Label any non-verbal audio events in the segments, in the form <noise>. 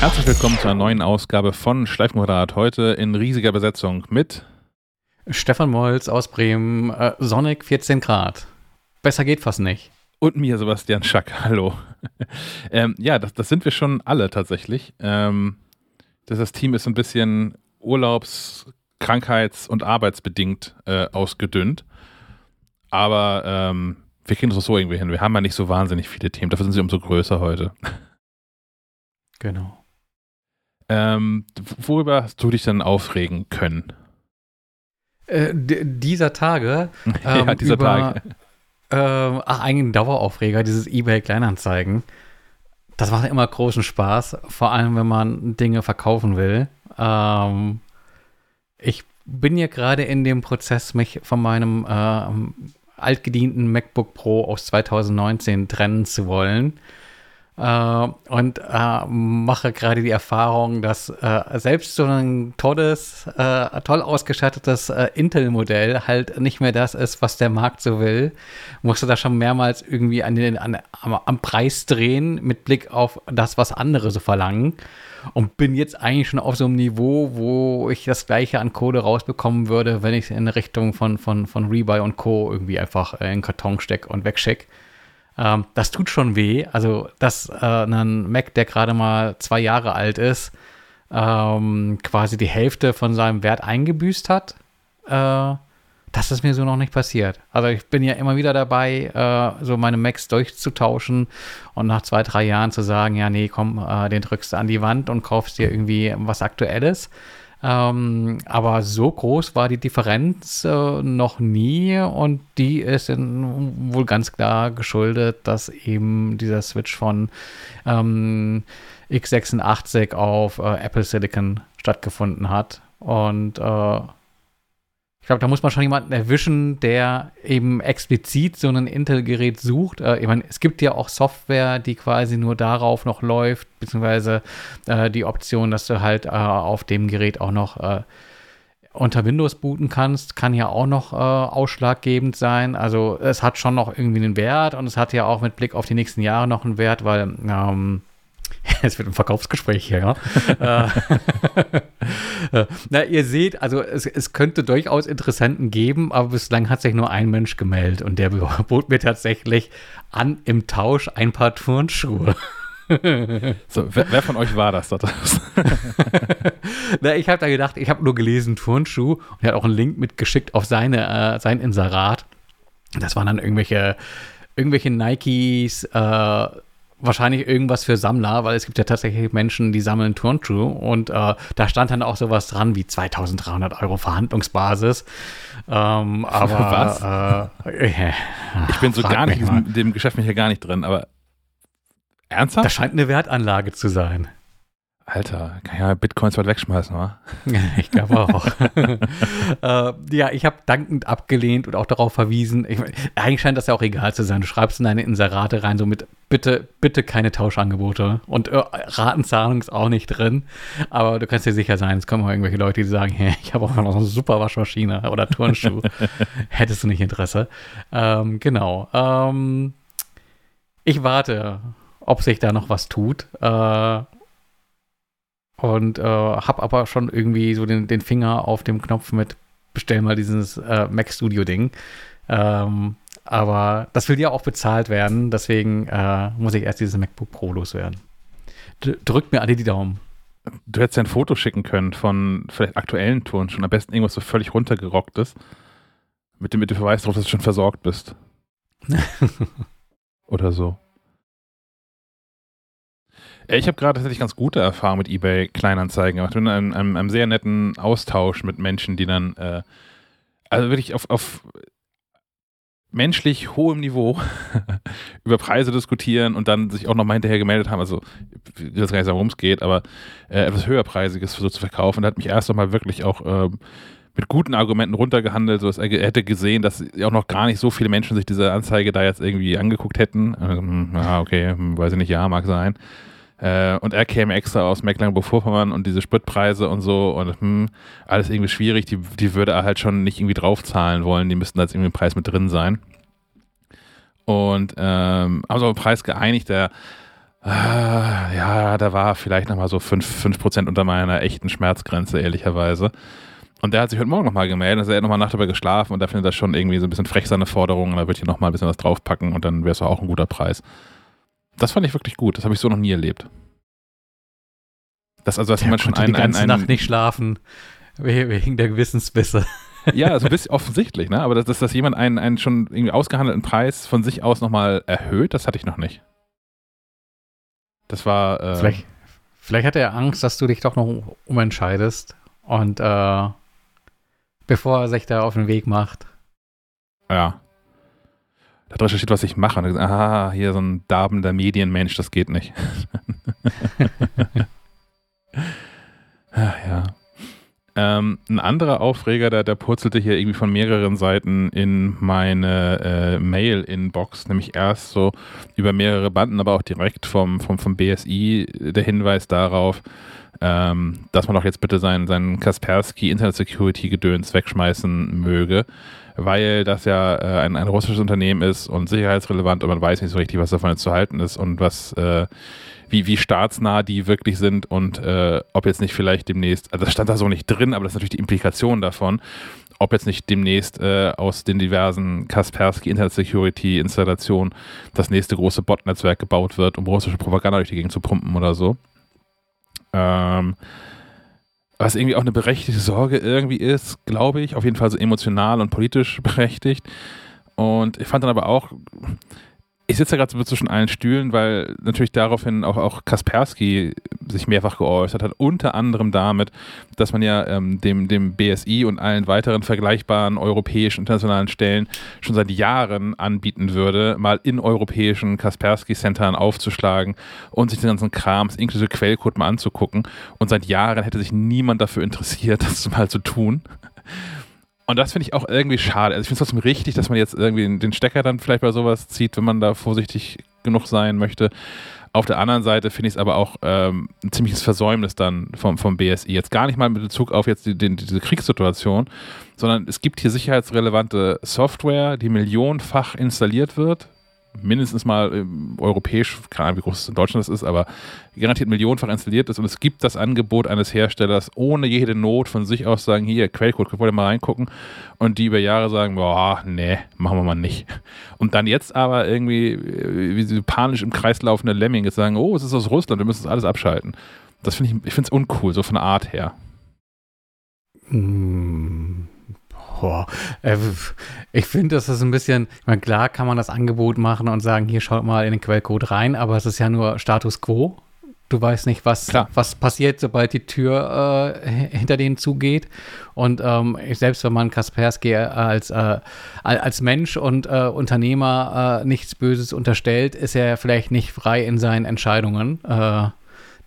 Herzlich willkommen zu einer neuen Ausgabe von Schleifenquadrat. Heute in riesiger Besetzung mit Stefan Molz aus Bremen, äh, Sonic 14 Grad. Besser geht fast nicht. Und mir, Sebastian Schack. Hallo. <laughs> ähm, ja, das, das, sind wir schon alle tatsächlich. Ähm, das, das, Team ist ein bisschen urlaubs-, krankheits- und arbeitsbedingt äh, ausgedünnt. Aber ähm, wir kriegen das so irgendwie hin. Wir haben ja nicht so wahnsinnig viele Themen. Dafür sind sie umso größer heute. Genau. Ähm, worüber hast du dich dann aufregen können? Äh, dieser Tage. <laughs> Ähm, ja, dieser über, Tage. Äh, ach, eigentlich ein Daueraufreger, dieses eBay Kleinanzeigen. Das macht immer großen Spaß, vor allem wenn man Dinge verkaufen will. Ähm, ich bin ja gerade in dem Prozess, mich von meinem äh, altgedienten MacBook Pro aus 2019 trennen zu wollen. Äh, und äh, mache gerade die Erfahrung, dass äh, selbst so ein tolles, äh, toll ausgestattetes äh, Intel-Modell halt nicht mehr das ist, was der Markt so will. Musste da schon mehrmals irgendwie an den, an, am, am Preis drehen mit Blick auf das, was andere so verlangen und bin jetzt eigentlich schon auf so einem Niveau, wo ich das gleiche an Kohle rausbekommen würde, wenn ich es in Richtung von, von, von Rebuy und Co. irgendwie einfach in den Karton stecke und wegschicke. Ähm, das tut schon weh. Also, dass äh, ein Mac, der gerade mal zwei Jahre alt ist, ähm, quasi die Hälfte von seinem Wert eingebüßt hat, äh, das ist mir so noch nicht passiert. Also ich bin ja immer wieder dabei, äh, so meine Macs durchzutauschen und nach zwei, drei Jahren zu sagen, ja, nee, komm, äh, den drückst du an die Wand und kaufst dir irgendwie was Aktuelles. Ähm, aber so groß war die Differenz äh, noch nie und die ist in, wohl ganz klar geschuldet, dass eben dieser Switch von ähm, x86 auf äh, Apple Silicon stattgefunden hat. Und äh, glaube, da muss man schon jemanden erwischen, der eben explizit so ein Intel-Gerät sucht. Äh, ich meine, es gibt ja auch Software, die quasi nur darauf noch läuft, beziehungsweise äh, die Option, dass du halt äh, auf dem Gerät auch noch äh, unter Windows booten kannst, kann ja auch noch äh, ausschlaggebend sein. Also es hat schon noch irgendwie einen Wert und es hat ja auch mit Blick auf die nächsten Jahre noch einen Wert, weil ähm, <laughs> Es wird ein Verkaufsgespräch hier, ja. <laughs> Äh, na, ihr seht, also es, es, könnte durchaus Interessenten geben, aber bislang hat sich nur ein Mensch gemeldet und der <laughs> bot mir tatsächlich an im Tausch ein paar Turnschuhe. So, wer, wer, von euch war das? das? Na, ich habe da gedacht, ich habe nur gelesen Turnschuh und er hat auch einen Link mitgeschickt auf seine, äh, sein Inserat. Das waren dann irgendwelche, irgendwelche Nikes, äh, wahrscheinlich irgendwas für Sammler, weil es gibt ja tatsächlich Menschen, die sammeln Turnschuhe und äh, da stand dann auch sowas dran wie 2300 Euro Verhandlungsbasis. Ähm, <laughs> aber was? Äh, ich bin so gar nicht in dem Geschäft mich hier gar nicht drin, aber ernsthaft? Das scheint eine Wertanlage zu sein. Alter, kann ja Bitcoins weit wegschmeißen, wa? <laughs> ich glaube auch. <laughs> äh, ja, ich habe dankend abgelehnt und auch darauf verwiesen. Ich, eigentlich scheint das ja auch egal zu sein. Du schreibst in deine Inserate rein, so mit bitte, bitte keine Tauschangebote. Und äh, Ratenzahlung ist auch nicht drin. Aber du kannst dir sicher sein, es kommen mal irgendwelche Leute, die sagen, <laughs> hey, ich habe auch noch so eine super Waschmaschine oder Turnschuh. Hättest du nicht Interesse? Ähm, genau. Ähm, ich warte, ob sich da noch was tut. Äh, und äh, habe aber schon irgendwie so den, den Finger auf dem Knopf mit bestell mal dieses äh, Mac Studio Ding. Ähm, aber das will ja auch bezahlt werden, deswegen äh, muss ich erst dieses MacBook Pro loswerden. D drückt mir alle die Daumen. Du hättest ja ein Foto schicken können von vielleicht aktuellen Touren schon. Am besten irgendwas so völlig runtergerocktes. Mit dem, mit dem Verweis darauf, dass du schon versorgt bist. <laughs> Oder so. Ich habe gerade tatsächlich ganz gute Erfahrungen mit eBay Kleinanzeigen gemacht. Ich bin in einem, einem, einem, sehr netten Austausch mit Menschen, die dann äh, also wirklich auf, auf menschlich hohem Niveau <laughs> über Preise diskutieren und dann sich auch nochmal hinterher gemeldet haben. Also, ich will jetzt gar nicht sagen, worum es geht, aber äh, etwas höherpreisiges versucht zu verkaufen. Da hat mich erst nochmal wirklich auch äh, mit guten Argumenten runtergehandelt, sodass er, hätte gesehen, dass auch noch gar nicht so viele Menschen sich diese Anzeige da jetzt irgendwie angeguckt hätten. Also, ja, okay, hm, weiß ich nicht, ja, mag sein. Äh, und er käme extra aus Mecklenburg-Vorpommern und diese Spritpreise und so und hm, alles irgendwie schwierig. Die, die würde er halt schon nicht irgendwie draufzahlen wollen. Die müssten da jetzt irgendwie im Preis mit drin sein. Und ähm, haben auf einen Preis geeinigt, der Ah, ja, da war vielleicht nochmal so 5%, 5 unter meiner echten Schmerzgrenze, ehrlicherweise. Und der hat sich heute Morgen nochmal gemeldet, also er hat nochmal Nacht darüber geschlafen und da findet er schon irgendwie so ein bisschen frech seine Forderungen. Da wird hier nochmal ein bisschen was draufpacken und dann wäre es auch ein guter Preis. Das fand ich wirklich gut. Das habe ich so noch nie erlebt. Das also, dass jemand schon einen, die ganze einen, einen, Nacht nicht schlafen wegen der Gewissensbisse. Ja, so ein bisschen offensichtlich, ne? Aber dass, dass, dass jemand einen, einen schon irgendwie ausgehandelten Preis von sich aus nochmal erhöht, das hatte ich noch nicht. Das war. Äh, vielleicht, vielleicht hat er Angst, dass du dich doch noch umentscheidest und äh, bevor er sich da auf den Weg macht. Ja. Da hat recherchiert, was ich mache. Und gesagt, ah, hier so ein darbender Medienmensch, das geht nicht. Ach <laughs> ja. Ähm, ein anderer Aufreger, der, der purzelte hier irgendwie von mehreren Seiten in meine äh, Mail-Inbox, nämlich erst so über mehrere Banden, aber auch direkt vom, vom, vom BSI der Hinweis darauf, ähm, dass man doch jetzt bitte seinen, seinen Kaspersky Internet Security Gedöns wegschmeißen möge, weil das ja äh, ein, ein russisches Unternehmen ist und sicherheitsrelevant und man weiß nicht so richtig, was davon jetzt zu halten ist und was äh, wie, wie staatsnah die wirklich sind und äh, ob jetzt nicht vielleicht demnächst, also das stand da so nicht drin, aber das ist natürlich die Implikation davon, ob jetzt nicht demnächst äh, aus den diversen Kaspersky Internet Security Installationen das nächste große Bot-Netzwerk gebaut wird, um russische Propaganda durch die Gegend zu pumpen oder so. Ähm, was irgendwie auch eine berechtigte Sorge irgendwie ist, glaube ich, auf jeden Fall so emotional und politisch berechtigt. Und ich fand dann aber auch, ich sitze ja gerade so zwischen allen Stühlen, weil natürlich daraufhin auch, auch Kaspersky sich mehrfach geäußert hat, unter anderem damit, dass man ja ähm, dem, dem BSI und allen weiteren vergleichbaren europäischen internationalen Stellen schon seit Jahren anbieten würde, mal in europäischen Kaspersky-Centern aufzuschlagen und sich den ganzen Krams inklusive Quellcode mal anzugucken. Und seit Jahren hätte sich niemand dafür interessiert, <laughs> das mal zu tun. Und das finde ich auch irgendwie schade. Also ich finde es trotzdem richtig, dass man jetzt irgendwie den Stecker dann vielleicht bei sowas zieht, wenn man da vorsichtig genug sein möchte. Auf der anderen Seite finde ich es aber auch ähm, ein ziemliches Versäumnis dann vom, vom BSI. Jetzt gar nicht mal mit Bezug auf jetzt die, die, diese Kriegssituation, sondern es gibt hier sicherheitsrelevante Software, die millionenfach installiert wird mindestens mal ähm, europäisch, keine Ahnung, wie groß es in Deutschland ist, aber garantiert millionenfach installiert ist und es gibt das Angebot eines Herstellers, ohne jede Not von sich aus sagen, hier, Quellcode, könnt ihr mal reingucken und die über Jahre sagen, boah, nee, machen wir mal nicht. Und dann jetzt aber irgendwie, äh, wie sie panisch im Kreis laufende Lemming sagen, oh, es ist aus Russland, wir müssen das alles abschalten. Das finde ich, ich finde es uncool, so von der Art her. Hm. Boah, äh, ich finde, das ist ein bisschen, ich meine, klar kann man das Angebot machen und sagen, hier schaut mal in den Quellcode rein, aber es ist ja nur Status Quo. Du weißt nicht, was, was passiert, sobald die Tür äh, hinter denen zugeht. Und ähm, selbst wenn man Kaspersky als, äh, als Mensch und äh, Unternehmer äh, nichts Böses unterstellt, ist er vielleicht nicht frei in seinen Entscheidungen.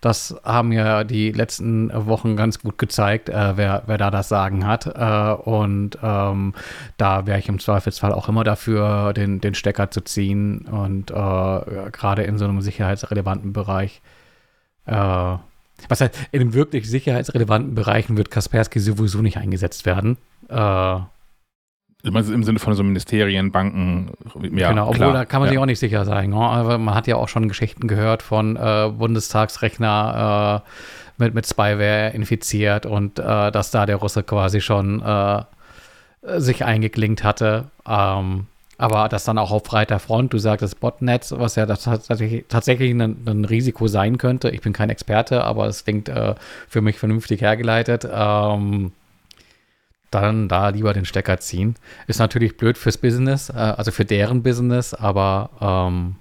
Das haben ja die letzten Wochen ganz gut gezeigt, äh, wer, wer da das Sagen hat. Äh, und ähm, da wäre ich im Zweifelsfall auch immer dafür, den, den Stecker zu ziehen und äh, gerade in so einem sicherheitsrelevanten Bereich. Äh, was heißt, in wirklich sicherheitsrelevanten Bereichen wird Kaspersky sowieso nicht eingesetzt werden. Äh, im Sinne von so Ministerien, Banken, ja. Genau, obwohl klar. da kann man ja. sich auch nicht sicher sein. Ne? Aber man hat ja auch schon Geschichten gehört von äh, Bundestagsrechner äh, mit, mit Spyware infiziert und äh, dass da der Russe quasi schon äh, sich eingeklinkt hatte. Ähm, aber das dann auch auf breiter Front, du sagtest Botnetz, was ja tatsächlich, tatsächlich ein, ein, Risiko sein könnte. Ich bin kein Experte, aber es klingt äh, für mich vernünftig hergeleitet. Ähm, dann da lieber den Stecker ziehen. Ist natürlich blöd fürs Business, äh, also für deren Business, aber ähm,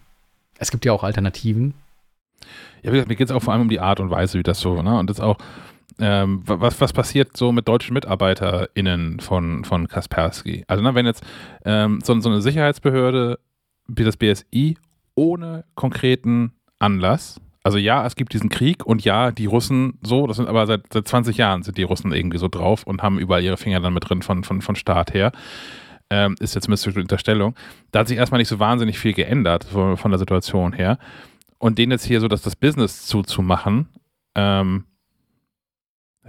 es gibt ja auch Alternativen. Ja, wie gesagt, mir geht es auch vor allem um die Art und Weise, wie das so, ne? Und das auch, ähm, was, was passiert so mit deutschen MitarbeiterInnen von, von Kaspersky? Also, ne, wenn jetzt ähm, so, so eine Sicherheitsbehörde wie das BSI ohne konkreten Anlass also ja, es gibt diesen Krieg und ja, die Russen so, das sind aber seit, seit 20 Jahren sind die Russen irgendwie so drauf und haben überall ihre Finger dann mit drin von, von, von Staat her. Ähm, ist jetzt eine Unterstellung. Da hat sich erstmal nicht so wahnsinnig viel geändert von, von der Situation her. Und denen jetzt hier so dass das Business zuzumachen, ähm,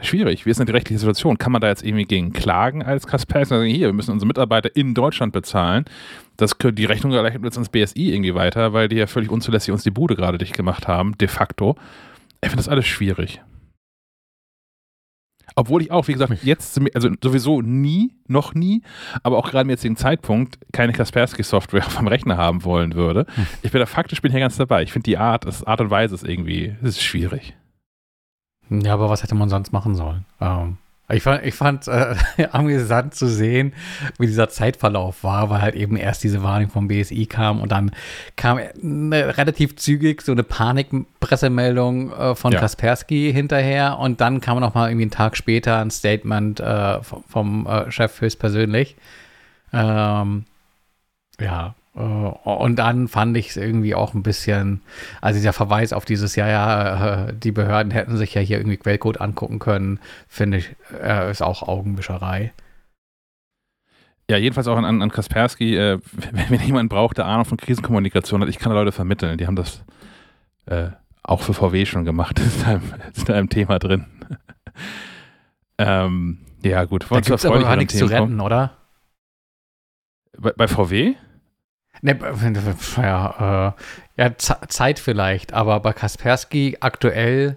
Schwierig. Wie ist denn die rechtliche Situation? Kann man da jetzt irgendwie gegen klagen als Kaspersky? Sagen, hier, wir müssen unsere Mitarbeiter in Deutschland bezahlen. Das, die Rechnung reicht jetzt ans BSI irgendwie weiter, weil die ja völlig unzulässig uns die Bude gerade dicht gemacht haben, de facto. Ich finde das alles schwierig. Obwohl ich auch, wie gesagt, jetzt, also sowieso nie, noch nie, aber auch gerade im jetzigen Zeitpunkt keine Kaspersky-Software <laughs> vom Rechner haben wollen würde. Hm. Ich bin da faktisch bin hier ganz dabei. Ich finde die Art, das Art und Weise ist irgendwie, das ist schwierig. Ja, aber was hätte man sonst machen sollen? Ähm, ich fand, ich fand äh, <laughs> amüsant zu sehen, wie dieser Zeitverlauf war, weil halt eben erst diese Warnung vom BSI kam und dann kam eine, relativ zügig so eine Panikpressemeldung äh, von ja. Kaspersky hinterher und dann kam noch mal irgendwie einen Tag später ein Statement äh, vom, vom äh, Chef höchstpersönlich. Ähm, ja, und dann fand ich es irgendwie auch ein bisschen, also dieser Verweis auf dieses, ja, ja, äh, die Behörden hätten sich ja hier irgendwie Quellcode angucken können, finde ich, äh, ist auch Augenwischerei. Ja, jedenfalls auch an, an Kaspersky, äh, <laughs> wenn, wenn jemand braucht, der Ahnung von Krisenkommunikation hat, ich kann da Leute vermitteln, die haben das äh, auch für VW schon gemacht, das <laughs> ist da im, ist da im Thema drin. <laughs> ähm, ja, gut. Da gibt es aber gar nichts zu retten, oder? Bei, bei VW? Ne, ja, äh, ja Zeit vielleicht, aber bei Kaspersky aktuell.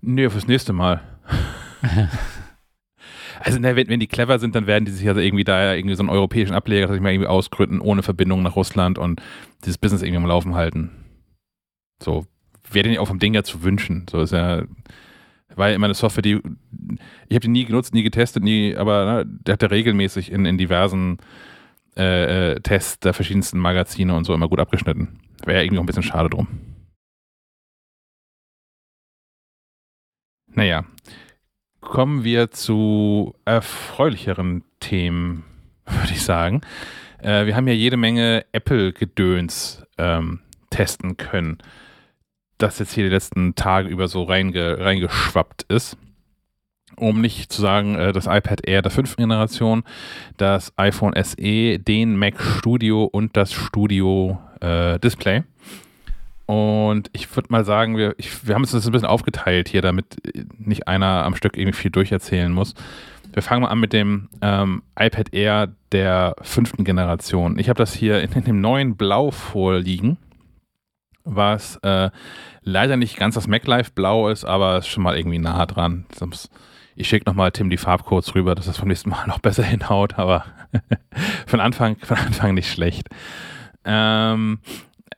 Nee, fürs nächste Mal. <laughs> also, ne, wenn, wenn, die clever sind, dann werden die sich also irgendwie da irgendwie so einen europäischen Ableger, sag ich mal, irgendwie ausgründen, ohne Verbindung nach Russland und dieses Business irgendwie am Laufen halten. So, wäre den auch vom Ding ja zu wünschen. So ist ja, weil immer eine Software, die, ich habe die nie genutzt, nie getestet, nie, aber ne, der hat ja regelmäßig in, in diversen äh, äh, Tests der verschiedensten Magazine und so immer gut abgeschnitten. Wäre irgendwie auch ein bisschen schade drum. Naja, kommen wir zu erfreulicheren Themen, <laughs> würde ich sagen. Äh, wir haben ja jede Menge Apple-Gedöns ähm, testen können, das jetzt hier die letzten Tage über so reinge reingeschwappt ist um nicht zu sagen, äh, das iPad Air der fünften Generation, das iPhone SE, den Mac Studio und das Studio äh, Display. Und ich würde mal sagen, wir, ich, wir haben uns das ein bisschen aufgeteilt hier, damit nicht einer am Stück irgendwie viel durcherzählen muss. Wir fangen mal an mit dem ähm, iPad Air der fünften Generation. Ich habe das hier in, in, dem neuen Blau vorliegen, was äh, leider nicht ganz das MacLife Blau ist, aber ist schon mal irgendwie nah dran. Sonst ich schicke nochmal Tim die Farbcodes rüber, dass das vom nächsten Mal <laughs> noch besser hinhaut, aber <laughs> von, Anfang, von Anfang nicht schlecht. Ähm,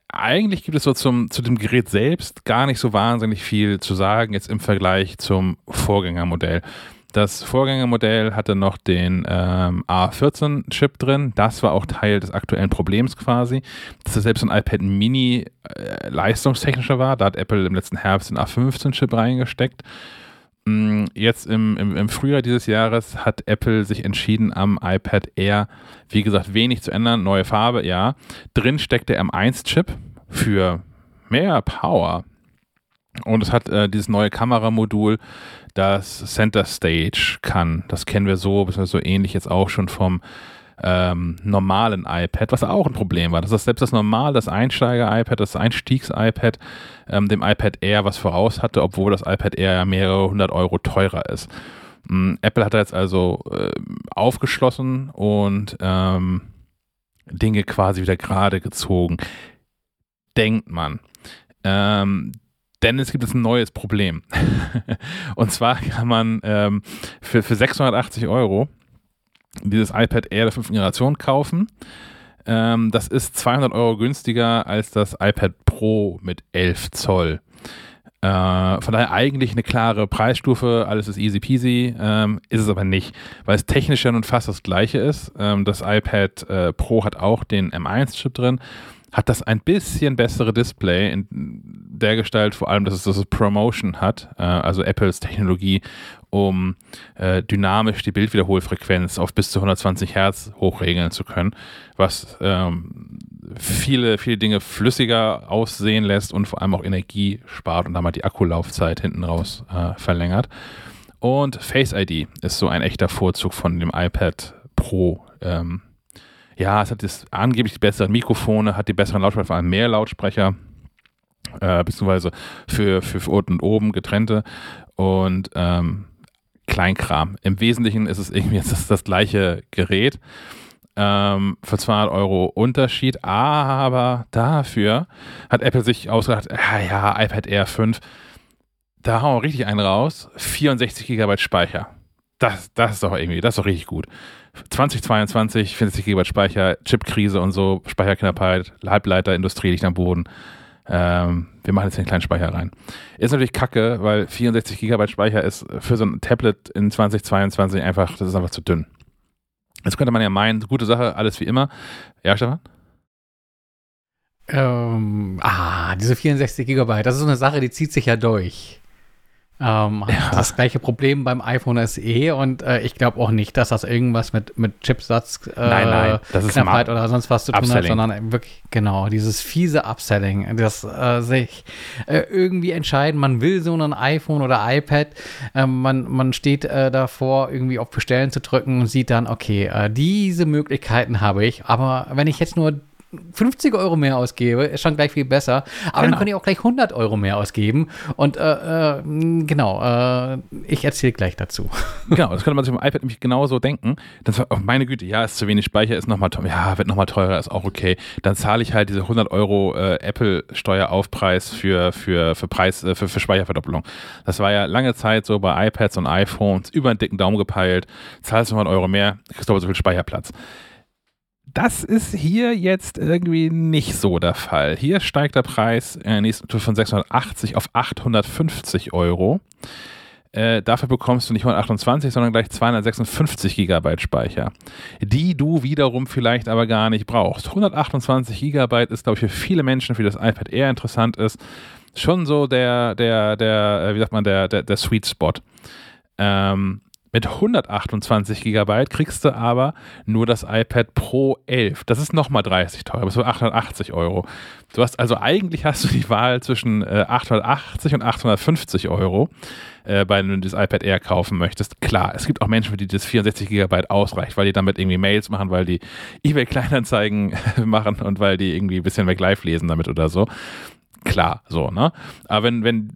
eigentlich gibt es so zum, zu dem Gerät selbst gar nicht so wahnsinnig viel zu sagen, jetzt im Vergleich zum Vorgängermodell. Das Vorgängermodell hatte noch den ähm, A14-Chip drin. Das war auch Teil des aktuellen Problems quasi, dass selbst ein iPad Mini äh, leistungstechnischer war. Da hat Apple im letzten Herbst den A15-Chip reingesteckt. Mm, jetzt im, im, im, Frühjahr dieses Jahres hat Apple sich entschieden, am iPad Air, wie gesagt, wenig zu ändern. Neue Farbe, ja. Drin steckt der M1-Chip für mehr Power. Und es hat äh, dieses neue Kameramodul, das Center Stage kann. Das kennen wir so, so ähnlich jetzt auch schon vom ähm, normalen iPad, was auch ein Problem war. Das ist selbst das normale, das Einsteiger-iPad, das Einstiegs-iPad, ähm, dem iPad Air was voraus hatte, obwohl das iPad Air ja mehrere hundert Euro teurer ist. Ähm, Apple hat da jetzt also äh, aufgeschlossen und ähm, Dinge quasi wieder gerade gezogen. Denkt man. Ähm, denn es gibt jetzt ein neues Problem. <laughs> und zwar kann man ähm, für, für 680 Euro dieses iPad Air der fünften Generation kaufen. Ähm, das ist 200 Euro günstiger als das iPad Pro mit 11 Zoll. Äh, von daher eigentlich eine klare Preisstufe, alles ist easy peasy, ähm, ist es aber nicht, weil es technisch ja nun fast das gleiche ist. Ähm, das iPad äh, Pro hat auch den M1-Chip drin, hat das ein bisschen bessere Display in der Gestalt, vor allem, dass es das Promotion hat, äh, also Apples Technologie, um äh, dynamisch die Bildwiederholfrequenz auf bis zu 120 Hertz hochregeln zu können, was ähm, viele, viele Dinge flüssiger aussehen lässt und vor allem auch Energie spart und damit die Akkulaufzeit hinten raus äh, verlängert. Und Face ID ist so ein echter Vorzug von dem iPad Pro. Ähm, ja, es hat das, angeblich die besseren Mikrofone, hat die besseren Lautsprecher, vor allem mehr Lautsprecher Äh, beziehungsweise für, für, für unten und oben getrennte und ähm, Kleinkram. Im Wesentlichen ist es irgendwie jetzt das, das gleiche Gerät ähm, für 200 Euro Unterschied, aber dafür hat Apple sich ausgedacht, ja, ja, iPad Air 5, da hauen wir richtig einen raus, 64 GB Speicher. Das, das ist doch irgendwie, das ist doch richtig gut. 2022, 64 GB Speicher, Chipkrise und so, Speicherknappheit, Halbleiterindustrie liegt am Boden. Ähm, wir machen jetzt einen kleinen Speicher rein. Ist natürlich kacke, weil 64 GB Speicher ist für so ein Tablet in 2022 einfach, das ist einfach zu dünn. Jetzt könnte man ja meinen, gute Sache, alles wie immer. Ja, Stefan? Ähm, ah, diese 64 Gigabyte, das ist so eine Sache, die zieht sich ja durch. Ähm, ja. Das gleiche Problem beim iPhone SE und äh, ich glaube auch nicht, dass das irgendwas mit, mit Chipsatz, äh, nein, nein, das ist Knappheit oder sonst was zu tun Upselling. hat, sondern wirklich genau dieses fiese Upselling, das äh, sich äh, irgendwie entscheiden, man will so ein iPhone oder iPad, ähm, man, man steht äh, davor, irgendwie auf Bestellen zu drücken und sieht dann, okay, äh, diese Möglichkeiten habe ich, aber wenn ich jetzt nur 50 Euro mehr ausgebe, ist schon gleich viel besser. Aber genau. dann kann ich auch gleich 100 Euro mehr ausgeben. Und äh, äh, genau, äh, ich erzähle gleich dazu. <laughs> Genau, das könnte man sich beim iPad nämlich genauso denken. Das war, oh meine Güte, ja, ist zu wenig Speicher, ist nochmal teurer. Ja, wird nochmal teurer, ist auch okay. Dann zahle ich halt diese 100 Euro äh, Apple-Steueraufpreis für, für, für, Preis, äh, für, für Speicherverdoppelung. Das war ja lange Zeit so bei iPads und iPhones über einen dicken Daumen gepeilt. Zahlst 100 Euro mehr, kriegst du aber so viel Speicherplatz. Das ist hier jetzt irgendwie nicht so der Fall. Hier steigt der Preis von 680 auf 850 Euro. Äh, dafür bekommst du nicht 128, sondern gleich 256 Gigabyte Speicher, die du wiederum vielleicht aber gar nicht brauchst. 128 Gigabyte ist, glaube ich, für viele Menschen, für das iPad eher interessant ist, schon so der, der, der, äh, wie sagt man, der, der, der Sweet Spot. Ähm, mit 128 GB kriegst du aber nur das iPad Pro 11. Das ist nochmal 30 teuer, bis 880 Euro. Du hast also eigentlich hast du die Wahl zwischen äh, 880 und 850 Euro, äh, wenn du das iPad Air kaufen möchtest. Klar, es gibt auch Menschen, für die das 64 GB ausreicht, weil die damit irgendwie Mails machen, weil die <laughs> eBay Kleinanzeigen <laughs> machen und weil die irgendwie ein bisschen live lesen damit oder so klar, so, ne? Aber wenn, wenn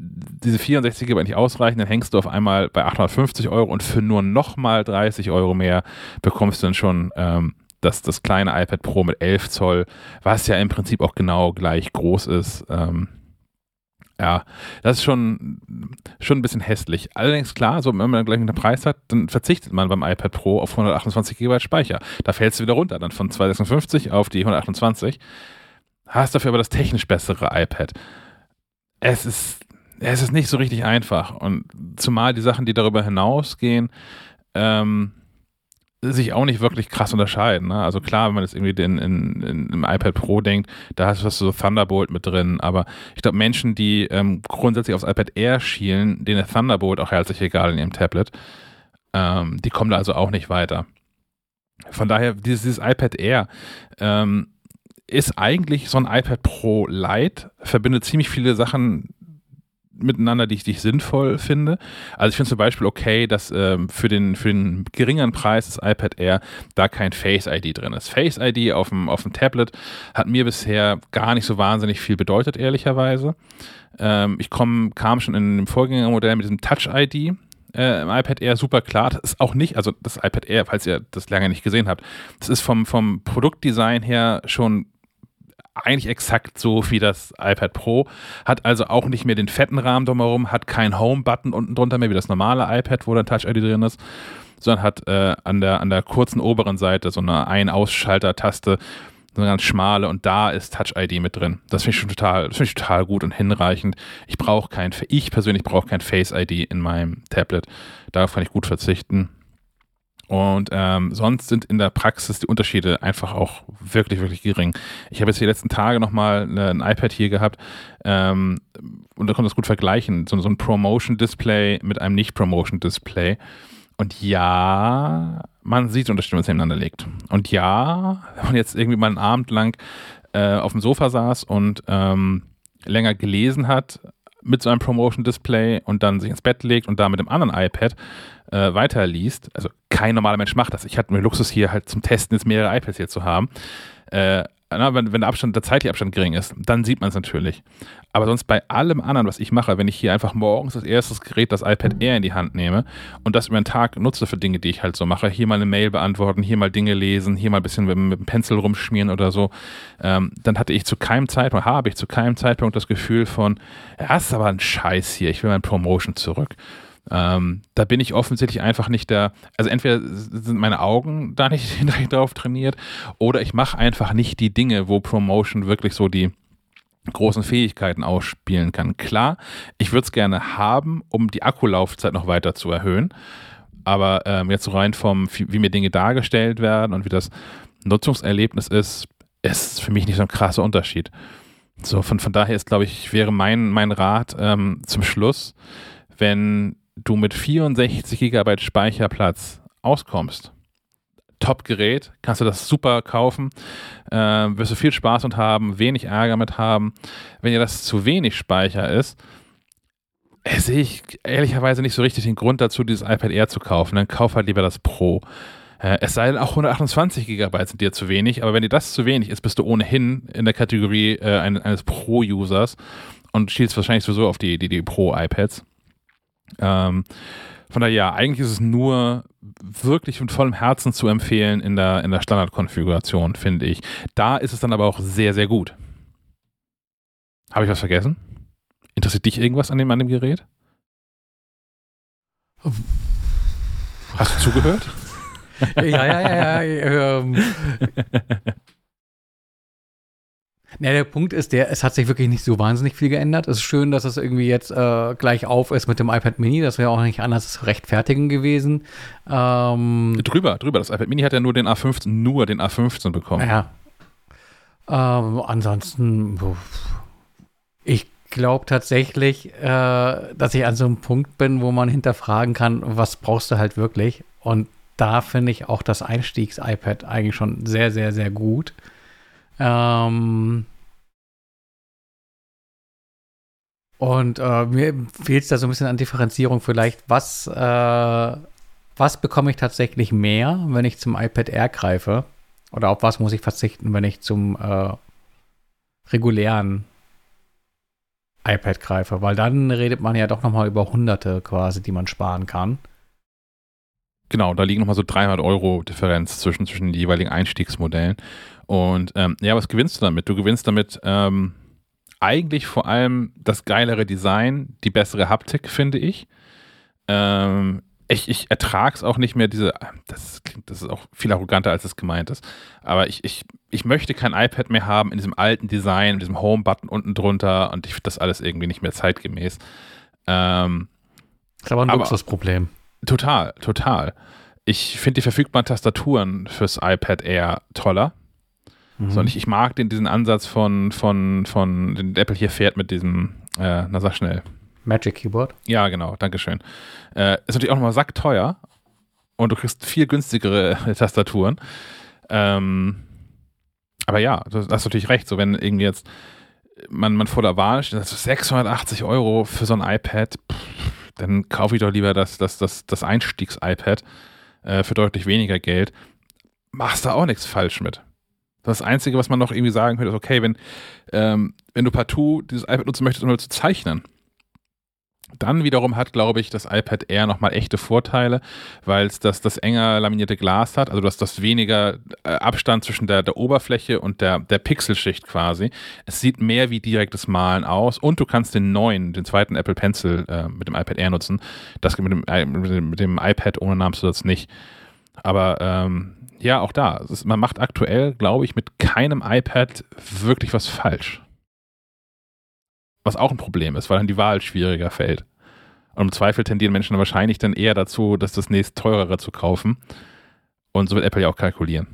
diese 64 GB nicht ausreichen, dann hängst du auf einmal bei 850 Euro und für nur nochmal 30 Euro mehr bekommst du dann schon ähm, das, das kleine iPad Pro mit 11 Zoll, was ja im Prinzip auch genau gleich groß ist. Ähm, ja, das ist schon, schon ein bisschen hässlich. Allerdings klar, so, wenn man gleich einen Preis hat, dann verzichtet man beim iPad Pro auf 128 GB Speicher. Da fällst du wieder runter, dann von 256 auf die 128 hast dafür aber das technisch bessere iPad. Es ist, es ist nicht so richtig einfach. Und zumal die Sachen, die darüber hinausgehen, ähm, sich auch nicht wirklich krass unterscheiden. Ne? Also klar, wenn man jetzt irgendwie den, in, in, im iPad Pro denkt, da hast du so Thunderbolt mit drin, aber ich glaube, Menschen, die ähm, grundsätzlich aufs iPad Air schielen, denen ist Thunderbolt auch herzlich egal in ihrem Tablet, ähm, die kommen da also auch nicht weiter. Von daher, dieses, dieses iPad Air, ähm, ist eigentlich so ein iPad Pro Lite, verbindet ziemlich viele Sachen miteinander, die ich, die ich sinnvoll finde. Also ich finde zum Beispiel okay, dass ähm, für, den, für den geringeren Preis des iPad Air da kein Face ID drin ist. Face ID auf dem, auf dem Tablet hat mir bisher gar nicht so wahnsinnig viel bedeutet, ehrlicherweise. Ähm, ich komm, kam schon in dem Vorgängermodell mit diesem Touch ID. Äh, im iPad Air super klar. Das ist auch nicht, also das iPad Air, falls ihr das lange nicht gesehen habt, das ist vom, vom Produktdesign her schon eigentlich exakt so wie das iPad Pro, hat also auch nicht mehr den fetten Rahmen drumherum, hat keinen Home-Button unten drunter mehr wie das normale iPad, wo dann Touch-ID drin ist, sondern hat äh, an, der, an der kurzen oberen Seite so eine Ein-Ausschalter-Taste, so eine ganz schmale und da ist Touch-ID mit drin. Das finde ich schon total, finde ich total gut und hinreichend. Ich brauche kein, ich persönlich brauche kein Face-ID in meinem Tablet. Darauf kann ich gut verzichten. Und ähm, sonst sind in der Praxis die Unterschiede einfach auch wirklich, wirklich gering. Ich habe jetzt die letzten Tage nochmal ein iPad hier gehabt ähm, und da kann man das gut vergleichen. So, so ein Promotion-Display mit einem Nicht-Promotion-Display. Und ja, man sieht den Unterschied, wenn man es nebeneinander legt. Und ja, wenn man jetzt irgendwie mal einen Abend lang äh, auf dem Sofa saß und ähm, länger gelesen hat mit so einem Promotion-Display und dann sich ins Bett legt und da mit dem anderen iPad äh, weiterliest, also kein normaler Mensch macht das. Ich hatte mir Luxus hier halt zum Testen jetzt mehrere iPads hier zu haben. Äh, na, wenn, wenn der Abstand, der zeitliche Abstand gering ist, dann sieht man es natürlich. Aber sonst bei allem anderen, was ich mache, wenn ich hier einfach morgens das erste Gerät, das iPad Air in die Hand nehme und das über den Tag nutze für Dinge, die ich halt so mache, hier mal eine Mail beantworten, hier mal Dinge lesen, hier mal ein bisschen mit, mit dem Pencil rumschmieren oder so, ähm, dann hatte ich zu keinem Zeitpunkt, habe ich zu keinem Zeitpunkt das Gefühl von, ja, das ist aber ein Scheiß hier, ich will mein Promotion zurück. Ähm, da bin ich offensichtlich einfach nicht der, also entweder sind meine Augen da nicht <laughs> drauf trainiert oder ich mache einfach nicht die Dinge, wo Promotion wirklich so die großen Fähigkeiten ausspielen kann. Klar, ich würde es gerne haben, um die Akkulaufzeit noch weiter zu erhöhen, aber ähm, jetzt rein vom, wie mir Dinge dargestellt werden und wie das Nutzungserlebnis ist, ist für mich nicht so ein krasser Unterschied. So, von, von daher ist, glaube ich, wäre mein, mein Rat ähm, zum Schluss, wenn du mit 64 GB Speicherplatz auskommst, Top-Gerät, kannst du das super kaufen, äh, wirst du viel Spaß und haben, wenig Ärger mit haben. Wenn dir das zu wenig Speicher ist, äh, sehe ich ehrlicherweise nicht so richtig den Grund dazu, dieses iPad Air zu kaufen. Dann kauf halt lieber das Pro. Äh, es sei denn, auch 128 GB sind dir zu wenig, aber wenn dir das zu wenig ist, bist du ohnehin in der Kategorie äh, eines Pro-Users und schielst wahrscheinlich sowieso auf die, die, die Pro-iPads. Ähm, von daher, ja, eigentlich ist es nur wirklich mit vollem Herzen zu empfehlen in der, in der Standardkonfiguration, finde ich. Da ist es dann aber auch sehr, sehr gut. Habe ich was vergessen? Interessiert dich irgendwas an dem, an dem Gerät? Hast du zugehört? <laughs> ja, ja, ja, ja. Ähm, <laughs> Ja, der Punkt ist, der, es hat sich wirklich nicht so wahnsinnig viel geändert. Es ist schön, dass es irgendwie jetzt äh, gleich auf ist mit dem iPad Mini. Das wäre auch nicht anders zu rechtfertigen gewesen. Ähm, drüber, drüber. Das iPad Mini hat ja nur den A15, nur den A15 bekommen. Ja. Ähm, ansonsten, ich glaube tatsächlich, äh, dass ich an so einem Punkt bin, wo man hinterfragen kann, was brauchst du halt wirklich? Und da finde ich auch das Einstiegs-iPad eigentlich schon sehr, sehr, sehr gut. Ähm und äh, mir fehlt es da so ein bisschen an Differenzierung vielleicht, was, äh, was bekomme ich tatsächlich mehr, wenn ich zum iPad Air greife? Oder auf was muss ich verzichten, wenn ich zum äh, regulären iPad greife? Weil dann redet man ja doch nochmal über Hunderte quasi, die man sparen kann. Genau, da liegen nochmal so 300 Euro Differenz zwischen, zwischen den jeweiligen Einstiegsmodellen. Und ähm, ja, was gewinnst du damit? Du gewinnst damit ähm, eigentlich vor allem das geilere Design, die bessere Haptik, finde ich. Ähm, ich, ich ertrage es auch nicht mehr, diese, das klingt, das ist auch viel arroganter, als es gemeint ist. Aber ich, ich, ich möchte kein iPad mehr haben in diesem alten Design, in diesem Home-Button unten drunter und ich finde das alles irgendwie nicht mehr zeitgemäß. Ähm, das ist aber ein Luxusproblem. Total, total. Ich finde die verfügbaren Tastaturen fürs iPad Air toller. Mhm. So, und ich, ich mag den, diesen Ansatz von, von, von den Apple hier fährt mit diesem, äh, na sag schnell. Magic Keyboard? Ja, genau, Dankeschön. Äh, ist natürlich auch nochmal sackteuer und du kriegst viel günstigere Tastaturen. Ähm, aber ja, du hast natürlich recht, so wenn irgendwie jetzt man, man vor der Wahl steht, also 680 Euro für so ein iPad, pff, dann kaufe ich doch lieber das, das, das, das Einstiegs-iPad äh, für deutlich weniger Geld. Machst da auch nichts falsch mit. Das Einzige, was man noch irgendwie sagen könnte, ist, okay, wenn, ähm, wenn du partout dieses iPad nutzen möchtest, um zu zeichnen, dann wiederum hat, glaube ich, das iPad Air nochmal echte Vorteile, weil es das, das enger laminierte Glas hat, also dass das weniger äh, Abstand zwischen der, der Oberfläche und der, der Pixelschicht quasi. Es sieht mehr wie direktes Malen aus und du kannst den neuen, den zweiten Apple Pencil äh, mit dem iPad Air nutzen. Das mit dem, mit dem, mit dem iPad ohne Namenszusatz nicht. Aber ähm, ja, auch da. Ist, man macht aktuell, glaube ich, mit keinem iPad wirklich was falsch. Was auch ein Problem ist, weil dann die Wahl schwieriger fällt. Und im Zweifel tendieren Menschen wahrscheinlich dann eher dazu, das das nächst teurere zu kaufen. Und so wird Apple ja auch kalkulieren.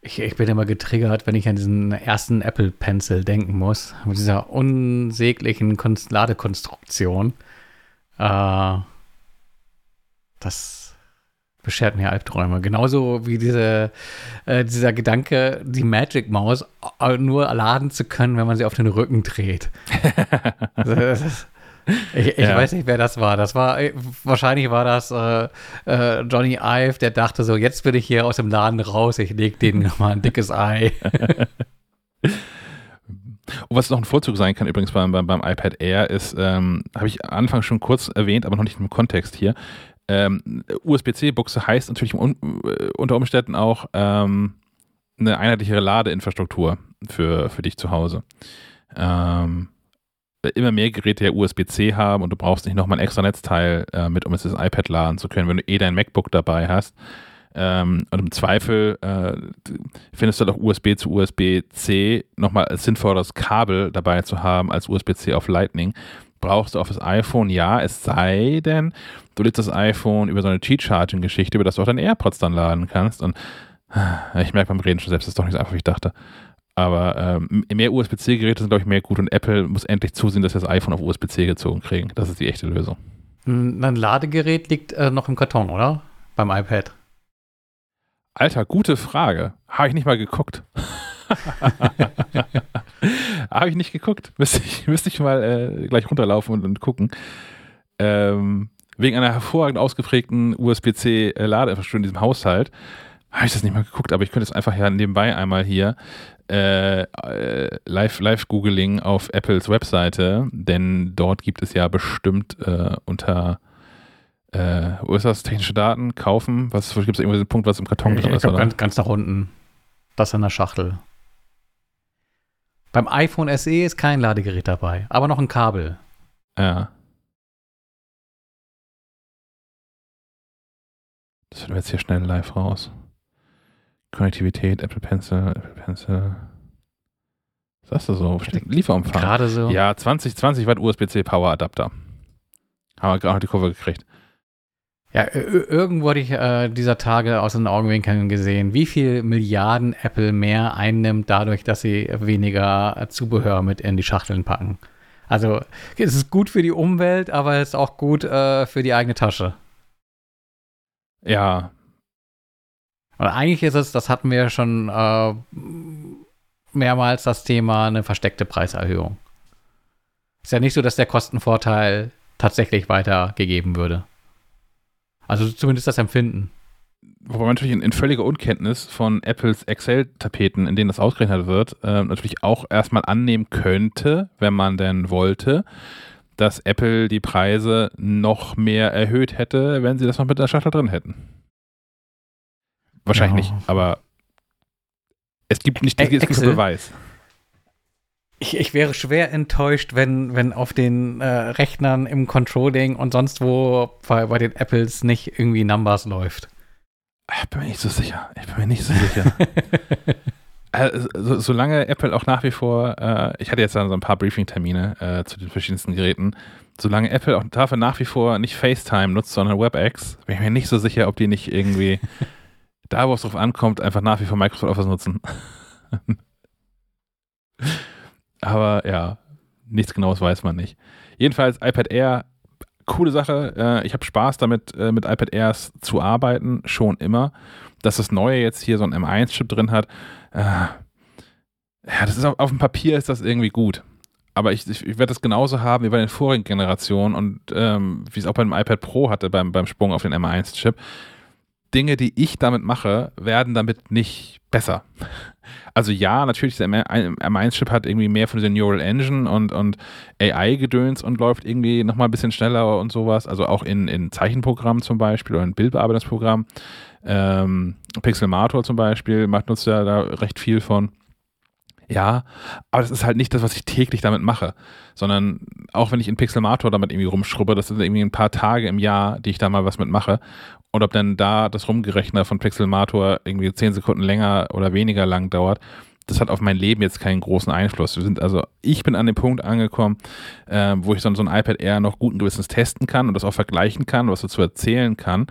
Ich, ich bin immer getriggert, wenn ich an diesen ersten Apple Pencil denken muss. Mit dieser unsäglichen Ladekonstruktion. Äh, das beschert mir Albträume. Genauso wie diese, äh, dieser Gedanke, die Magic Maus nur laden zu können, wenn man sie auf den Rücken dreht. <laughs> das, Ich, ich ja. weiß nicht, wer das war. Das war äh, wahrscheinlich war das äh, äh, Johnny Ive, der dachte so, jetzt bin ich hier aus dem Laden raus, ich leg denen nochmal ein dickes Ei. <laughs> Und was noch ein Vorzug sein kann übrigens beim, beim, beim iPad Air ist, ähm, habe ich Anfang schon kurz erwähnt, aber noch nicht im Kontext hier. Ähm, USB-C-Buchse heißt natürlich äh, unter Umständen auch ähm, eine einheitlichere Ladeinfrastruktur für, für dich zu Hause. Ähm, immer mehr Geräte ja USB-C haben und du brauchst nicht nochmal ein extra Netzteil äh, mit, um jetzt das iPad laden zu können, wenn du eh dein MacBook dabei hast. Ähm, und im Zweifel äh, findest du halt auch USB zu USB-C nochmal als sinnvolles Kabel dabei zu haben als USB-C auf Lightning. Brauchst du auf das iPhone, ja, es sei denn, du lädst das iPhone über so eine Cheat-Charging-Geschichte, über das du auch deine AirPods dann laden kannst. Und äh, ich merke beim Reden schon selbst, das ist doch nicht so einfach, wie ich dachte. Aber ähm, mehr USB-C-Geräte sind, glaube ich, mehr gut und Apple muss endlich zusehen, dass sie das iPhone auf USB-C gezogen kriegen. Das ist die echte Lösung. Ein Ladegerät liegt äh, noch im Karton, oder? Beim iPad. Alter, gute Frage. Habe ich nicht mal geguckt. <laughs> <laughs> Habe ich nicht geguckt. Müsste ich, müsste ich mal äh, gleich runterlaufen und, und gucken. Ähm, wegen einer hervorragend ausgeprägten USB-C-Ladeinfrastruktur in diesem Haushalt habe ich das nicht mal geguckt, aber ich könnte es einfach ja nebenbei einmal hier äh, äh, live, live Googling auf Apples Webseite, denn dort gibt es ja bestimmt äh, unter äh, wo ist das? Technische Daten, kaufen. Was gibt es irgendwie den Punkt, was im Karton drin ist? Ganz, ganz nach unten. Das in der Schachtel. Beim iPhone SE ist kein Ladegerät dabei, aber noch ein Kabel. Ja. Das finden wir jetzt hier schnell live raus. Konnektivität, Apple Pencil, Apple Pencil. Was ist das so? Lieferumfang. Gerade so. Ja, 20, 20 Watt USB-C Power Adapter. Haben wir gerade noch die Kurve gekriegt. Ja, irgendwo hatte ich äh, dieser Tage aus den Augenwinkeln gesehen, wie viel Milliarden Apple mehr einnimmt dadurch, dass sie weniger Zubehör mit in die Schachteln packen. Also es ist gut für die Umwelt, aber es ist auch gut äh, für die eigene Tasche. Ja. Und eigentlich ist es, das hatten wir schon äh, mehrmals das Thema, eine versteckte Preiserhöhung. Ist ja nicht so, dass der Kostenvorteil tatsächlich weitergegeben würde. Also zumindest das Empfinden. Wobei man natürlich in, in, völliger Unkenntnis von Apples Excel-Tapeten, in denen das ausgerechnet wird, äh, natürlich auch erstmal annehmen könnte, wenn man denn wollte, dass Apple die Preise noch mehr erhöht hätte, wenn sie das noch mit der Schachtel drin hätten. Wahrscheinlich ja. nicht, aber es gibt nicht gibt Beweis. Ich, ich, wäre schwer enttäuscht, wenn, wenn auf den äh, Rechnern im Controlling und sonst wo bei, bei den Apples nicht irgendwie Numbers läuft. Ich bin mir nicht so sicher. Ich bin mir nicht so sicher. <laughs> also, so, solange Apple auch nach wie vor, äh, ich hatte jetzt dann so ein paar Briefing-Termine äh, zu den verschiedensten Geräten, solange Apple auch dafür nach wie vor nicht FaceTime nutzt, sondern WebEx, bin ich mir nicht so sicher, ob die nicht irgendwie <laughs> da, wo es drauf ankommt, einfach nach wie vor Microsoft Office nutzen. <laughs> Aber ja, nichts Genaues weiß man nicht. Jedenfalls iPad Air, coole Sache. Äh, ich habe Spaß damit, äh, mit iPad Airs zu arbeiten, schon immer. Dass das Neue jetzt hier so ein M1-Chip drin hat, äh, ja, das ist auf, auf, dem Papier ist das irgendwie gut. Aber ich, ich, ich werde das genauso haben wie bei den vorigen Generationen und ähm, wie es auch beim iPad Pro hatte, beim, beim Sprung auf den M1-Chip. Dinge, die ich damit mache, werden damit nicht besser. Also ja, natürlich, der M1-Chip hat irgendwie mehr von dieser Neural Engine und, und AI-Gedöns und läuft irgendwie nochmal ein bisschen schneller und sowas. Also auch in, in Zeichenprogrammen zum Beispiel oder in Bildbearbeitungsprogrammen. Ähm, Pixelmator zum Beispiel macht, nutzt ja da recht viel von. Ja, aber das ist halt nicht das, was ich täglich damit mache, sondern auch wenn ich in Pixelmator damit irgendwie rumschrubbe, das sind irgendwie ein paar Tage im Jahr, die ich da mal was mitmache. Und ob dann da das Rumgerechner von Pixelmator irgendwie zehn Sekunden länger oder weniger lang dauert, das hat auf mein Leben jetzt keinen großen Einfluss. Wir sind also, ich bin an dem Punkt angekommen, äh, wo ich so, so ein iPad Air noch guten Gewissens testen kann und das auch vergleichen kann, was dazu erzählen kann.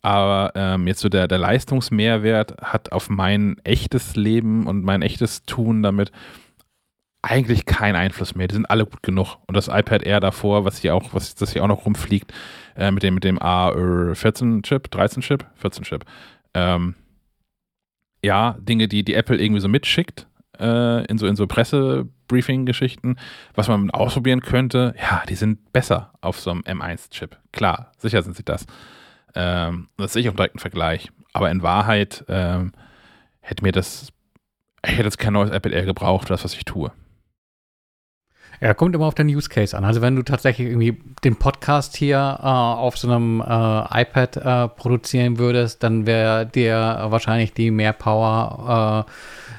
Aber ähm, jetzt so der, der Leistungsmehrwert hat auf mein echtes Leben und mein echtes Tun damit eigentlich keinen Einfluss mehr. Die sind alle gut genug. Und das iPad Air davor, was hier auch, was das hier auch noch rumfliegt, äh, mit dem, mit dem A14-Chip, 13-Chip, 14-Chip. Ähm, ja, Dinge, die, die Apple irgendwie so mitschickt, äh, in so, in so Presse, Briefing-Geschichten. Was man ausprobieren könnte, ja, die sind besser auf so einem M1-Chip. Klar, sicher sind sie das. Ähm, das sehe ich auch direkt einen Vergleich. Aber in Wahrheit ähm, hätte mir das, ich hätte jetzt kein neues iPad Air gebraucht das, was ich tue. Ja, kommt immer auf den Use Case an. Also wenn du tatsächlich irgendwie den Podcast hier äh, auf so einem äh, iPad äh, produzieren würdest, dann wäre dir wahrscheinlich die mehr Power äh,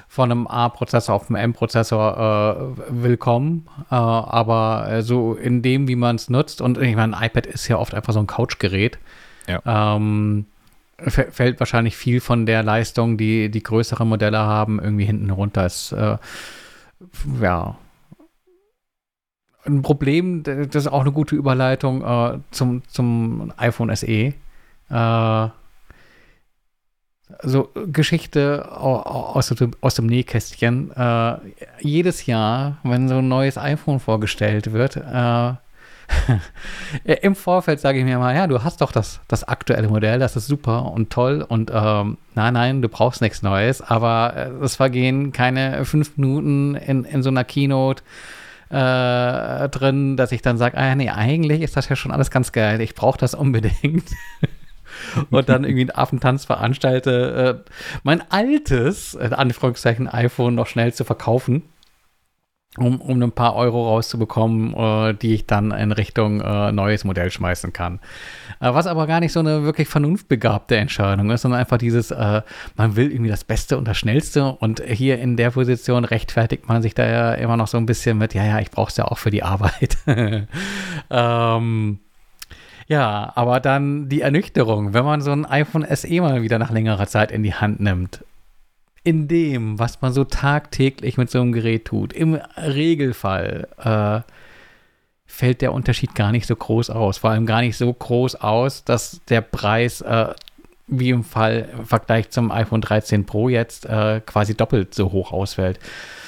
von einem A-Prozessor auf einem M-Prozessor äh, willkommen. Äh, aber so in dem, wie man es nutzt, und ich meine, ein iPad ist ja oft einfach so ein Couchgerät. Ja. Ähm, fällt wahrscheinlich viel von der Leistung, die die größere Modelle haben, irgendwie hinten runter. Ist, ja, ein Problem, das ist auch eine gute Überleitung äh, zum, zum iPhone SE. Äh, so Geschichte aus, aus dem Nähkästchen. Äh, jedes Jahr, wenn so ein neues iPhone vorgestellt wird, äh, <laughs> im Vorfeld sage ich mir mal, ja, du hast doch das, das aktuelle Modell, das ist super und toll und ähm, nein, nein, du brauchst nichts Neues, aber äh, es vergehen keine fünf Minuten in, in so einer Keynote äh, drin, dass ich dann sage, ah nee, eigentlich ist das ja schon alles ganz geil, ich brauche das unbedingt. <laughs> und dann irgendwie einen Affentanz veranstalte, äh, mein altes, in Anführungszeichen, iPhone noch schnell zu verkaufen um, um ein paar Euro rauszubekommen, äh, die ich dann in Richtung äh, neues Modell schmeißen kann. Äh, was aber gar nicht so eine wirklich vernunftbegabte Entscheidung ist, sondern einfach dieses, äh, man will irgendwie das Beste und das Schnellste und hier in der Position rechtfertigt man sich da ja immer noch so ein bisschen mit, ja, ja, ich brauche es ja auch für die Arbeit. <laughs> ähm, ja, aber dann die Ernüchterung, wenn man so ein iPhone SE mal wieder nach längerer Zeit in die Hand nimmt in dem, was man so tagtäglich mit so einem Gerät tut, im Regelfall äh, fällt der Unterschied gar nicht so groß aus. Vor allem gar nicht so groß aus, dass der Preis äh, wie im Fall im Vergleich zum iPhone 13 Pro jetzt äh, quasi doppelt so hoch ausfällt.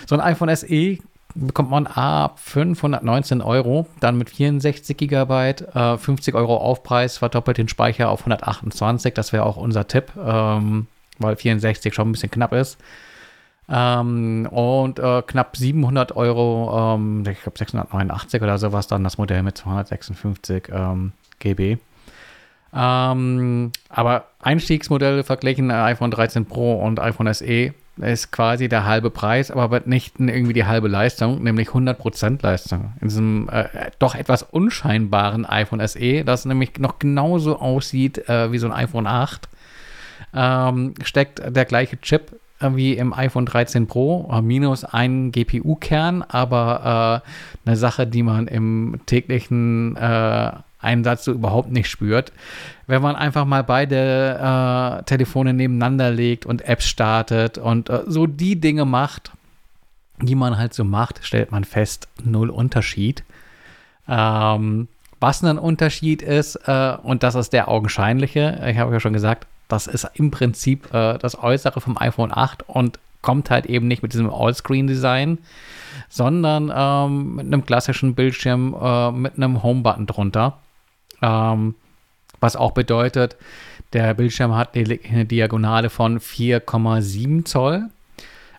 So ein iPhone SE bekommt man ab 519 Euro, dann mit 64 Gigabyte, äh, 50 Euro Aufpreis, verdoppelt den Speicher auf 128. Das wäre auch unser Tipp. Ähm, weil 64 schon ein bisschen knapp ist. Ähm, und äh, knapp 700 Euro, ähm, ich glaube 689 oder sowas, dann das Modell mit 256 ähm, GB. Ähm, aber Einstiegsmodelle verglichen äh, iPhone 13 Pro und iPhone SE ist quasi der halbe Preis, aber nicht irgendwie die halbe Leistung, nämlich 100% Leistung. In diesem äh, doch etwas unscheinbaren iPhone SE, das nämlich noch genauso aussieht äh, wie so ein iPhone 8 ähm, steckt der gleiche Chip wie im iPhone 13 Pro, äh, minus ein GPU-Kern, aber äh, eine Sache, die man im täglichen äh, Einsatz so überhaupt nicht spürt. Wenn man einfach mal beide äh, Telefone nebeneinander legt und Apps startet und äh, so die Dinge macht, die man halt so macht, stellt man fest, null Unterschied. Ähm, was ein Unterschied ist, äh, und das ist der augenscheinliche, ich habe ja schon gesagt, das ist im Prinzip äh, das Äußere vom iPhone 8 und kommt halt eben nicht mit diesem All-Screen-Design, sondern ähm, mit einem klassischen Bildschirm äh, mit einem Home-Button drunter. Ähm, was auch bedeutet, der Bildschirm hat eine Diagonale von 4,7 Zoll,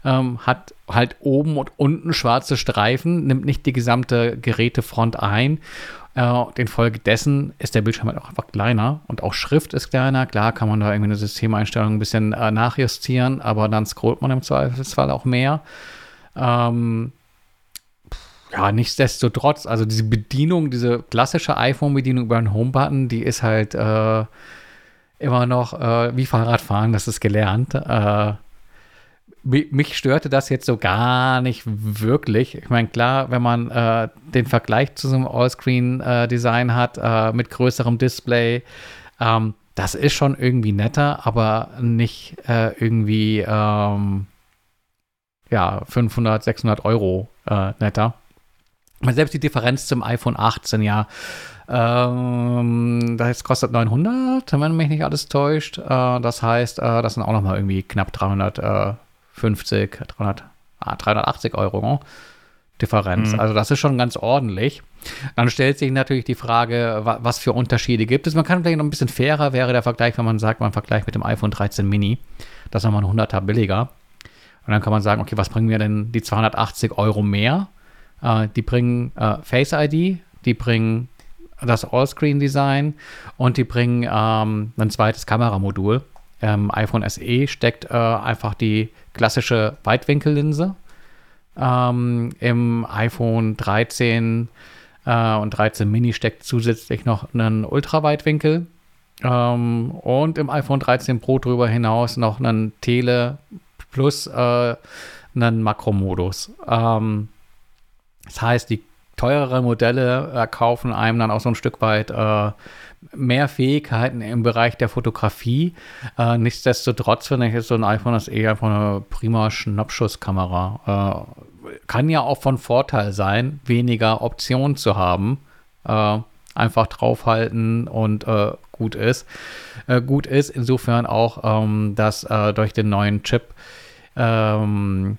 ähm, hat halt oben und unten schwarze Streifen, nimmt nicht die gesamte Gerätefront ein äh, infolgedessen ist der Bildschirm halt auch einfach kleiner und auch Schrift ist kleiner. Klar kann man da irgendwie eine Systemeinstellung ein bisschen äh, nachjustieren, aber dann scrollt man im Zweifelsfall auch mehr. Ähm, ja, nichtsdestotrotz, also diese Bedienung, diese klassische iPhone-Bedienung über einen Home-Button, die ist halt äh, immer noch äh, wie Fahrradfahren, das ist gelernt. Äh, mich störte das jetzt so gar nicht wirklich. Ich meine, klar, wenn man äh, den Vergleich zu so einem Allscreen-Design äh, hat äh, mit größerem Display, ähm, das ist schon irgendwie netter, aber nicht äh, irgendwie ähm, ja, 500, 600 Euro äh, netter. Selbst die Differenz zum iPhone 18, ja, ähm, das kostet 900, wenn mich nicht alles täuscht. Äh, das heißt, das sind auch noch mal irgendwie knapp 300 50, 300, ah, 380 Euro ne? Differenz. Mhm. Also das ist schon ganz ordentlich. Dann stellt sich natürlich die Frage, was für Unterschiede gibt es. Man kann vielleicht noch ein bisschen fairer wäre der Vergleich, wenn man sagt, man vergleicht mit dem iPhone 13 Mini. Das ist nochmal ein 100er billiger. Und dann kann man sagen, okay, was bringen mir denn die 280 Euro mehr? Äh, die bringen äh, Face ID, die bringen das Allscreen-Design und die bringen ähm, ein zweites Kameramodul. Im iPhone SE steckt äh, einfach die klassische Weitwinkellinse. Ähm, Im iPhone 13 äh, und 13 Mini steckt zusätzlich noch ein Ultraweitwinkel. Ähm, und im iPhone 13 Pro darüber hinaus noch einen Tele plus äh, einen Makromodus. Ähm, das heißt, die teureren Modelle äh, kaufen einem dann auch so ein Stück weit äh, mehr Fähigkeiten im Bereich der Fotografie. Äh, nichtsdestotrotz finde ich, ist so ein iPhone das eher einfach eine prima Schnappschusskamera. Äh, kann ja auch von Vorteil sein, weniger Optionen zu haben. Äh, einfach draufhalten und äh, gut ist. gut ist insofern auch, ähm, dass durch den neuen Chip ähm,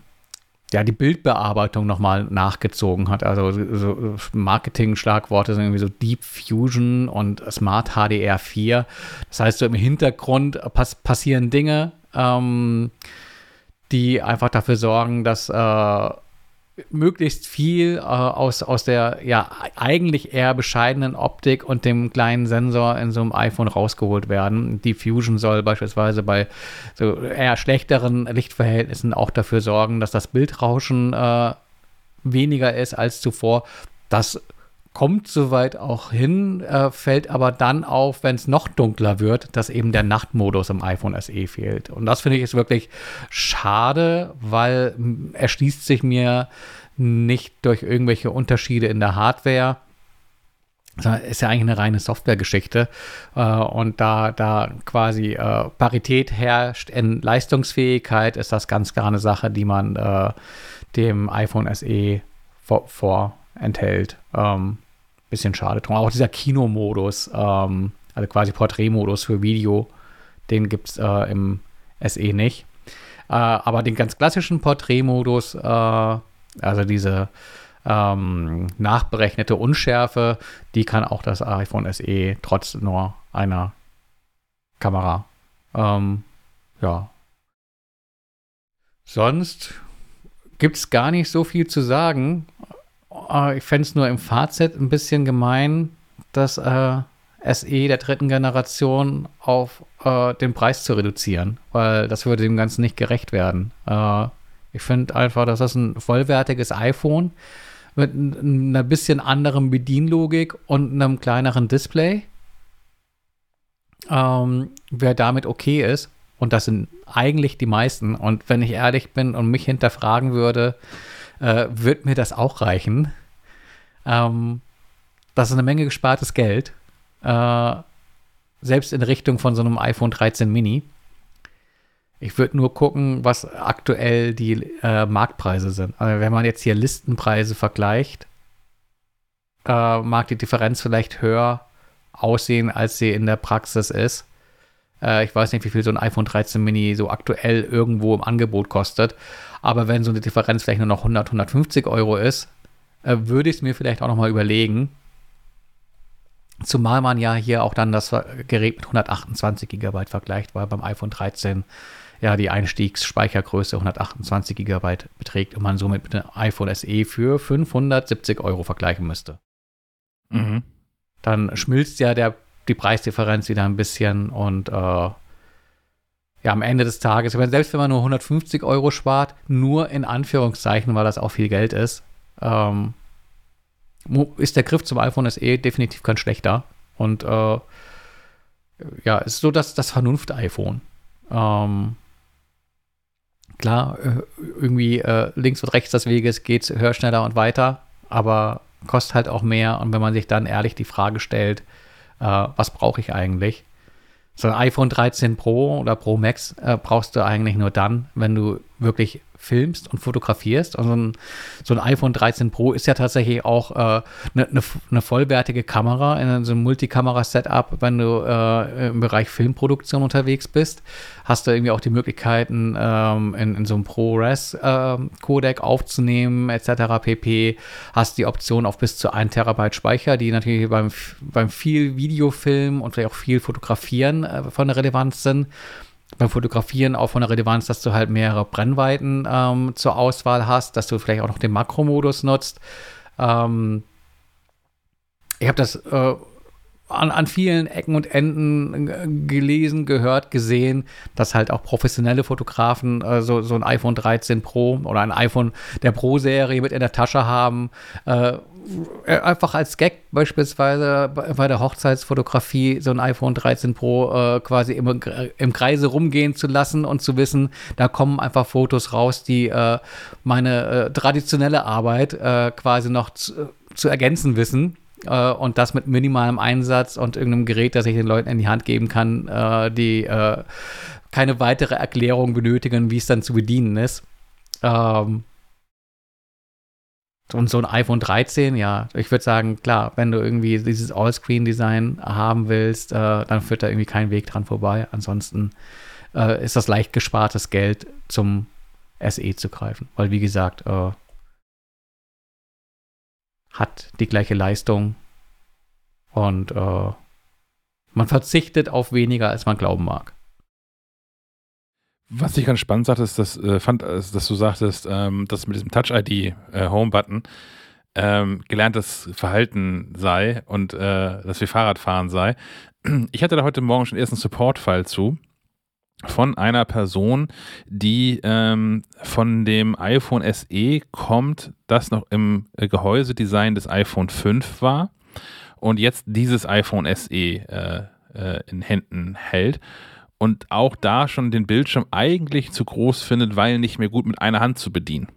ja, die Bildbearbeitung nochmal nachgezogen hat. Also so Marketing-Schlagworte sind irgendwie so Deep Fusion und Smart HDR4. Das heißt, so im Hintergrund pass passieren Dinge, ähm, die einfach dafür sorgen, dass äh, möglichst viel äh, aus, aus der ja eigentlich eher bescheidenen Optik und dem kleinen Sensor in so einem iPhone rausgeholt werden. Die Fusion soll beispielsweise bei so eher schlechteren Lichtverhältnissen auch dafür sorgen, dass das Bildrauschen äh, weniger ist als zuvor. Das kommt soweit auch hin, äh, fällt aber dann auf, wenn es noch dunkler wird, dass eben der Nachtmodus im iPhone SE fehlt. Und das finde ich ist wirklich schade, weil erschließt sich mir nicht durch irgendwelche Unterschiede in der Hardware. Das ist ja eigentlich eine reine Softwaregeschichte. Äh, und da, da quasi äh, Parität herrscht in Leistungsfähigkeit, ist das ganz klar eine Sache, die man äh, dem iPhone SE vor, vorenthält. Ähm, bisschen schade drum. Auch dieser Kinomodus, ähm, also quasi Porträtmodus für Video, den gibt es äh, im SE nicht. Äh, aber den ganz klassischen Porträtmodus, äh, also diese ähm, nachberechnete Unschärfe, die kann auch das iPhone SE trotz nur einer Kamera. Ähm, ja. Sonst gibt es gar nicht so viel zu sagen. Äh, ich fände es nur im Fazit ein bisschen gemein, dass äh, SE der dritten Generation auf äh, den Preis zu reduzieren, weil das würde dem Ganzen nicht gerecht werden. Äh, ich finde einfach, dass das ein vollwertiges iPhone mit einer bisschen anderen Bedienlogik und einem kleineren Display, ähm, wer damit okay ist, und das sind eigentlich die meisten, und wenn ich ehrlich bin und mich hinterfragen würde, äh, wird mir das auch reichen. Ähm, das ist eine Menge gespartes Geld. Äh, selbst in Richtung von so einem iPhone 13 Mini. Ich würde nur gucken, was aktuell die äh, Marktpreise sind. Also wenn man jetzt hier Listenpreise vergleicht, äh, mag die Differenz vielleicht höher aussehen, als sie in der Praxis ist. Äh, ich weiß nicht, wie viel so ein iPhone 13 Mini so aktuell irgendwo im Angebot kostet. Aber wenn so eine Differenz vielleicht nur noch 100, 150 Euro ist, äh, würde ich es mir vielleicht auch noch mal überlegen. Zumal man ja hier auch dann das Gerät mit 128 GB vergleicht, weil beim iPhone 13 ja die Einstiegsspeichergröße 128 GB beträgt und man somit mit dem iPhone SE für 570 Euro vergleichen müsste. Mhm. Dann schmilzt ja der, die Preisdifferenz wieder ein bisschen und äh, ja, am Ende des Tages, selbst wenn man nur 150 Euro spart, nur in Anführungszeichen, weil das auch viel Geld ist, ähm, ist der Griff zum iPhone SE definitiv kein schlechter. Und äh, ja, ist so das, das Vernunft-iPhone. Ähm, klar, äh, irgendwie äh, links und rechts des Weges geht es höher, schneller und weiter, aber kostet halt auch mehr. Und wenn man sich dann ehrlich die Frage stellt, äh, was brauche ich eigentlich? So ein iPhone 13 Pro oder Pro Max äh, brauchst du eigentlich nur dann, wenn du wirklich filmst und fotografierst. Also ein, so ein iPhone 13 Pro ist ja tatsächlich auch eine äh, ne, ne, ne vollwertige Kamera in so einem Multikamera-Setup, wenn du äh, im Bereich Filmproduktion unterwegs bist. Hast du irgendwie auch die Möglichkeiten, ähm, in, in, so einem ProRes-Codec äh, aufzunehmen, etc. pp. Hast die Option auf bis zu 1 Terabyte Speicher, die natürlich beim, beim viel Videofilm und vielleicht auch viel Fotografieren äh, von Relevanz sind. Beim Fotografieren auch von der Relevanz, dass du halt mehrere Brennweiten ähm, zur Auswahl hast, dass du vielleicht auch noch den Makromodus nutzt. Ähm, ich habe das äh, an, an vielen Ecken und Enden äh, gelesen, gehört, gesehen, dass halt auch professionelle Fotografen äh, so, so ein iPhone 13 Pro oder ein iPhone der Pro-Serie mit in der Tasche haben. Äh, einfach als Gag beispielsweise bei der Hochzeitsfotografie so ein iPhone 13 Pro äh, quasi im, im Kreise rumgehen zu lassen und zu wissen, da kommen einfach Fotos raus, die äh, meine äh, traditionelle Arbeit äh, quasi noch zu, zu ergänzen wissen äh, und das mit minimalem Einsatz und irgendeinem Gerät, das ich den Leuten in die Hand geben kann, äh, die äh, keine weitere Erklärung benötigen, wie es dann zu bedienen ist. Ähm, und so ein iPhone 13, ja, ich würde sagen, klar, wenn du irgendwie dieses Allscreen-Design haben willst, äh, dann führt da irgendwie kein Weg dran vorbei. Ansonsten äh, ist das leicht gespartes Geld zum SE zu greifen. Weil, wie gesagt, äh, hat die gleiche Leistung und äh, man verzichtet auf weniger, als man glauben mag. Was ich ganz spannend sagte, ist, dass, äh, fand, dass du sagtest, ähm, dass mit diesem Touch-ID äh, ähm, gelerntes Verhalten sei und äh, dass wir Fahrradfahren sei. Ich hatte da heute Morgen schon erst einen Support-File zu von einer Person, die ähm, von dem iPhone SE kommt, das noch im äh, Gehäusedesign des iPhone 5 war und jetzt dieses iPhone SE äh, äh, in Händen hält und auch da schon den Bildschirm eigentlich zu groß findet, weil nicht mehr gut mit einer Hand zu bedienen.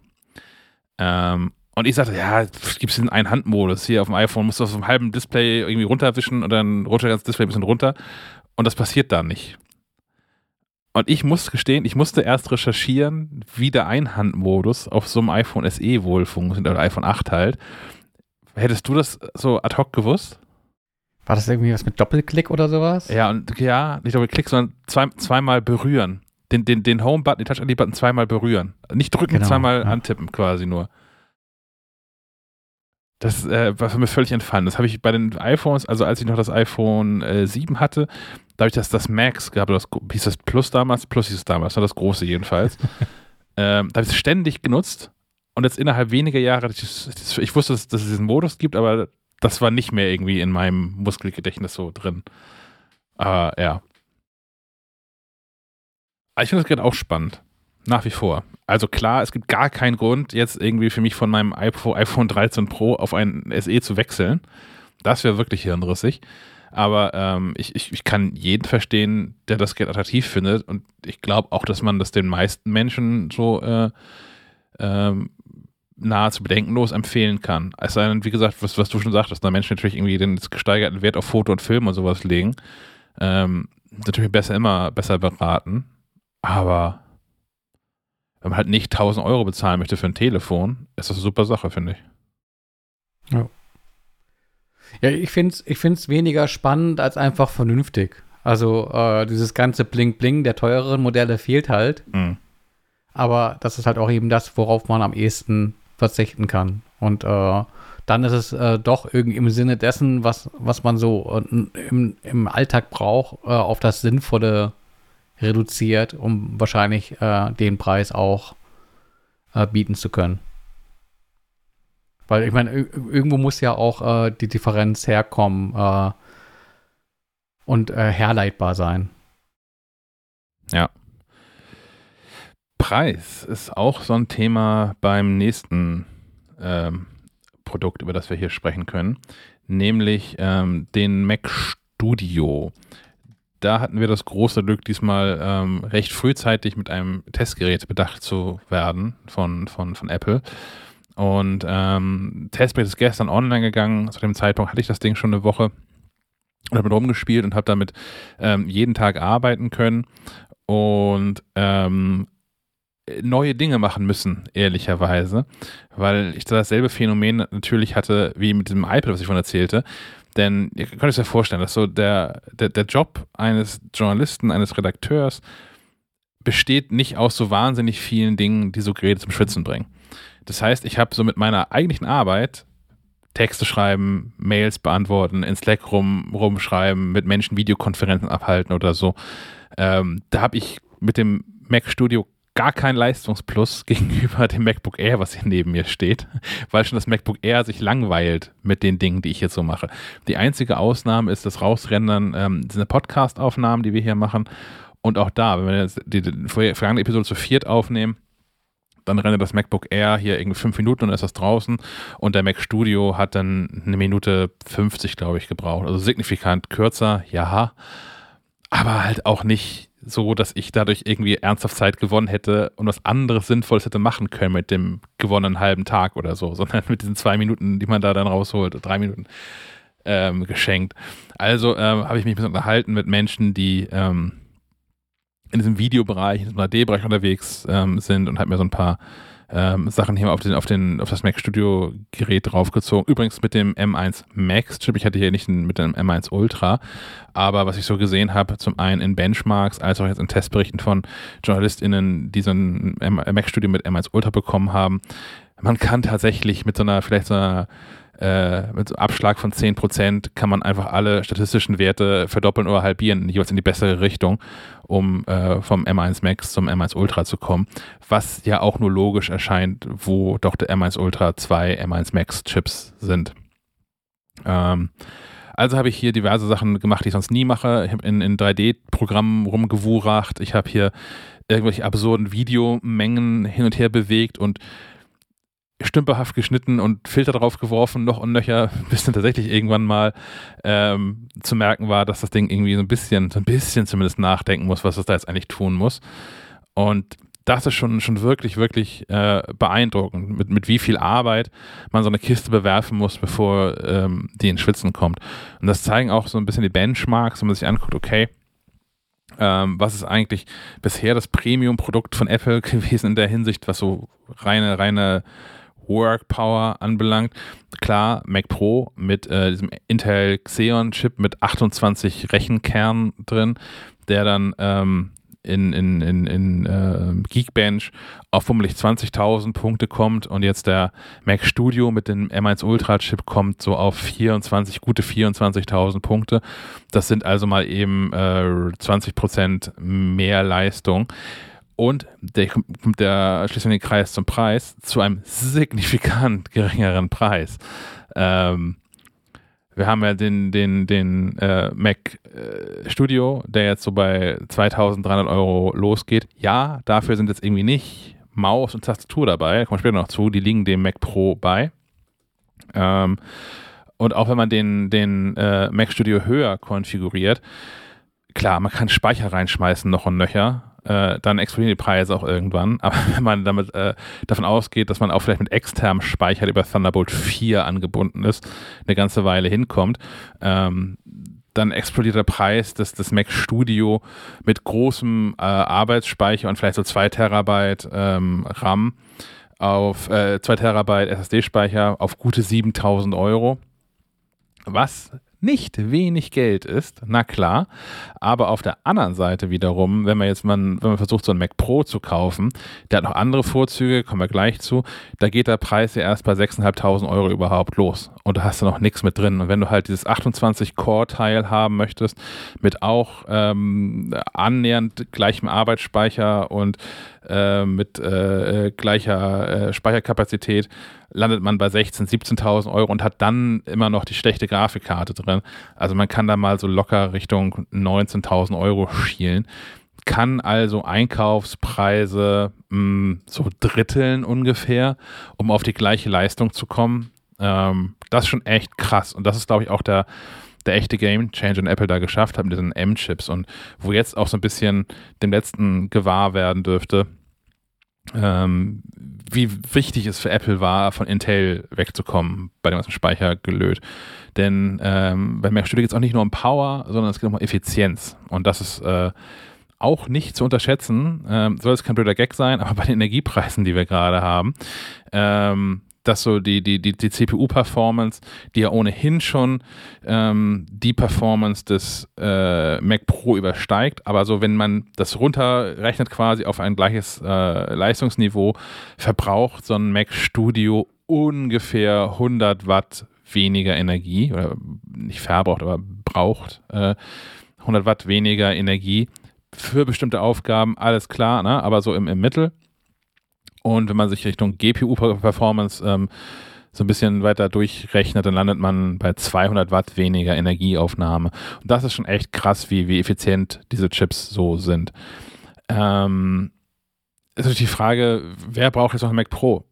Ähm, und ich sagte, ja, gibt es den Ein-Hand-Modus hier auf dem iPhone, musst du auf einem halben Display irgendwie runterwischen und dann rutscht das Display ein bisschen runter. Und das passiert da nicht. Und ich muss gestehen, ich musste erst recherchieren, wie der Einhandmodus auf so einem iPhone SE wohl funktioniert, oder iPhone 8 halt. Hättest du das so ad hoc gewusst? War das irgendwie was mit Doppelklick oder sowas? Ja, und ja, nicht Doppelklick, sondern zwei, zweimal berühren. Den, den, den Home-Button, den Touch-ID-Button zweimal berühren. Nicht drücken, genau, zweimal ja. antippen quasi nur. Das äh, war für mich völlig entfallen. Das habe ich bei den iPhones, also als ich noch das iPhone äh, 7 hatte, dadurch, dass das Max gab, das hieß das Plus damals, Plus hieß es damals, war das große jedenfalls. <laughs> ähm, da habe ich es ständig genutzt und jetzt innerhalb weniger Jahre, ich, ich wusste, dass, dass, es diesen Modus gibt, aber das war nicht mehr irgendwie in meinem Muskelgedächtnis so drin. Aber ja. Aber ich finde das gerade auch spannend. Nach wie vor. Also klar, es gibt gar keinen Grund, jetzt irgendwie für mich von meinem iPhone 13 Pro auf ein SE zu wechseln. Das wäre wirklich hirnrissig. Aber ähm, ich, ich, ich kann jeden verstehen, der das Geld attraktiv findet. Und ich glaube auch, dass man das den meisten Menschen so äh, ähm, nahezu bedenkenlos empfehlen kann. Es sei denn, wie gesagt, was, was du schon sagtest, da Menschen natürlich irgendwie den gesteigerten Wert auf Foto und Film und sowas legen. Ähm, natürlich besser immer besser beraten. Aber wenn man halt nicht 1000 Euro bezahlen möchte für ein Telefon, ist das eine super Sache, finde ich. Ja. Ja, ich finde es ich find's weniger spannend als einfach vernünftig. Also äh, dieses ganze Bling-Bling der teureren Modelle fehlt halt. Mhm. Aber das ist halt auch eben das, worauf man am ehesten verzichten kann. Und äh, dann ist es äh, doch irgendwie im Sinne dessen, was, was man so äh, im, im Alltag braucht, äh, auf das Sinnvolle reduziert, um wahrscheinlich äh, den Preis auch bieten zu können. Weil ich meine, irgendwo muss ja auch äh, die Differenz herkommen äh, und äh, herleitbar sein. Ja. Preis ist auch so ein Thema beim nächsten ähm, Produkt, über das wir hier sprechen können, nämlich ähm, den Mac Studio. Da hatten wir das große Glück, diesmal ähm, recht frühzeitig mit einem Testgerät bedacht zu werden von, von, von Apple. Und ähm, Testbericht ist gestern online gegangen. Zu dem Zeitpunkt hatte ich das Ding schon eine Woche und habe rumgespielt und habe damit ähm, jeden Tag arbeiten können und ähm, neue Dinge machen müssen, ehrlicherweise, weil ich dasselbe Phänomen natürlich hatte wie mit dem iPad, was ich von erzählte. Denn ihr könnt euch ja vorstellen, dass so der, der, der Job eines Journalisten, eines Redakteurs besteht nicht aus so wahnsinnig vielen Dingen, die so Geräte zum Schwitzen bringen. Das heißt, ich habe so mit meiner eigentlichen Arbeit Texte schreiben, Mails beantworten, in Slack rum, rumschreiben, mit Menschen Videokonferenzen abhalten oder so. Ähm, da habe ich mit dem Mac Studio gar kein Leistungsplus <laughs> gegenüber dem MacBook Air, was hier neben mir steht, weil schon das MacBook Air sich langweilt mit den Dingen, die ich jetzt so mache. Die einzige Ausnahme ist das Rausrendern, ähm, sind Podcast-Aufnahmen, die wir hier machen. Und auch da, wenn wir jetzt die, die vergangene Episode zu viert aufnehmen, dann rennt das MacBook Air hier irgendwie fünf Minuten und ist das draußen und der Mac Studio hat dann eine Minute 50, glaube ich, gebraucht. Also signifikant kürzer, ja, aber halt auch nicht so, dass ich dadurch irgendwie ernsthaft Zeit gewonnen hätte und was anderes Sinnvolles hätte machen können mit dem gewonnenen halben Tag oder so, <laughs> sondern mit diesen zwei Minuten, die man da dann rausholt, drei Minuten ähm, geschenkt. Also ähm, habe ich mich ein bisschen unterhalten mit Menschen, die ähm, in diesem Videobereich, in diesem 3D-Bereich unterwegs ähm, sind und habe mir so ein paar ähm, Sachen hier auf, den, auf, den, auf das Mac Studio Gerät draufgezogen. Übrigens mit dem M1 Max Chip. Ich hatte hier nicht mit dem M1 Ultra, aber was ich so gesehen habe, zum einen in Benchmarks, als auch jetzt in Testberichten von JournalistInnen, die so ein Mac Studio mit M1 Ultra bekommen haben, man kann tatsächlich mit so einer, vielleicht so einer äh, mit so Abschlag von 10% kann man einfach alle statistischen Werte verdoppeln oder halbieren, jeweils in die bessere Richtung, um äh, vom M1 Max zum M1 Ultra zu kommen. Was ja auch nur logisch erscheint, wo doch der M1 Ultra zwei M1 Max Chips sind. Ähm, also habe ich hier diverse Sachen gemacht, die ich sonst nie mache. Ich habe in, in 3D-Programmen rumgewuracht. Ich habe hier irgendwelche absurden Videomengen hin und her bewegt und stümperhaft geschnitten und Filter drauf geworfen, noch und nöcher, <laughs> bis dann tatsächlich irgendwann mal ähm, zu merken war, dass das Ding irgendwie so ein bisschen, so ein bisschen zumindest nachdenken muss, was es da jetzt eigentlich tun muss. Und das ist schon, schon wirklich, wirklich äh, beeindruckend, mit, mit wie viel Arbeit man so eine Kiste bewerfen muss, bevor ähm, die ins Schwitzen kommt. Und das zeigen auch so ein bisschen die Benchmarks, wenn man sich anguckt, okay, ähm, was ist eigentlich bisher das Premium-Produkt von Apple <laughs> gewesen in der Hinsicht, was so reine, reine Work Power anbelangt. Klar, Mac Pro mit äh, diesem Intel Xeon Chip mit 28 Rechenkernen drin, der dann ähm, in, in, in, in äh, Geekbench auf vermutlich 20.000 Punkte kommt und jetzt der Mac Studio mit dem M1 Ultra Chip kommt so auf 24, gute 24.000 Punkte. Das sind also mal eben äh, 20% mehr Leistung. Und der der schließt den Kreis zum Preis zu einem signifikant <laughs> geringeren Preis. Ähm, wir haben ja den, den, den äh, Mac äh, Studio, der jetzt so bei 2300 Euro losgeht. Ja, dafür sind jetzt irgendwie nicht Maus und Tastatur dabei, da kommen wir später noch zu, die liegen dem Mac Pro bei. Ähm, und auch wenn man den, den äh, Mac Studio höher konfiguriert, klar, man kann Speicher reinschmeißen noch und nöcher äh, dann explodieren die Preise auch irgendwann. <laughs> Aber wenn man damit äh, davon ausgeht, dass man auch vielleicht mit externem Speicher über Thunderbolt 4 angebunden ist, eine ganze Weile hinkommt, ähm, dann explodiert der Preis des, des Mac Studio mit großem äh, Arbeitsspeicher und vielleicht so 2 Terabyte ähm, RAM auf äh, 2 Terabyte SSD-Speicher auf gute 7000 Euro. Was nicht wenig Geld ist, na klar. Aber auf der anderen Seite wiederum, wenn man jetzt mal, wenn man versucht, so einen Mac Pro zu kaufen, der hat noch andere Vorzüge, kommen wir gleich zu, da geht der Preis ja erst bei 6.500 Euro überhaupt los. Und da hast du noch nichts mit drin. Und wenn du halt dieses 28-Core-Teil haben möchtest, mit auch ähm, annähernd gleichem Arbeitsspeicher und äh, mit äh, gleicher äh, Speicherkapazität, landet man bei 16.000, 17.000 Euro und hat dann immer noch die schlechte Grafikkarte drin. Also man kann da mal so locker Richtung 19.000 Euro schielen. Kann also Einkaufspreise mh, mm, so dritteln ungefähr, um auf die gleiche Leistung zu kommen. Ähm, das ist schon echt krass. Und das ist, glaube ich, auch der, der echte Game Changer, den Apple da geschafft hat mit diesen M-Chips und wo jetzt auch so ein bisschen dem letzten gewahr werden dürfte, ähm, wie wichtig es für Apple war, von Intel wegzukommen bei dem ganzen Speichergelöt. Denn ähm, bei Mac Studio geht es auch nicht nur um Power, sondern es geht auch um Effizienz. Und das ist äh, auch nicht zu unterschätzen. Ähm, soll es kein blöder Gag sein, <laughs> aber bei den Energiepreisen, die wir gerade haben, ähm, dass so die, die, die, die CPU-Performance, die ja ohnehin schon ähm, die Performance des äh, Mac Pro übersteigt, aber so wenn man das runterrechnet quasi auf ein gleiches äh, Leistungsniveau, verbraucht so ein Mac Studio ungefähr 100 Watt weniger Energie, oder nicht verbraucht, aber braucht äh, 100 Watt weniger Energie für bestimmte Aufgaben, alles klar, ne? aber so im, im Mittel. Und wenn man sich Richtung GPU-Performance ähm, so ein bisschen weiter durchrechnet, dann landet man bei 200 Watt weniger Energieaufnahme. Und das ist schon echt krass, wie, wie effizient diese Chips so sind. Ähm, ist natürlich die Frage, wer braucht jetzt noch ein Mac Pro?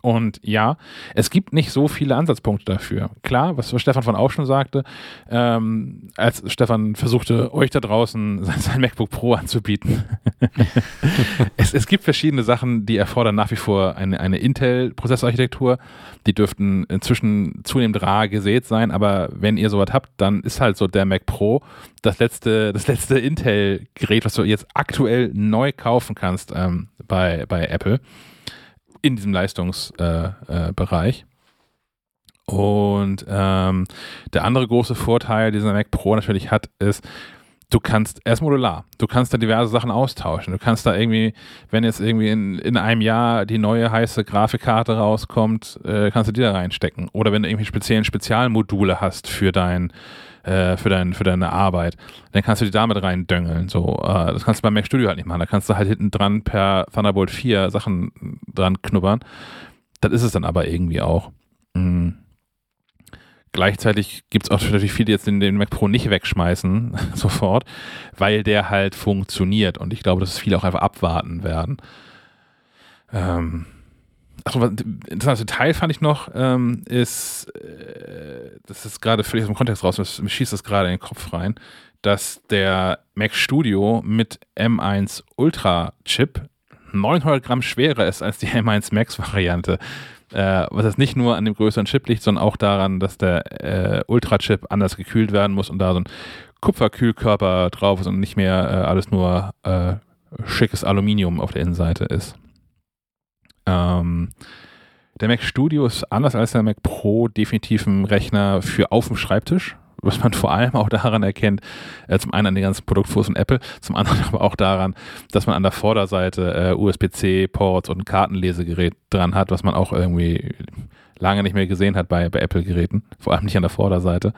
Und ja, es gibt nicht so viele Ansatzpunkte dafür. Klar, was Stefan von auch schon sagte, ähm, als Stefan versuchte, euch da draußen <laughs> sein, sein MacBook Pro anzubieten. <laughs> es, es, gibt verschiedene Sachen, die erfordern nach wie vor eine, eine Intel-Prozessorarchitektur. Die dürften inzwischen zunehmend rar gesät sein, aber wenn ihr sowas habt, dann ist halt so der Mac Pro das letzte, das letzte Intel-Gerät, was du jetzt aktuell neu kaufen kannst ähm, bei, bei Apple in diesem Leistungsbereich. Äh, äh, und ähm, der andere große Vorteil, den der Mac Pro natürlich hat, ist, du kannst, er ist modular. Du kannst da diverse Sachen austauschen. Du kannst da irgendwie, wenn jetzt irgendwie in, in einem Jahr die neue heiße Grafikkarte rauskommt, äh, kannst du die da reinstecken. Oder wenn du irgendwie speziellen Spezialmodule hast für dein, äh, für, dein, für deine Arbeit, dann kannst du die damit reindöngeln. So, äh, das kannst du beim Mac Studio halt nicht machen. Da kannst du halt hinten dran per Thunderbolt 4 Sachen dran knubbern. Das ist es dann aber irgendwie auch. Mhm. Gleichzeitig gibt es auch natürlich viele, die jetzt den, Mac Pro nicht wegschmeißen <laughs> sofort, weil der halt funktioniert. Und ich glaube, dass viele auch einfach abwarten werden. Ähm, Achso, ein interessantes Detail fand ich noch, ähm, ist, äh, das ist gerade völlig aus dem Kontext raus, mir schießt das gerade in den Kopf rein, dass der Mac Studio mit M1 Ultra Chip 900 Gramm schwerer ist als die <laughs> M1 Max Variante. Äh, was jetzt nicht nur an dem größeren Chip liegt, sondern auch daran, dass der äh, Ultra-Chip anders gekühlt werden muss und da so ein Kupferkühlkörper drauf ist und nicht mehr äh, alles nur äh, schickes Aluminium auf der Innenseite ist. Ähm, der Mac Studio ist anders als der Mac Pro definitiv ein Rechner für auf dem Schreibtisch, was man <laughs> vor allem auch daran erkennt, äh, zum einen an den ganzen Produktfuß von Apple, zum anderen <laughs> aber auch daran, dass man an der Vorderseite äh, USB-C-Ports und ein Kartenlesegerät dran hat, was man auch irgendwie lange nicht mehr gesehen hat bei, bei Apple-Geräten, vor allem nicht an der Vorderseite.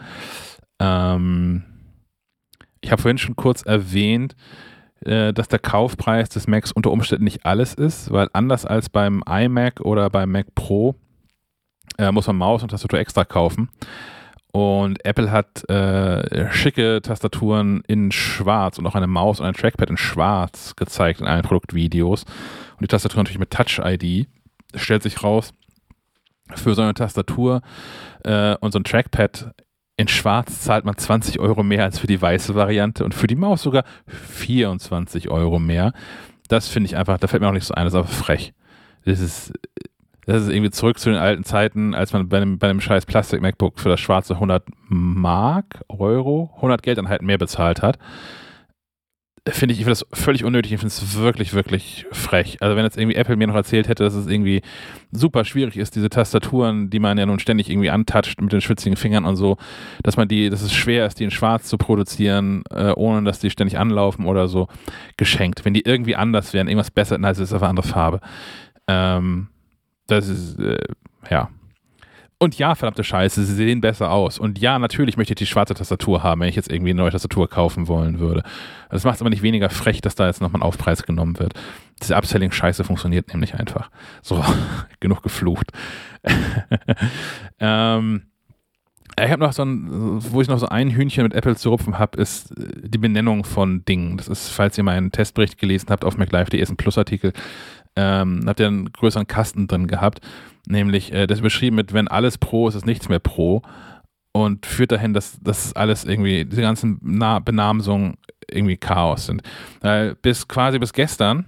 Ähm, ich habe vorhin schon kurz erwähnt, äh, dass der Kaufpreis des Macs unter Umständen nicht alles ist, weil anders als beim iMac oder beim Mac Pro äh, muss man Maus und Tastatur extra kaufen. Und Apple hat äh, schicke Tastaturen in schwarz und auch eine Maus und ein Trackpad in schwarz gezeigt in allen Produktvideos. Und die Tastatur natürlich mit Touch-ID. Stellt sich raus, für so eine Tastatur äh, und so ein Trackpad in schwarz zahlt man 20 Euro mehr als für die weiße Variante und für die Maus sogar 24 Euro mehr. Das finde ich einfach, da fällt mir auch nicht so ein, das ist aber frech. Das ist das ist irgendwie zurück zu den alten Zeiten, als man bei einem, bei einem scheiß Plastik-MacBook für das schwarze 100 Mark, Euro, 100 Geld dann halt mehr bezahlt hat. Finde ich, ich finde das völlig unnötig. Ich finde es wirklich, wirklich frech. Also, wenn jetzt irgendwie Apple mir noch erzählt hätte, dass es irgendwie super schwierig ist, diese Tastaturen, die man ja nun ständig irgendwie antatscht mit den schwitzigen Fingern und so, dass man die, dass es schwer ist, die in schwarz zu produzieren, äh, ohne dass die ständig anlaufen oder so, geschenkt. Wenn die irgendwie anders wären, irgendwas besser, nein, es ist einfach andere Farbe. Ähm, das ist, äh, ja. Und ja, verdammte Scheiße, sie sehen besser aus. Und ja, natürlich möchte ich die schwarze Tastatur haben, wenn ich jetzt irgendwie eine neue Tastatur kaufen wollen würde. Das macht es aber nicht weniger frech, dass da jetzt nochmal ein Aufpreis genommen wird. Diese Upselling-Scheiße funktioniert nämlich einfach. So, <laughs> genug geflucht. <laughs> ähm, ich habe noch so ein, wo ich noch so ein Hühnchen mit Apple zu rupfen habe, ist äh, die Benennung von Dingen. Das ist, falls ihr meinen Testbericht gelesen habt auf MacLive.de, ist ein Plusartikel ähm, habt ihr einen größeren Kasten drin gehabt, nämlich äh, das beschrieben mit, wenn alles Pro ist, ist nichts mehr Pro und führt dahin, dass das alles irgendwie, diese ganzen Na Benamsungen irgendwie Chaos sind. Weil bis quasi bis gestern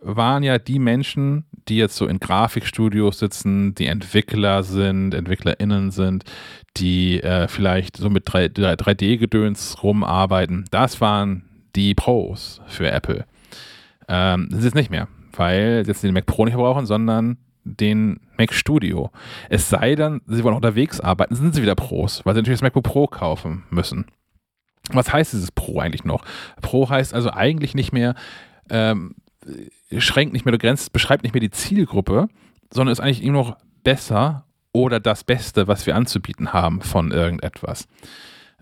waren ja die Menschen, die jetzt so in Grafikstudios sitzen, die Entwickler sind, EntwicklerInnen sind, die äh, vielleicht so mit 3D-Gedöns rumarbeiten, das waren die Pros für Apple. Ähm, das ist nicht mehr weil sie jetzt den Mac Pro nicht brauchen, sondern den Mac Studio. Es sei denn, sie wollen unterwegs arbeiten, sind sie wieder Pros, weil sie natürlich das MacBook Pro kaufen müssen. Was heißt dieses Pro eigentlich noch? Pro heißt also eigentlich nicht mehr, ähm, schränkt nicht mehr, begrenzt, beschreibt nicht mehr die Zielgruppe, sondern ist eigentlich immer noch besser oder das Beste, was wir anzubieten haben von irgendetwas.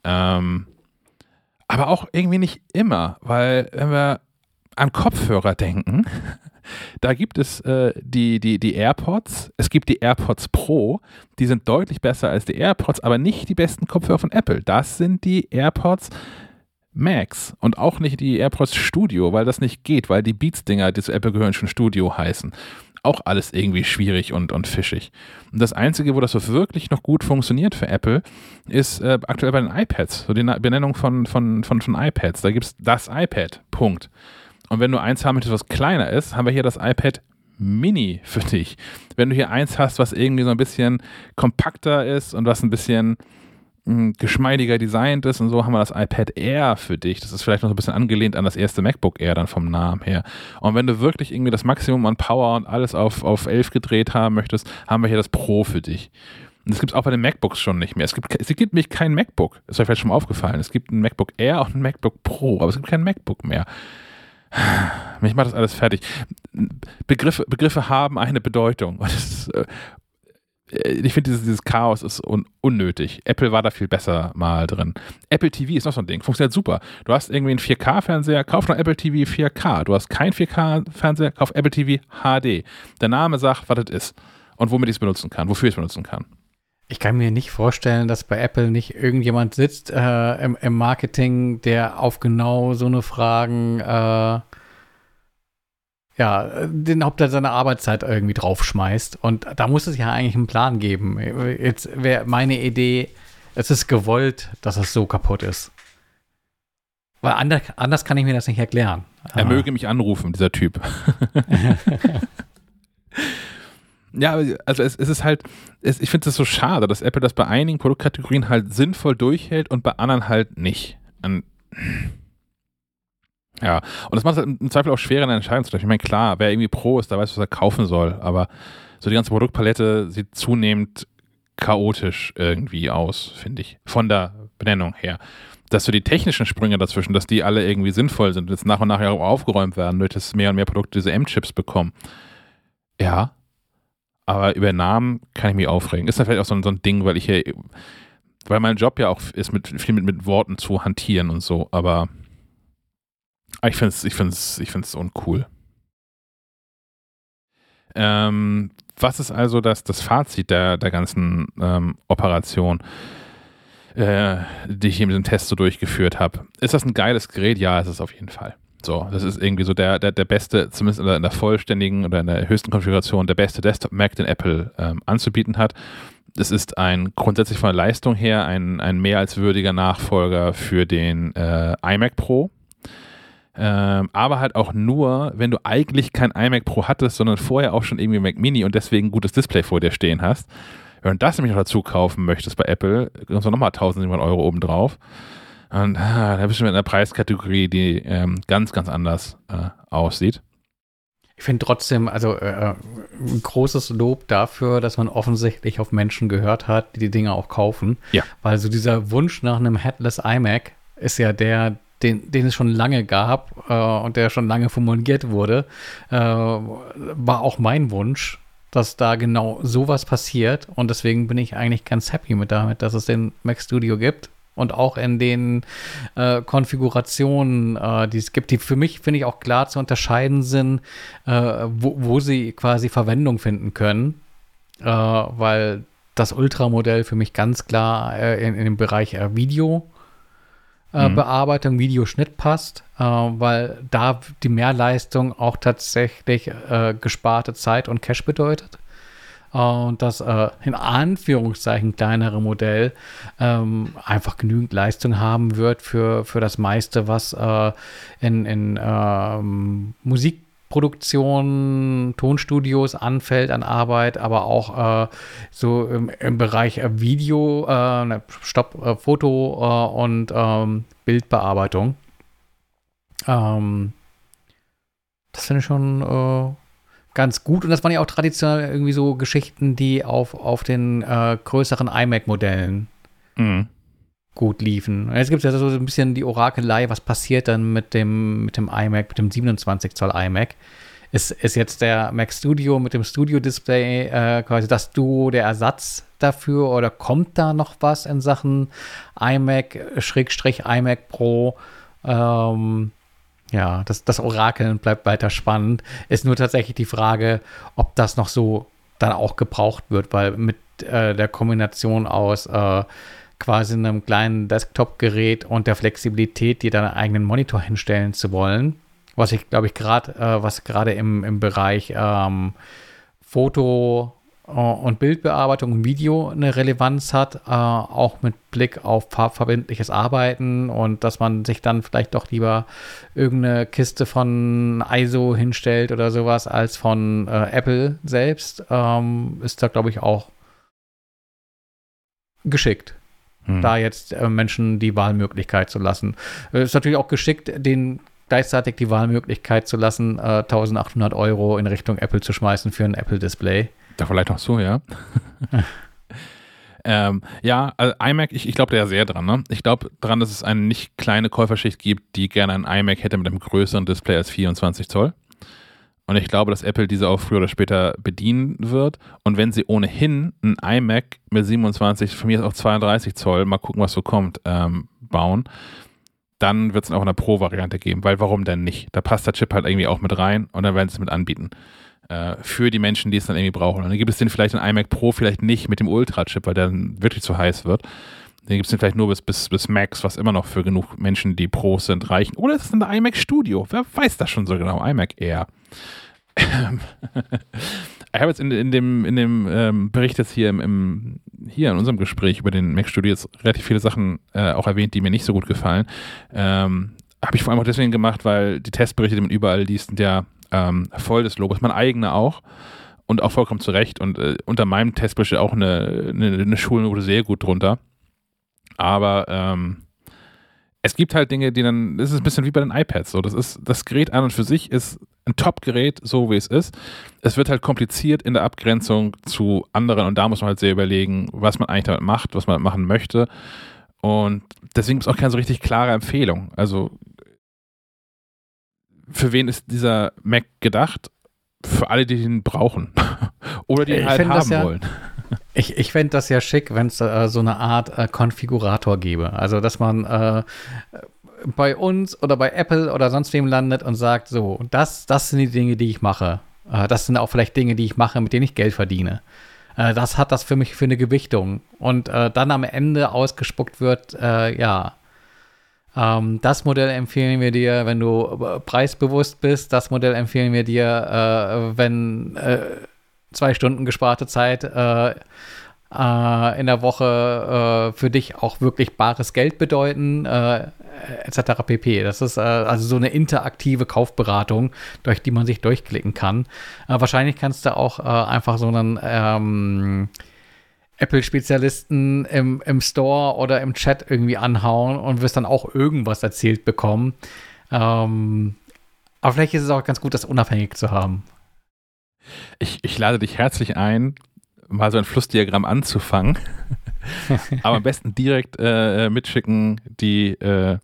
Ähm, Aber auch irgendwie nicht immer, weil wenn wir an Kopfhörer denken, <laughs> da gibt es äh, die, die, die AirPods, es gibt die AirPods Pro, die sind deutlich besser als die AirPods, aber nicht die besten Kopfhörer von Apple. Das sind die AirPods Max und auch nicht die AirPods Studio, weil das nicht geht, weil die Beats-Dinger, die zu Apple gehören, schon Studio heißen. Auch alles irgendwie schwierig und, und fischig. Und das Einzige, wo das so wirklich noch gut funktioniert für Apple, ist äh, aktuell bei den iPads, so die Benennung von, von, von, von iPads. Da gibt es das iPad, Punkt. Und wenn du eins haben möchtest, was kleiner ist, haben wir hier das iPad Mini für dich. Wenn du hier eins hast, was irgendwie so ein bisschen kompakter ist und was ein bisschen mh, hm, geschmeidiger designt ist und so, haben wir das iPad Air für dich. Das ist vielleicht noch so ein bisschen angelehnt an das erste MacBook Air dann vom Namen her. Und wenn du wirklich irgendwie das Maximum an Power und alles auf, auf 11 gedreht haben möchtest, haben wir hier das Pro für dich. Und das gibt es auch bei den MacBooks schon nicht mehr. Es gibt, es gibt nämlich kein MacBook. Ist euch vielleicht schon mal aufgefallen. Es gibt ein MacBook Air und ein MacBook Pro, aber es gibt kein MacBook mehr. Mich macht das alles fertig. Begriffe, Begriffe haben eine Bedeutung. Ist, äh, ich finde, dieses, dieses, Chaos ist un unnötig. Apple war da viel besser mal drin. Apple TV ist noch so ein Ding. Funktioniert super. Du hast irgendwie einen 4K-Fernseher, kauf noch Apple TV 4K. Du hast keinen 4K-Fernseher, kauf Apple TV HD. Der Name sagt, was das ist und womit ich es benutzen kann, wofür ich es benutzen kann. Ich kann mir nicht vorstellen, dass bei Apple nicht irgendjemand sitzt äh, im, im, Marketing, der auf genau so eine Fragen äh, ja, den Hauptteil seiner Arbeitszeit irgendwie draufschmeißt. Und da muss es ja eigentlich einen Plan geben. Jetzt wäre meine Idee, es ist gewollt, dass es so kaputt ist. Weil anders, anders kann ich mir das nicht erklären. Er möge mich anrufen, dieser Typ. <laughs> <laughs> Ja, also es, es ist halt, es, ich finde es so schade, dass Apple das bei einigen Produktkategorien halt sinnvoll durchhält und bei anderen halt nicht. Und, ja, und das macht es halt im Zweifel auch schwerer, eine Entscheidung zu treffen. Ich meine, klar, wer irgendwie Pro ist, der weiß, was er kaufen soll, aber so die ganze Produktpalette sieht zunehmend chaotisch irgendwie aus, finde ich, von der Benennung her. Dass so die technischen Sprünge dazwischen, dass die alle irgendwie sinnvoll sind jetzt nach und nach ja aufgeräumt werden, durch das mehr und mehr Produkte diese M-Chips bekommen. Ja, aber über Namen kann ich mich aufregen. Ist da vielleicht auch so ein, so ein Ding, weil ich hier, weil mein Job ja auch ist, mit, viel mit, mit Worten zu hantieren und so, aber ich finde es ich ich uncool. Ähm, was ist also das, das Fazit der, der ganzen ähm, Operation, äh, die ich hier mit dem Test so durchgeführt habe? Ist das ein geiles Gerät? Ja, ist es auf jeden Fall. So, das ist irgendwie so der, der, der beste, zumindest in der, vollständigen oder in der höchsten Konfiguration, der beste Desktop-Mac, den Apple ähm, anzubieten hat. Es ist ein grundsätzlich von der Leistung her ein, ein mehr als würdiger Nachfolger für den äh, iMac Pro. Ähm, aber halt auch nur, wenn du eigentlich kein iMac Pro hattest, sondern vorher auch schon irgendwie Mac Mini und deswegen ein gutes Display vor dir stehen hast. Wenn du das nämlich noch dazu kaufen möchtest bei Apple, kommst du nochmal 1700 Euro obendrauf. Und <laughs> ah, da bist du mit einer Preiskategorie, die ähm, ganz, ganz anders äh, aussieht. Ich finde trotzdem, also äh, ein großes Lob dafür, dass man offensichtlich auf Menschen gehört hat, die die Dinge auch kaufen. Ja. Weil so dieser Wunsch nach einem Headless iMac ist ja der, den, den es schon lange gab äh, und der schon lange formuliert wurde, äh, war auch mein Wunsch, dass da genau sowas passiert. Und deswegen bin ich eigentlich ganz happy mit damit, dass es den Mac Studio gibt und auch in den äh, Konfigurationen, äh, die es gibt, die für mich, finde ich, auch klar zu unterscheiden sind, äh, wo, wo, sie quasi Verwendung finden können, äh, weil das Ultramodell für mich ganz klar äh, in, in den Bereich äh, Video mhm. Bearbeitung, Videoschnitt passt, weil da die Mehrleistung auch tatsächlich gesparte Zeit und Cash bedeutet und das äh, in Anführungszeichen kleinere Modell ähm, einfach genügend Leistung haben wird für, für das meiste, was äh, in, in ähm, Musikproduktion, Tonstudios anfällt an Arbeit, aber auch äh, so im, im, Bereich äh, Video, äh, ne, Stopp, äh, Foto äh, und ähm, Bildbearbeitung. Ähm, das finde ich schon ganz gut. Und das waren ja auch traditionell irgendwie so Geschichten, die auf, auf den äh, größeren iMac-Modellen mhm. gut liefen. Und jetzt gibt es ja so ein bisschen die Orakelei, was passiert dann mit dem, mit dem iMac, mit dem 27 Zoll iMac. Ist, ist jetzt der Mac Studio mit dem Studio-Display äh, quasi das Duo der Ersatz dafür oder kommt da noch was in Sachen iMac, Schrägstrich iMac Pro? Ähm, ja, das, das Orakeln bleibt weiter spannend. Ist nur tatsächlich die Frage, ob das noch so dann auch gebraucht wird, weil mit äh, der Kombination aus äh, quasi einem kleinen Desktop-Gerät und der Flexibilität, dir deinen eigenen Monitor hinstellen zu wollen, was ich glaube ich gerade, äh, was gerade im, im Bereich ähm, Foto und Bildbearbeitung und Video eine Relevanz hat, äh, auch mit Blick auf farbverbindliches Arbeiten und dass man sich dann vielleicht doch lieber irgendeine Kiste von ISO hinstellt oder sowas als von äh, Apple selbst, ähm, ist da glaube ich auch geschickt. Hm. Da jetzt äh, Menschen die Wahlmöglichkeit zu lassen. Äh, ist natürlich auch geschickt, den gleichzeitig die Wahlmöglichkeit zu lassen, 1800 Euro in Richtung Apple zu schmeißen für ein Apple-Display. Da vielleicht auch so, ja. <laughs> ähm, ja, also iMac, ich, ich glaube da ja sehr dran. Ne? Ich glaube daran, dass es eine nicht kleine Käuferschicht gibt, die gerne ein iMac hätte mit einem größeren Display als 24 Zoll. Und ich glaube, dass Apple diese auch früher oder später bedienen wird. Und wenn sie ohnehin ein iMac mit 27, von mir ist auch 32 Zoll, mal gucken, was so kommt, ähm, bauen, dann wird es auch eine Pro-Variante geben. Weil warum denn nicht? Da passt der Chip halt irgendwie auch mit rein und dann werden sie es mit anbieten äh, für die Menschen, die es dann irgendwie brauchen. Und dann gibt es den vielleicht in iMac Pro vielleicht nicht mit dem Ultra-Chip, weil der dann wirklich zu heiß wird. Den gibt es vielleicht nur bis, bis, bis Max, was immer noch für genug Menschen, die Pros sind, reichen. Oder ist es ein iMac Studio? Wer weiß das schon so genau? iMac Air. <laughs> ich habe jetzt in, in dem, in dem ähm, Bericht jetzt hier, im, im, hier in unserem Gespräch über den Mac Studio jetzt relativ viele Sachen äh, auch erwähnt, die mir nicht so gut gefallen. Ähm, habe ich vor allem auch deswegen gemacht, weil die Testberichte, die man überall liest, sind ja ähm, voll des Lobes, mein eigener auch. Und auch vollkommen zu Recht. Und äh, unter meinem Testbericht steht auch eine, eine, eine Schulnote sehr gut drunter. Aber ähm, es gibt halt Dinge, die dann, das ist ein bisschen wie bei den iPads. So, das ist, das Gerät an und für sich ist ein Top-Gerät, so wie es ist. Es wird halt kompliziert in der Abgrenzung zu anderen und da muss man halt sehr überlegen, was man eigentlich damit macht, was man machen möchte. Und deswegen es auch keine so richtig klare Empfehlung. Also für wen ist dieser Mac gedacht? Für alle, die ihn brauchen. <laughs> Oder die ihn ich halt haben ja, wollen. <laughs> Ich, ich fände das ja schick, wenn es äh, so eine Art äh, Konfigurator gäbe. Also, dass man äh, bei uns oder bei Apple oder sonst wem landet und sagt, so, das, das sind die Dinge, die ich mache. Äh, das sind auch vielleicht Dinge, die ich mache, mit denen ich Geld verdiene. Äh, das hat das für mich für eine Gewichtung. Und äh, dann am Ende ausgespuckt wird, ja, ähm, das Modell empfehlen wir dir, wenn du äh, preisbewusst bist. Das Modell empfehlen wir dir, äh, wenn äh, zwei Stunden gesparte Zeit äh, äh in der Woche äh, für dich auch wirklich bares Geld bedeuten, etc. pp. Das ist also so eine interaktive Kaufberatung, durch die man sich durchklicken kann. wahrscheinlich kannst du auch einfach so einen ähm, Apple-Spezialisten im, im Store oder im Chat irgendwie anhauen und wirst dann auch irgendwas erzählt bekommen. Ähm, aber vielleicht ist es auch ganz gut, das unabhängig zu haben. Ich, ich lade dich herzlich ein, mal so ein Flussdiagramm anzufangen. <laughs> aber am besten direkt äh, mitschicken die äh,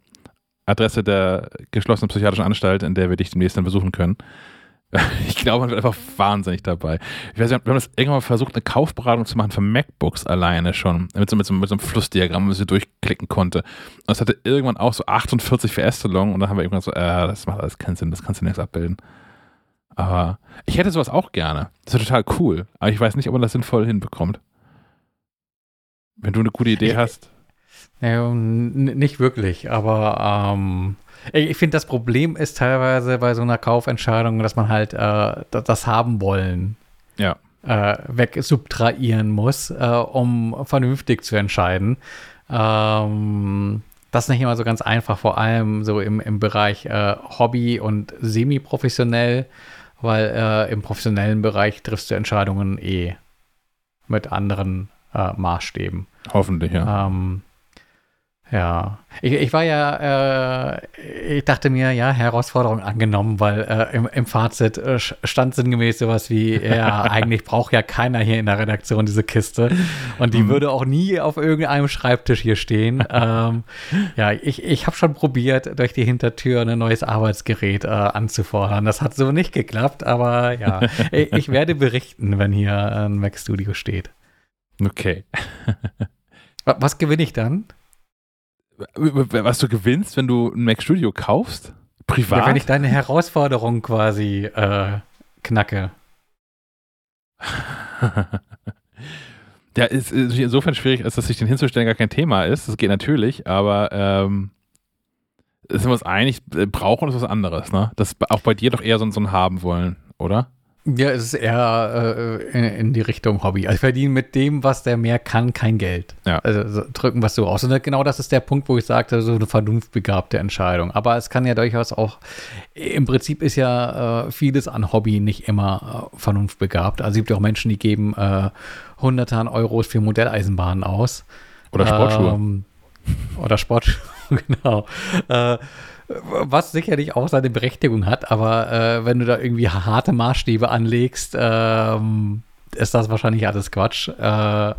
Adresse der geschlossenen psychiatrischen Anstalt, in der wir dich demnächst dann besuchen können. <laughs> Ich glaube, man wird einfach wahnsinnig dabei. Ich weiß nicht, wir haben das irgendwann mal versucht, eine Kaufberatung zu machen für MacBooks alleine schon. Mit so, mit so, mit so einem Flussdiagramm, man sie durchklicken konnte. Und das hatte irgendwann auch so 48 PS-Long und dann haben wir irgendwann so, äh, das macht alles keinen Sinn, das kannst du nichts abbilden. Aber ich hätte sowas auch gerne. Das ist total cool. Aber ich weiß nicht, ob man das sinnvoll hinbekommt. Wenn du eine gute Idee hast. Ja, nicht wirklich, aber ähm, ich finde, das Problem ist teilweise bei so einer Kaufentscheidung, dass man halt äh, das haben wollen ja. äh, wegsubtrahieren muss, äh, um vernünftig zu entscheiden. Ähm, das ist nicht immer so ganz einfach, vor allem so im, im Bereich äh, Hobby und semi-professionell, weil äh, im professionellen Bereich triffst du Entscheidungen eh mit anderen äh, Maßstäben. Hoffentlich, ja. Ähm, Ja, ich, ich war ja, äh, ich dachte mir, ja, Herausforderung angenommen, weil äh, im, im Fazit äh, stand sinngemäß sowas wie, ja, <laughs> eigentlich braucht ja keiner hier in der Redaktion diese Kiste und die mhm. würde auch nie auf irgendeinem Schreibtisch hier stehen. <laughs> ähm, ja, ich, ich habe schon probiert, durch die Hintertür ein neues Arbeitsgerät äh, anzufordern. Das hat so nicht geklappt, aber ja, <laughs> ich, ich werde berichten, wenn hier ein Mac Studio steht. Okay. Was gewinne ich dann? Was du gewinnst, wenn du ein Mac Studio kaufst? Privat? Ja, wenn ich deine Herausforderung quasi äh, knacke. <laughs> ja, ist, ist, insofern schwierig, als dass sich den hinzustellen gar kein Thema ist. Das geht natürlich, aber ähm, sind wir uns einig, äh, brauchen ist was anderes, ne? Das ist auch bei dir doch eher so, so ein Haben wollen, oder? Ja, es ist eher äh, in, in, die Richtung Hobby. Also ich verdiene mit dem, was der mehr kann, kein Geld. Ja. Also so, drücken es so aus. Und genau das ist der Punkt, wo ich sagte, so eine vernunftbegabte Entscheidung. Aber es kann ja durchaus auch, im Prinzip ist ja äh, vieles an Hobby nicht immer äh, vernunftbegabt. Also es gibt ja auch Menschen, die geben äh, hunderte an Euros für Modelleisenbahnen aus. Oder Sportschuhe. Ähm, oder Sportschuhe, <laughs> genau. Äh, was sicherlich auch seine Berechtigung hat, aber äh, wenn du da irgendwie harte Maßstäbe anlegst, ähm, ist das wahrscheinlich alles Quatsch. Äh,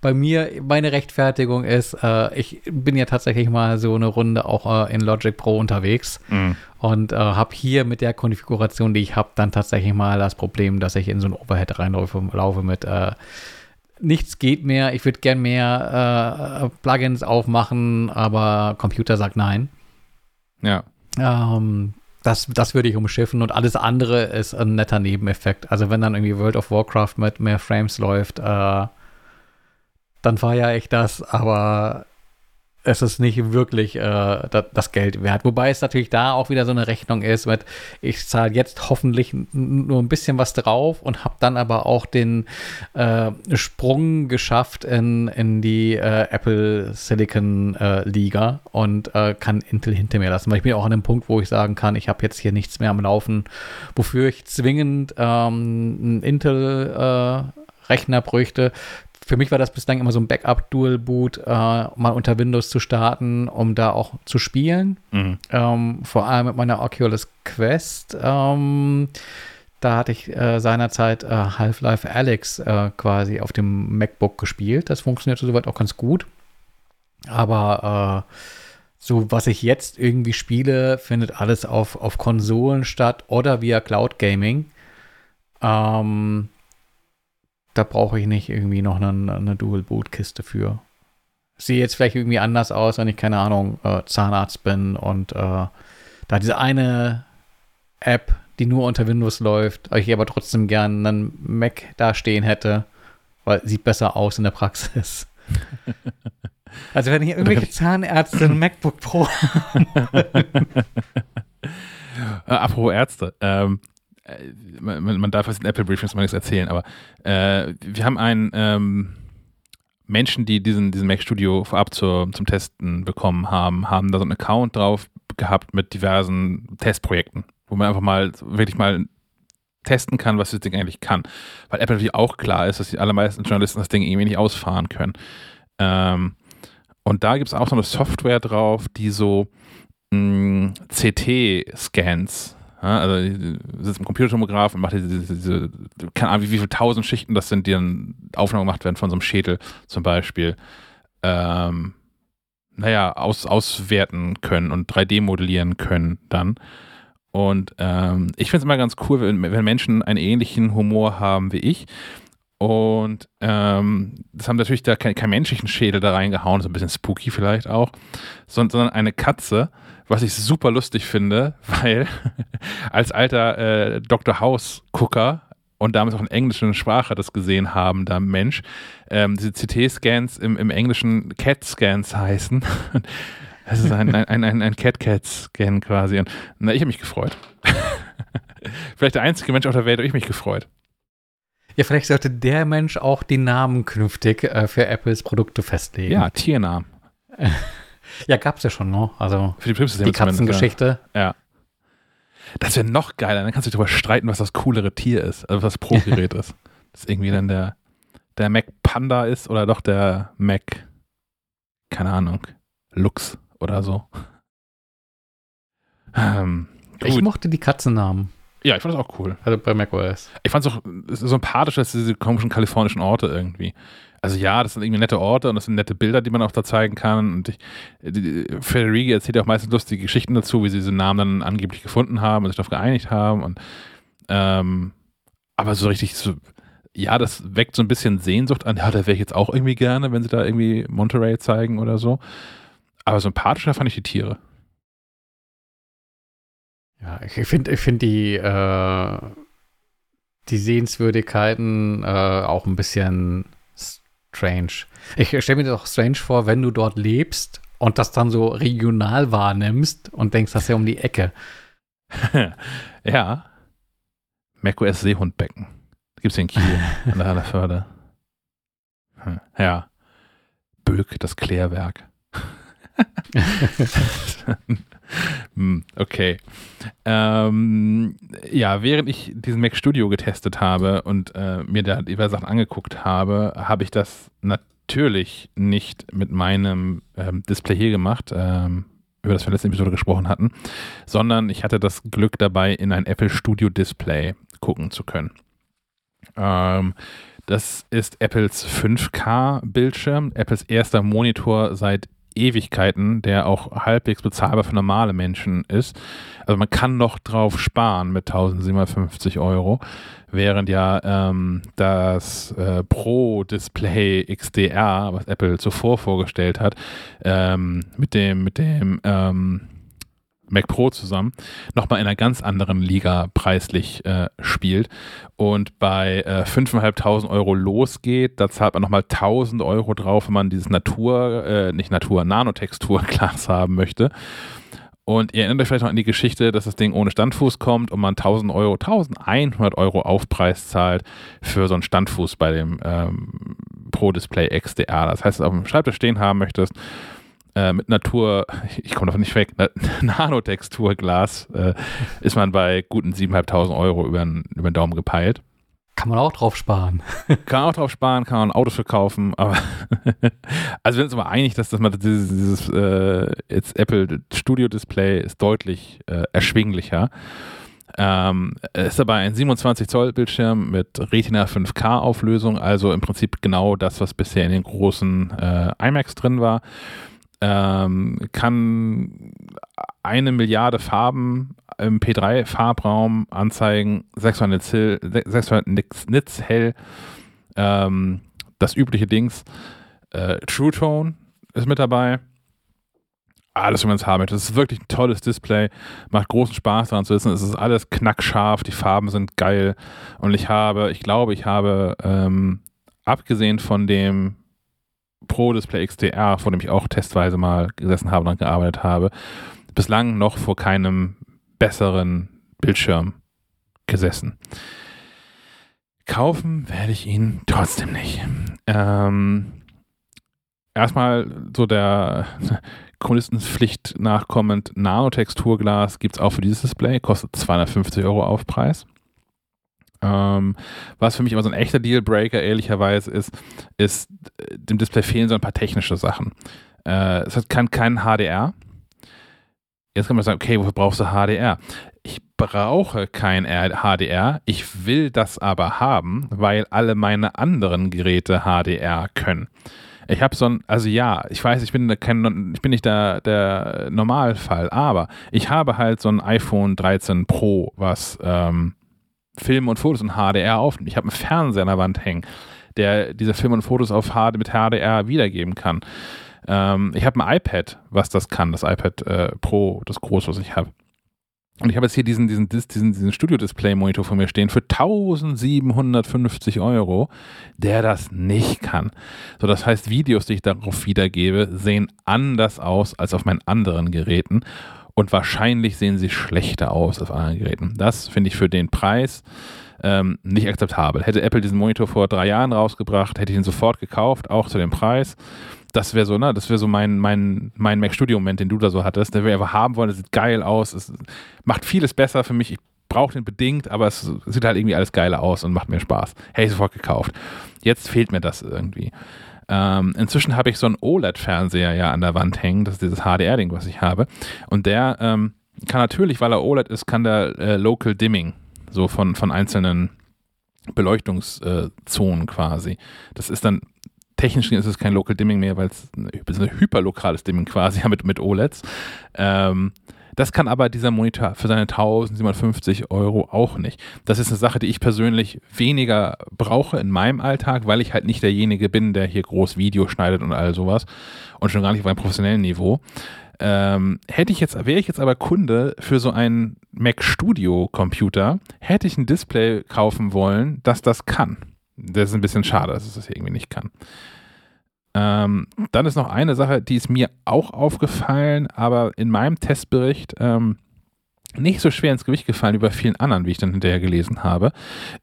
bei mir, meine Rechtfertigung ist, äh, ich bin ja tatsächlich mal so eine Runde auch äh, in Logic Pro unterwegs mhm. und äh, habe hier mit der Konfiguration, die ich habe, dann tatsächlich mal das Problem, dass ich in so ein Overhead reinlaufe laufe mit äh, nichts geht mehr, ich würde gern mehr äh, Plugins aufmachen, aber Computer sagt nein. Ja. Ähm, das, das würde ich umschiffen und alles andere ist ein netter Nebeneffekt. Also wenn dann irgendwie World of Warcraft mit mehr Frames läuft, äh, dann feiere ich das, aber es ist nicht wirklich äh, das Geld wert. Wobei es natürlich da auch wieder so eine Rechnung ist mit, ich zahle jetzt hoffentlich nur ein bisschen was drauf und habe dann aber auch den äh, Sprung geschafft in, in die äh, Apple Silicon äh, Liga und äh, kann Intel hinter mir lassen. Weil ich bin auch an dem Punkt, wo ich sagen kann, ich habe jetzt hier nichts mehr am Laufen, wofür ich zwingend ähm, einen Intel äh, Rechner bräuchte, für mich war das bislang immer so ein Backup-Dual-Boot, äh, mal unter Windows zu starten, um da auch zu spielen. Mhm. Ähm, vor allem mit meiner Oculus Quest. Ähm, da hatte ich äh, seinerzeit äh, Half-Life Alex äh, quasi auf dem MacBook gespielt. Das funktionierte soweit auch ganz gut. Aber äh, so, was ich jetzt irgendwie spiele, findet alles auf, auf Konsolen statt oder via Cloud Gaming. Ähm, da brauche ich nicht irgendwie noch eine, eine Dual-Boot-Kiste für. Sehe jetzt vielleicht irgendwie anders aus, wenn ich, keine Ahnung, äh, Zahnarzt bin und äh, da diese eine App, die nur unter Windows läuft, ich aber trotzdem gern einen Mac da stehen hätte, weil sieht besser aus in der Praxis. <laughs> also wenn hier irgendwelche <laughs> Zahnärzte ein MacBook Pro <laughs> äh, apropos Ärzte, ähm, äh, man, man, darf aus den Apple Briefings mal nichts erzählen, aber äh, wir haben einen ähm, Menschen, die diesen, diesen Mac Studio vorab zur, zum Testen bekommen haben, haben da so einen Account drauf gehabt mit diversen Testprojekten, wo man einfach mal wirklich mal testen kann, was das Ding eigentlich kann. Weil Apple natürlich auch klar ist, dass die allermeisten Journalisten das Ding irgendwie nicht ausfahren können. Ähm, und da gibt es auch so eine Software drauf, die so mm, CT-Scans ja, also sitzt im Computertomograph und macht diese, diese, keine Ahnung, wie, wie viele tausend Schichten das sind, die dann Aufnahmen gemacht werden von so einem Schädel zum Beispiel. Ähm, naja, aus, auswerten können und 3D modellieren können dann. Und ähm, ich finde es immer ganz cool, wenn, wenn, Menschen einen ähnlichen Humor haben wie ich. Und ähm, das haben natürlich da keinen kein menschlichen Schädel da reingehauen, so ein bisschen spooky vielleicht auch, sondern eine Katze, was ich super lustig finde, <laughs> weil als alter äh, Dr. House-Gucker und damals auch in englischer Sprache das gesehen haben, da Mensch, ähm, diese CT-Scans im, im Englischen Cat-Scans heißen. <laughs> Das ist ein, ein, ein, ein Cat-Cat-Scan quasi. Und na, ich habe mich gefreut. <laughs> Vielleicht der einzige Mensch auf der Welt, der ich mich gefreut. Ja, vielleicht sollte der Mensch auch die Namen künftig äh, für Apples Produkte festlegen. Ja, Tiernamen. Ja, gab's ja schon, ne? Also Für die, die Katzengeschichte. Ja. ja. Das wäre noch geiler. Dann kannst du dich darüber streiten, was das coolere Tier ist, also was das Pro-Gerät <laughs> ist. Das irgendwie dann der, der Mac Panda ist oder doch der Mac keine Ahnung, Lux oder so. Ähm, ich mochte die Katzennamen. Ja, ich fand das auch cool. Also bei macOS. Ich fand es auch sympathisch, dass diese komischen kalifornischen Orte irgendwie. Also ja, das sind irgendwie nette Orte und das sind nette Bilder, die man auch da zeigen kann. Und ich, die, Federighi erzählt ja auch meistens lustige Geschichten dazu, wie sie diese Namen dann angeblich gefunden haben und sich darauf geeinigt haben. Und ähm, aber so richtig so, ja, das weckt so ein bisschen Sehnsucht an. Ja, da wäre ich jetzt auch irgendwie gerne, wenn sie da irgendwie Monterey zeigen oder so. Aber sympathischer fand ich die Tiere. Ja, ich finde ich find die, äh, die Sehenswürdigkeiten äh, auch ein bisschen strange. Ich stelle mir das auch strange vor, wenn du dort lebst und das dann so regional wahrnimmst und denkst, das ist ja um die Ecke. <laughs> ja. macOS Seehundbecken. Gibt es in Kiel an der Hallerförde. Hm. Ja. Bölk, das Klärwerk. <laughs> <laughs> Hm, okay. Ähm, ja, während ich diesen Mac Studio getestet habe und äh, mir da die Sachen angeguckt habe, habe ich das natürlich nicht mit meinem ähm, Display hier gemacht, ähm, über das wir letzte Episode gesprochen hatten, sondern ich hatte das Glück dabei, in ein Apple Studio Display gucken zu können. Ähm, das ist Apples 5K-Bildschirm, Apples erster Monitor seit Ewigkeiten, der auch halbwegs bezahlbar für normale Menschen ist. Also man kann noch drauf sparen mit 1750 Euro, während ja ähm, das äh, Pro-Display XDR, was Apple zuvor vorgestellt hat, ähm, mit dem, mit dem ähm, Mac Pro zusammen, nochmal in einer ganz anderen Liga preislich äh, spielt und bei äh, 5.500 Euro losgeht, da zahlt man nochmal 1.000 Euro drauf, wenn man dieses Natur, äh, nicht Natur, Nanotextur-Glas <laughs> haben möchte. Und ihr erinnert euch vielleicht noch an die Geschichte, dass das Ding ohne Standfuß kommt und man 1000 Euro, 1100 Euro Aufpreis zahlt für so einen Standfuß bei dem ähm, Pro Display XDR. Das heißt, wenn du auf dem Schreibtisch stehen haben möchtest äh, mit Natur, <laughs> ich komme davon nicht weg, <laughs> Nanotexturglas äh, ist man bei guten 7.500 Euro über den, über den Daumen gepeilt. Kann man auch drauf sparen. <laughs> Kann man auch drauf sparen, kann man Autos verkaufen, aber also wir sind uns aber einig, dass das mal dieses, dieses äh, jetzt Apple Studio Display ist deutlich äh, erschwinglicher. Ähm, ist dabei ein 27 Zoll Bildschirm mit Retina 5K Auflösung, also im Prinzip genau das, was bisher in den großen äh, iMacs drin war ähm, kann eine Milliarde Farben im P3-Farbraum anzeigen, 600 Nits, 600 Nits hell, ähm, das übliche Dings. Äh, True Tone ist mit dabei. Alles, was man es haben möchte. Das ist wirklich ein tolles Display. Macht großen Spaß daran zu wissen. Es ist alles knackscharf. Die Farben sind geil. Und ich habe, ich glaube, ich habe, ähm, abgesehen von dem Pro Display XDR, vor dem ich auch testweise mal gesessen habe und gearbeitet habe, bislang noch vor keinem besseren Bildschirm gesessen. Kaufen werde ich ihn trotzdem nicht. Ähm, erstmal so der <laughs> Chronistenpflicht nachkommend, Nanotexturglas gibt es auch für dieses Display, kostet 250 Euro Aufpreis. Ähm, was für mich immer so ein echter Dealbreaker ehrlicherweise ist, ist, äh, dem Display fehlen so ein paar technische Sachen. Äh, es hat kein, kein HDR. Jetzt kann man sagen, okay, wofür brauchst du HDR? Ich brauche kein HDR, ich will das aber haben, weil alle meine anderen Geräte HDR können. Ich habe so ein, also ja, ich weiß, ich bin kein, ich bin nicht der, der Normalfall, aber ich habe halt so ein iPhone 13 Pro, was ähm, Filme und Fotos in HDR aufnimmt. Ich habe einen Fernseher an der Wand hängen, der diese Filme und Fotos auf HD, mit HDR wiedergeben kann. Ähm, ich habe ein iPad, was das kann, das iPad äh, Pro, das große, was ich habe. Und ich habe jetzt hier diesen, diesen, diesen, diesen Studio-Display-Monitor von mir stehen für 1750 Euro, der das nicht kann. So, das heißt, Videos, die ich darauf wiedergebe, sehen anders aus als auf meinen anderen Geräten und wahrscheinlich sehen sie schlechter aus auf anderen Geräten. Das finde ich für den Preis ähm, nicht akzeptabel. Hätte Apple diesen Monitor vor drei Jahren rausgebracht, hätte ich ihn sofort gekauft, auch zu dem Preis. Das wäre so, ne, das wäre so mein, mein, mein Mac Studio-Moment, den du da so hattest. Der wir einfach haben wollen, das sieht geil aus, es macht vieles besser für mich. Ich brauche den bedingt, aber es sieht halt irgendwie alles geiler aus und macht mir Spaß. Hätte ich sofort gekauft. Jetzt fehlt mir das irgendwie. Ähm, inzwischen habe ich so einen OLED-Fernseher ja an der Wand hängen, das ist dieses HDR-Ding, was ich habe. Und der ähm, kann natürlich, weil er OLED ist, kann der äh, Local Dimming, so von, von einzelnen Beleuchtungszonen quasi. Das ist dann technisch ist es kein Local Dimming mehr, weil es ein hyperlokales Dimming quasi <laughs> mit, mit OLEDs. Ähm, das kann aber dieser Monitor für seine 1750 Euro auch nicht. Das ist eine Sache, die ich persönlich weniger brauche in meinem Alltag, weil ich halt nicht derjenige bin, der hier groß Video schneidet und all sowas. Und schon gar nicht auf einem professionellen Niveau. Ähm, hätte ich jetzt, wäre ich jetzt aber Kunde für so einen Mac Studio Computer, hätte ich ein Display kaufen wollen, das das kann. Das ist ein bisschen schade, dass es das irgendwie nicht kann. Ähm, dann ist noch eine Sache, die ist mir auch aufgefallen, aber in meinem Testbericht ähm, nicht so schwer ins Gewicht gefallen wie bei vielen anderen, wie ich dann hinterher gelesen habe,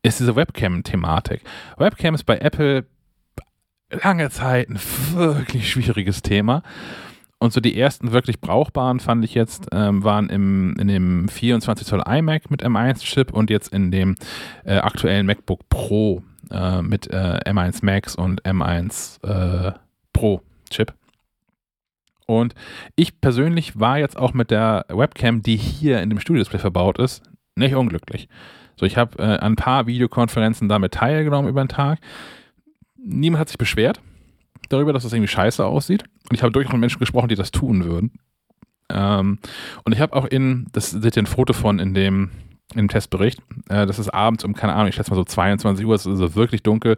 ist diese Webcam-Thematik. Webcam ist bei Apple lange Zeit ein wirklich schwieriges Thema. Und so die ersten wirklich brauchbaren fand ich jetzt, ähm, waren im, in dem 24 Zoll iMac mit M1-Chip und jetzt in dem äh, aktuellen MacBook Pro äh, mit äh, M1 Max und M1 äh, Pro Chip. Und ich persönlich war jetzt auch mit der Webcam, die hier in dem Studio-Display verbaut ist, nicht unglücklich. So, ich habe äh, ein paar Videokonferenzen damit teilgenommen über den Tag. Niemand hat sich beschwert darüber, dass das irgendwie scheiße aussieht. Und ich habe durchaus mit Menschen gesprochen, die das tun würden. Ähm, und ich habe auch in, das seht ihr ein Foto von in dem, dem Testbericht, äh, das ist abends um, keine Ahnung, ich schätze mal so 22 Uhr, es ist also wirklich dunkel.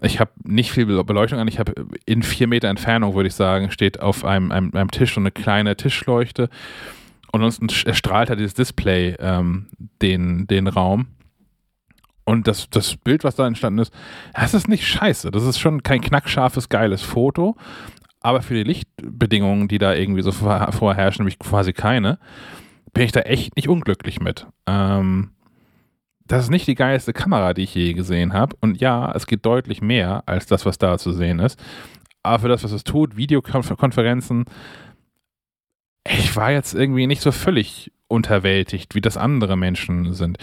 Ich habe nicht viel Beleuchtung an, ich habe in vier Meter Entfernung, würde ich sagen, steht auf einem, einem, einem Tisch so eine kleine Tischleuchte. Und ansonsten erstrahlt halt dieses Display ähm, den, den Raum. Und das, das Bild, was da entstanden ist, das ist nicht scheiße. Das ist schon kein knackscharfes, geiles Foto. Aber für die Lichtbedingungen, die da irgendwie so vorherrschen, nämlich quasi keine, bin ich da echt nicht unglücklich mit. Ähm, das ist nicht die geilste Kamera, die ich je gesehen habe. Und ja, es geht deutlich mehr als das, was da zu sehen ist. Aber für das, was es tut, Videokonferenzen, ich war jetzt irgendwie nicht so völlig unterwältigt, wie das andere Menschen sind.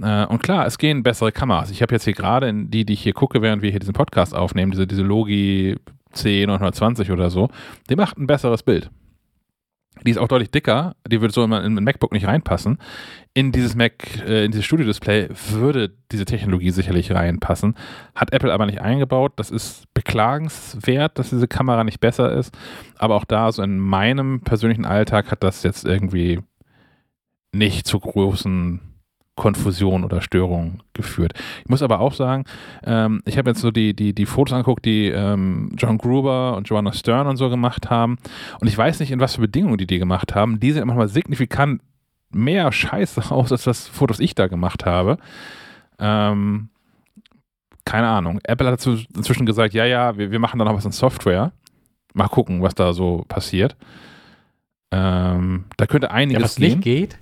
Äh, und klar, es gehen bessere Kameras. Ich habe jetzt hier gerade die, die ich hier gucke, während wir hier diesen Podcast aufnehmen, diese, diese Logi C920 oder so, die macht ein besseres Bild. Die ist auch deutlich dicker, die würde so in ein MacBook nicht reinpassen. In dieses Mac, äh, in dieses Studio-Display würde diese Technologie sicherlich reinpassen. Hat Apple aber nicht eingebaut. Das ist beklagenswert, dass diese Kamera nicht besser ist. Aber auch da, so in meinem persönlichen Alltag, hat das jetzt irgendwie nicht zu großen Konfusion oder Störung geführt. Ich muss aber auch sagen, ähm, ich habe jetzt so die, die, die Fotos angeguckt, die ähm, John Gruber und Joanna Stern und so gemacht haben. Und ich weiß nicht, in was für Bedingungen die die gemacht haben. Die sehen manchmal signifikant mehr Scheiße <laughs> aus, als das Fotos ich da gemacht habe. Ähm, keine Ahnung. Apple hat inzwischen gesagt, ja, ja, wir, wir machen da noch was in Software. Mal gucken, was da so passiert. Ähm, da könnte einiges ja, was gehen. nicht geht,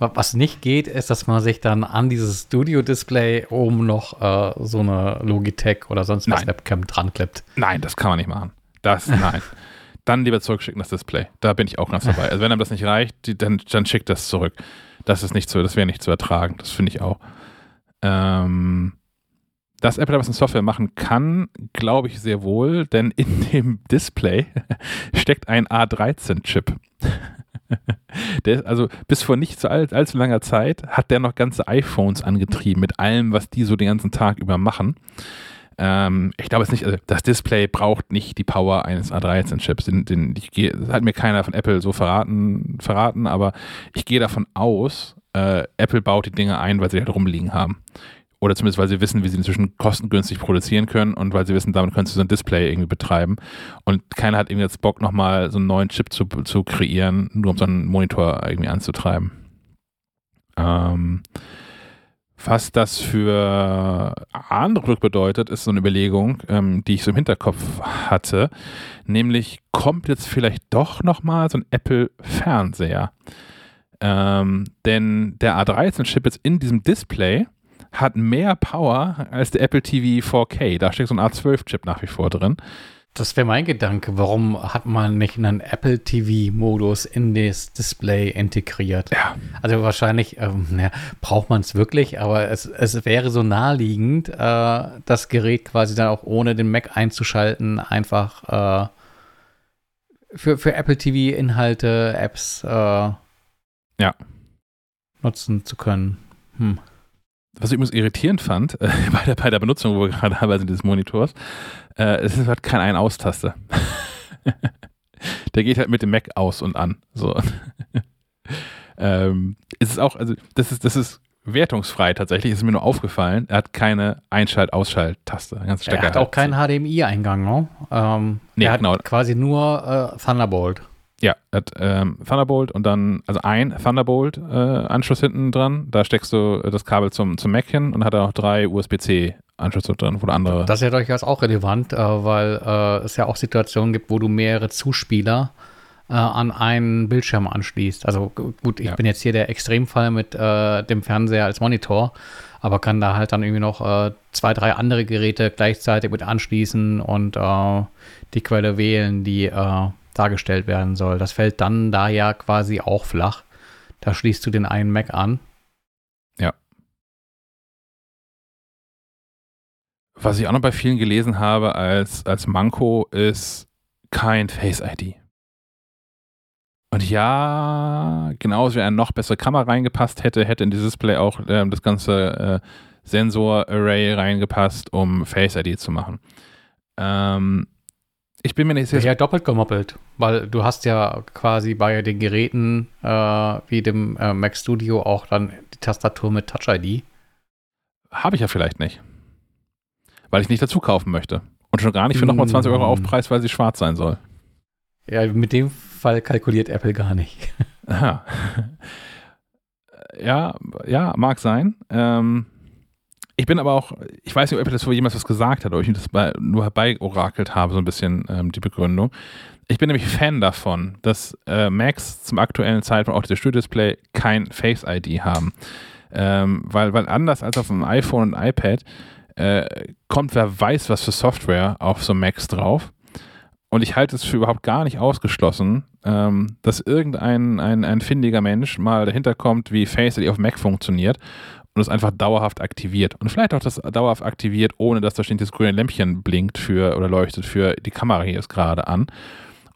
was nicht geht, ist, dass man sich dann an dieses Studio-Display oben noch äh, so eine Logitech oder sonst was Nein. Webcam dran klippt. Nein, das kann man nicht machen. Das, <laughs> nein. dann lieber zurückschicken, das Display. Da bin ich auch ganz dabei. Also wenn einem das nicht reicht, die, dann, dann schickt das zurück. Das ist nicht zu, das wäre nicht zu ertragen. Das finde ich auch. Ähm, dass Apple was in Software machen kann, glaube ich sehr wohl, denn in <laughs> dem Display steckt ein A13-Chip. <laughs> Der, also bis vor nicht so all, allzu langer Zeit hat der noch ganze iPhones angetrieben mit allem, was die so den ganzen Tag über machen. Ähm, ich glaube es nicht, also das Display braucht nicht die Power eines A13-Chips. Den, den, das hat mir keiner von Apple so verraten, verraten aber ich gehe davon aus, äh, Apple baut die Dinge ein, weil sie halt rumliegen haben. Oder zumindest, weil sie wissen, wie sie inzwischen kostengünstig produzieren können und weil sie wissen, damit können sie so ein Display irgendwie betreiben. Und keiner hat irgendwie jetzt Bock, nochmal so einen neuen Chip zu, zu kreieren, nur um so einen Monitor irgendwie anzutreiben. Ähm, was das für Produkte bedeutet, ist so eine Überlegung, ähm, die ich so im Hinterkopf hatte. Nämlich, kommt jetzt vielleicht doch nochmal so ein Apple-Fernseher? Ähm, denn der A13-Chip jetzt in diesem Display hat mehr Power als der Apple TV 4K. Da steckt so ein A12-Chip nach wie vor drin. Das wäre mein Gedanke. Warum hat man nicht einen Apple TV-Modus in das Display integriert? Ja. Also wahrscheinlich, ähm, naja, braucht man es wirklich, aber es, es wäre so naheliegend, äh, das Gerät quasi dann auch ohne den Mac einzuschalten, einfach äh, für, für Apple TV-Inhalte, Apps äh, ja. nutzen zu können. Hm. Was ich übrigens irritierend fand, äh, <laughs> bei, der, bei der Benutzung, wo wir gerade haben, also dieses Monitors, äh, es ist halt kein Ein-Aus-Taste. <laughs> der geht halt mit dem Mac aus und an. So. <laughs> ähm, es ist auch, also das ist, das ist wertungsfrei tatsächlich, ist mir nur aufgefallen. Er hat keine Einschalt-Ausschalt-Taste. Er hat auch keinen HDMI-Eingang, ne? Ähm, nee, er hat genau. quasi nur äh, Thunderbolt. Ja, hat ähm, Thunderbolt und dann, also ein Thunderbolt-Anschluss äh, hinten dran. Da steckst du das Kabel zum, zum Mac hin und hat auch drei USB-C-Anschlüsse drin, wo du andere. Das ist ja durchaus auch relevant, äh, weil äh, es ja auch Situationen gibt, wo du mehrere Zuspieler äh, an einen Bildschirm anschließt. Also gut, ich ja. bin jetzt hier der Extremfall mit äh, dem Fernseher als Monitor, aber kann da halt dann irgendwie noch äh, zwei, drei andere Geräte gleichzeitig mit anschließen und die Quelle wählen, die dargestellt werden soll. Das fällt dann da ja quasi auch flach. Da schließt du den einen Mac an. Ja. Was ich auch noch bei vielen gelesen habe als, als Manko ist kein Face ID. Und ja, genauso wie eine noch bessere Kamera reingepasst hätte, hätte in dieses Display auch äh, das ganze äh, Sensor-Array reingepasst, um Face ID zu machen. Ähm, ich bin mir nicht sicher. Ja, doppelt gemoppelt, weil du hast ja quasi bei den Geräten äh, wie dem äh, Mac Studio auch dann die Tastatur mit Touch ID. Habe ich ja vielleicht nicht. Weil ich nicht dazu kaufen möchte. Und schon gar nicht für nochmal 20 Euro mm. Aufpreis, weil sie schwarz sein soll. Ja, mit dem Fall kalkuliert Apple gar nicht. Aha. <laughs> Ja, ja, mag sein. Ähm, ich bin aber auch, ich weiß nicht, ob Apple das jemals was gesagt hat, oder ich das bei, nur herbeiorakelt habe, so ein bisschen ähm, die Begründung. Ich bin nämlich Fan davon, dass äh, Macs zum aktuellen Zeitpunkt auch das Studio-Display kein Face-ID haben. Ähm, weil, weil anders als auf dem iPhone und iPad äh, kommt wer weiß was für Software auf so Macs drauf. Und ich halte es für überhaupt gar nicht ausgeschlossen, ähm, dass irgendein ein, ein findiger Mensch mal dahinter kommt, wie Face ID auf Mac funktioniert und es einfach dauerhaft aktiviert. Und vielleicht auch das dauerhaft aktiviert, ohne dass da ständig das grüne Lämpchen blinkt für oder leuchtet für die Kamera hier ist gerade an.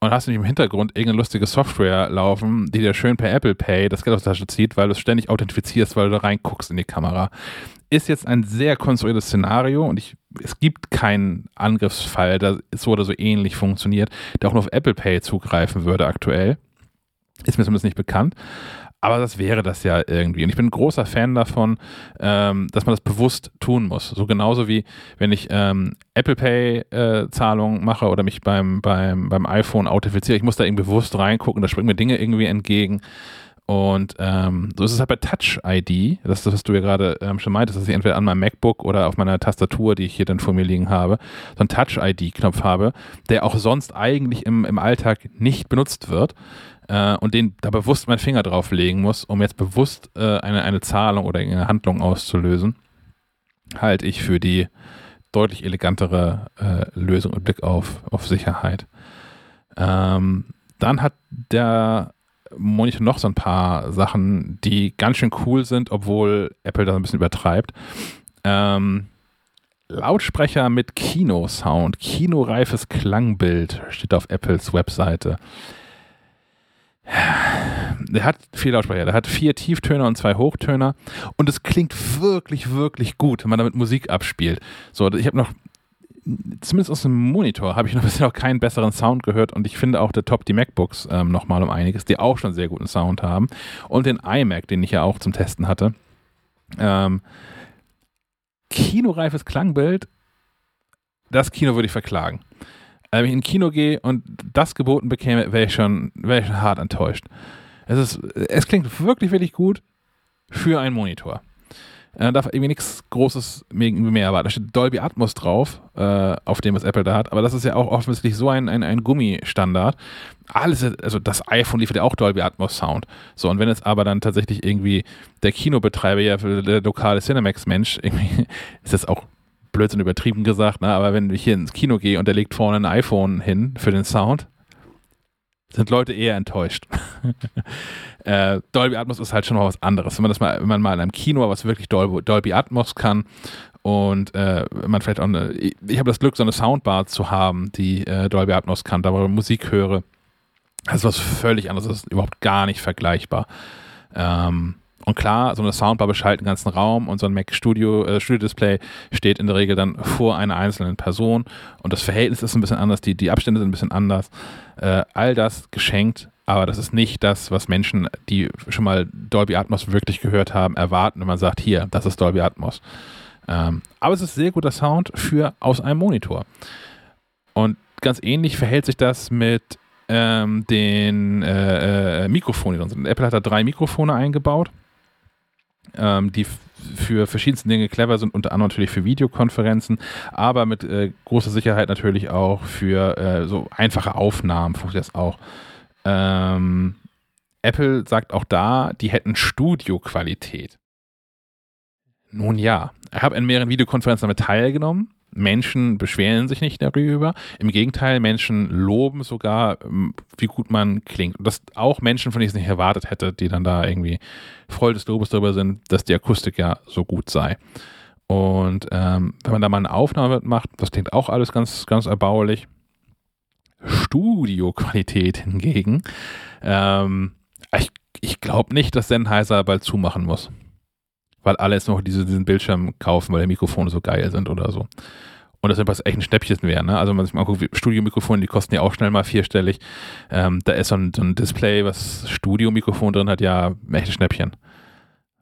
Und hast nämlich im Hintergrund irgendeine lustige Software laufen, die dir schön per Apple Pay das Geld aus der Tasche zieht, weil du es ständig authentifizierst, weil du da reinguckst in die Kamera. Ist jetzt ein sehr konstruiertes Szenario und ich, es gibt keinen Angriffsfall, der so oder so ähnlich funktioniert, der auch nur auf Apple Pay zugreifen würde aktuell. Ist mir zumindest nicht bekannt. Aber das wäre das ja irgendwie. Und ich bin ein großer Fan davon, ähm, dass man das bewusst tun muss. So genauso wie wenn ich ähm, Apple Pay-Zahlungen äh, mache oder mich beim, beim, beim iPhone authentifiziere. Ich muss da irgendwie bewusst reingucken, da springen mir Dinge irgendwie entgegen. Und ähm, so ist es halt bei Touch ID. Das ist das, was du ja gerade ähm, schon meintest, dass ich entweder an meinem MacBook oder auf meiner Tastatur, die ich hier dann vor mir liegen habe, so einen Touch ID-Knopf habe, der auch sonst eigentlich im, im Alltag nicht benutzt wird äh, und den da bewusst meinen Finger drauf legen muss, um jetzt bewusst äh, eine, eine Zahlung oder eine Handlung auszulösen, halte ich für die deutlich elegantere äh, Lösung mit Blick auf, auf Sicherheit. Ähm, dann hat der Monitor noch so ein paar Sachen, die ganz schön cool sind, obwohl Apple da ein bisschen übertreibt. Ähm, Lautsprecher mit Kinosound, kinoreifes Klangbild steht auf Apples Webseite. Der hat vier Lautsprecher, der hat vier Tieftöner und zwei Hochtöner und es klingt wirklich, wirklich gut, wenn man damit Musik abspielt. So, ich habe noch, zumindest aus dem Monitor, habe ich noch <laughs> bisher noch keinen besseren Sound gehört und ich finde auch der Top die MacBooks ähm, nochmal um einiges, die auch schon sehr guten Sound haben und den iMac, den ich ja auch zum Testen hatte. Ähm, kinoreifes Klangbild, das Kino würde ich verklagen wenn ich in ein Kino gehe und das geboten bekäme, wäre ich, schon, wär ich schon hart enttäuscht. Es, ist, es klingt wirklich, wirklich gut für einen Monitor. Da darf irgendwie nichts Großes mehr erwarten. Da steht Dolby Atmos drauf, äh, auf dem, was Apple da hat. Aber das ist ja auch offensichtlich so ein, ein, ein Gummistandard. Alles, also das iPhone liefert ja auch Dolby Atmos Sound. So, und wenn jetzt aber dann tatsächlich irgendwie der Kinobetreiber ja der lokale Cinemax-Mensch, irgendwie <laughs> ist das auch Blödsinn übertrieben gesagt, ne? aber wenn ich hier ins Kino gehe und der legt vorne ein iPhone hin für den Sound, sind Leute eher enttäuscht. <laughs> äh, Dolby Atmos ist halt schon mal was anderes. Wenn man das mal, wenn man mal in einem Kino was wirklich Dolby, Dolby Atmos kann und äh, man vielleicht auch eine, ich, habe das Glück, so eine Soundbar zu haben, die äh, Dolby Atmos kann, da wo ich Musik höre. Das ist was völlig anderes, das ist überhaupt gar nicht vergleichbar. Ähm, und klar, so eine Soundbar beschallt den ganzen Raum und so ein Mac Studio, äh, Studio Display steht in der Regel dann vor einer einzelnen Person und das Verhältnis ist ein bisschen anders, die, die Abstände sind ein bisschen anders. Äh, all das geschenkt, aber das ist nicht das, was Menschen, die schon mal Dolby Atmos wirklich gehört haben, erwarten, wenn man sagt, hier, das ist Dolby Atmos. Ähm, aber es ist sehr guter Sound für aus einem Monitor. Und ganz ähnlich verhält sich das mit ähm, den äh, äh, Mikrofonen. Apple hat da drei Mikrofone eingebaut ähm, die für verschiedenste Dinge clever sind, unter anderem natürlich für Videokonferenzen, aber mit äh, großer Sicherheit natürlich auch für äh, so einfache Aufnahmen funktioniert das auch. Ähm, Apple sagt auch da, die hätten Studioqualität. Nun ja, ich habe in mehreren Videokonferenzen damit teilgenommen Menschen beschweren sich nicht darüber. Im Gegenteil, Menschen loben sogar, ähm, wie gut man klingt. Und das auch Menschen, von denen ich es nicht erwartet hätte, die dann da irgendwie voll des Lobes darüber sind, dass die Akustik ja so gut sei. Und ähm, wenn man da mal eine Aufnahme macht, das klingt auch alles ganz, ganz erbaulich. Studioqualität hingegen, ähm, ich, ich glaube nicht, dass Sennheiser bald zumachen muss weil alle jetzt noch diese, diesen Bildschirm kaufen, weil die Mikrofone so geil sind oder so. Und das was echt ein Schnäppchen wäre. Ne? Also wenn man sich mal guckt, Studiomikrofone, die kosten ja auch schnell mal vierstellig. Ähm, da ist so ein, so ein, Display, was Studiomikrofon drin hat, ja, echt ein Schnäppchen.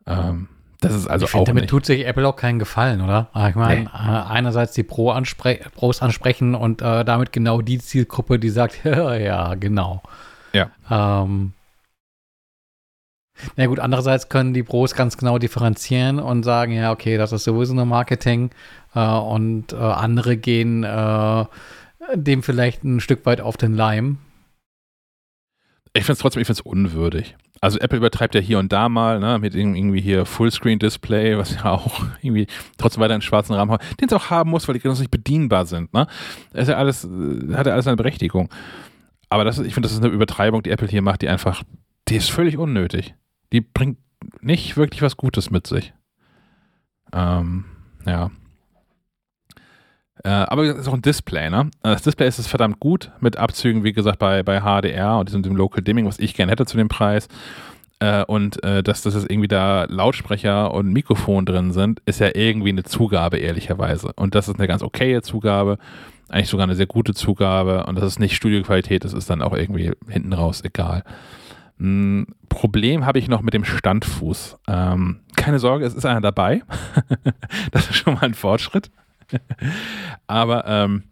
Ähm, das ist also ich find, auch damit nicht. tut sich Apple auch keinen Gefallen, oder? Ah, ich meine, nee. Äh, einerseits die Pro anspre Pros ansprechen und äh, damit genau die Zielgruppe, die sagt, <laughs> ja, genau. Ja. Ähm, na gut, andererseits können die Pros ganz genau differenzieren und sagen, ja, okay, das ist sowieso nur Marketing äh, und äh, andere gehen äh, dem vielleicht ein Stück weit auf den Leim. Ich finde es trotzdem, ich finde es unwürdig. Also Apple übertreibt ja hier und da mal, ne, mit irgendwie hier Fullscreen-Display, was ja auch <laughs> irgendwie trotzdem weiter einen schwarzen Rahmen hat, den es auch haben muss, weil die ganz nicht bedienbar sind, ne. Das ist ja alles, hat ja alles eine Berechtigung. Aber das, ich finde, das ist eine Übertreibung, die Apple hier macht, die einfach, die ist völlig unnötig die bringt nicht wirklich was Gutes mit sich. Ähm, ja. Äh, aber es ist auch ein Display, ne? Das Display ist es verdammt gut mit Abzügen, wie gesagt, bei, bei HDR und diesem dem Local Dimming, was ich gerne hätte zu dem Preis. Äh, und äh, dass, dass es irgendwie da Lautsprecher und Mikrofon drin sind, ist ja irgendwie eine Zugabe, ehrlicherweise. Und das ist eine ganz okaye Zugabe, eigentlich sogar eine sehr gute Zugabe. Und das ist nicht Studioqualität, das ist dann auch irgendwie hinten raus egal. Ein Problem habe ich noch mit dem Standfuß. Ähm, keine Sorge, es ist einer dabei. <laughs> das ist schon mal ein Fortschritt. <laughs> Aber ähm,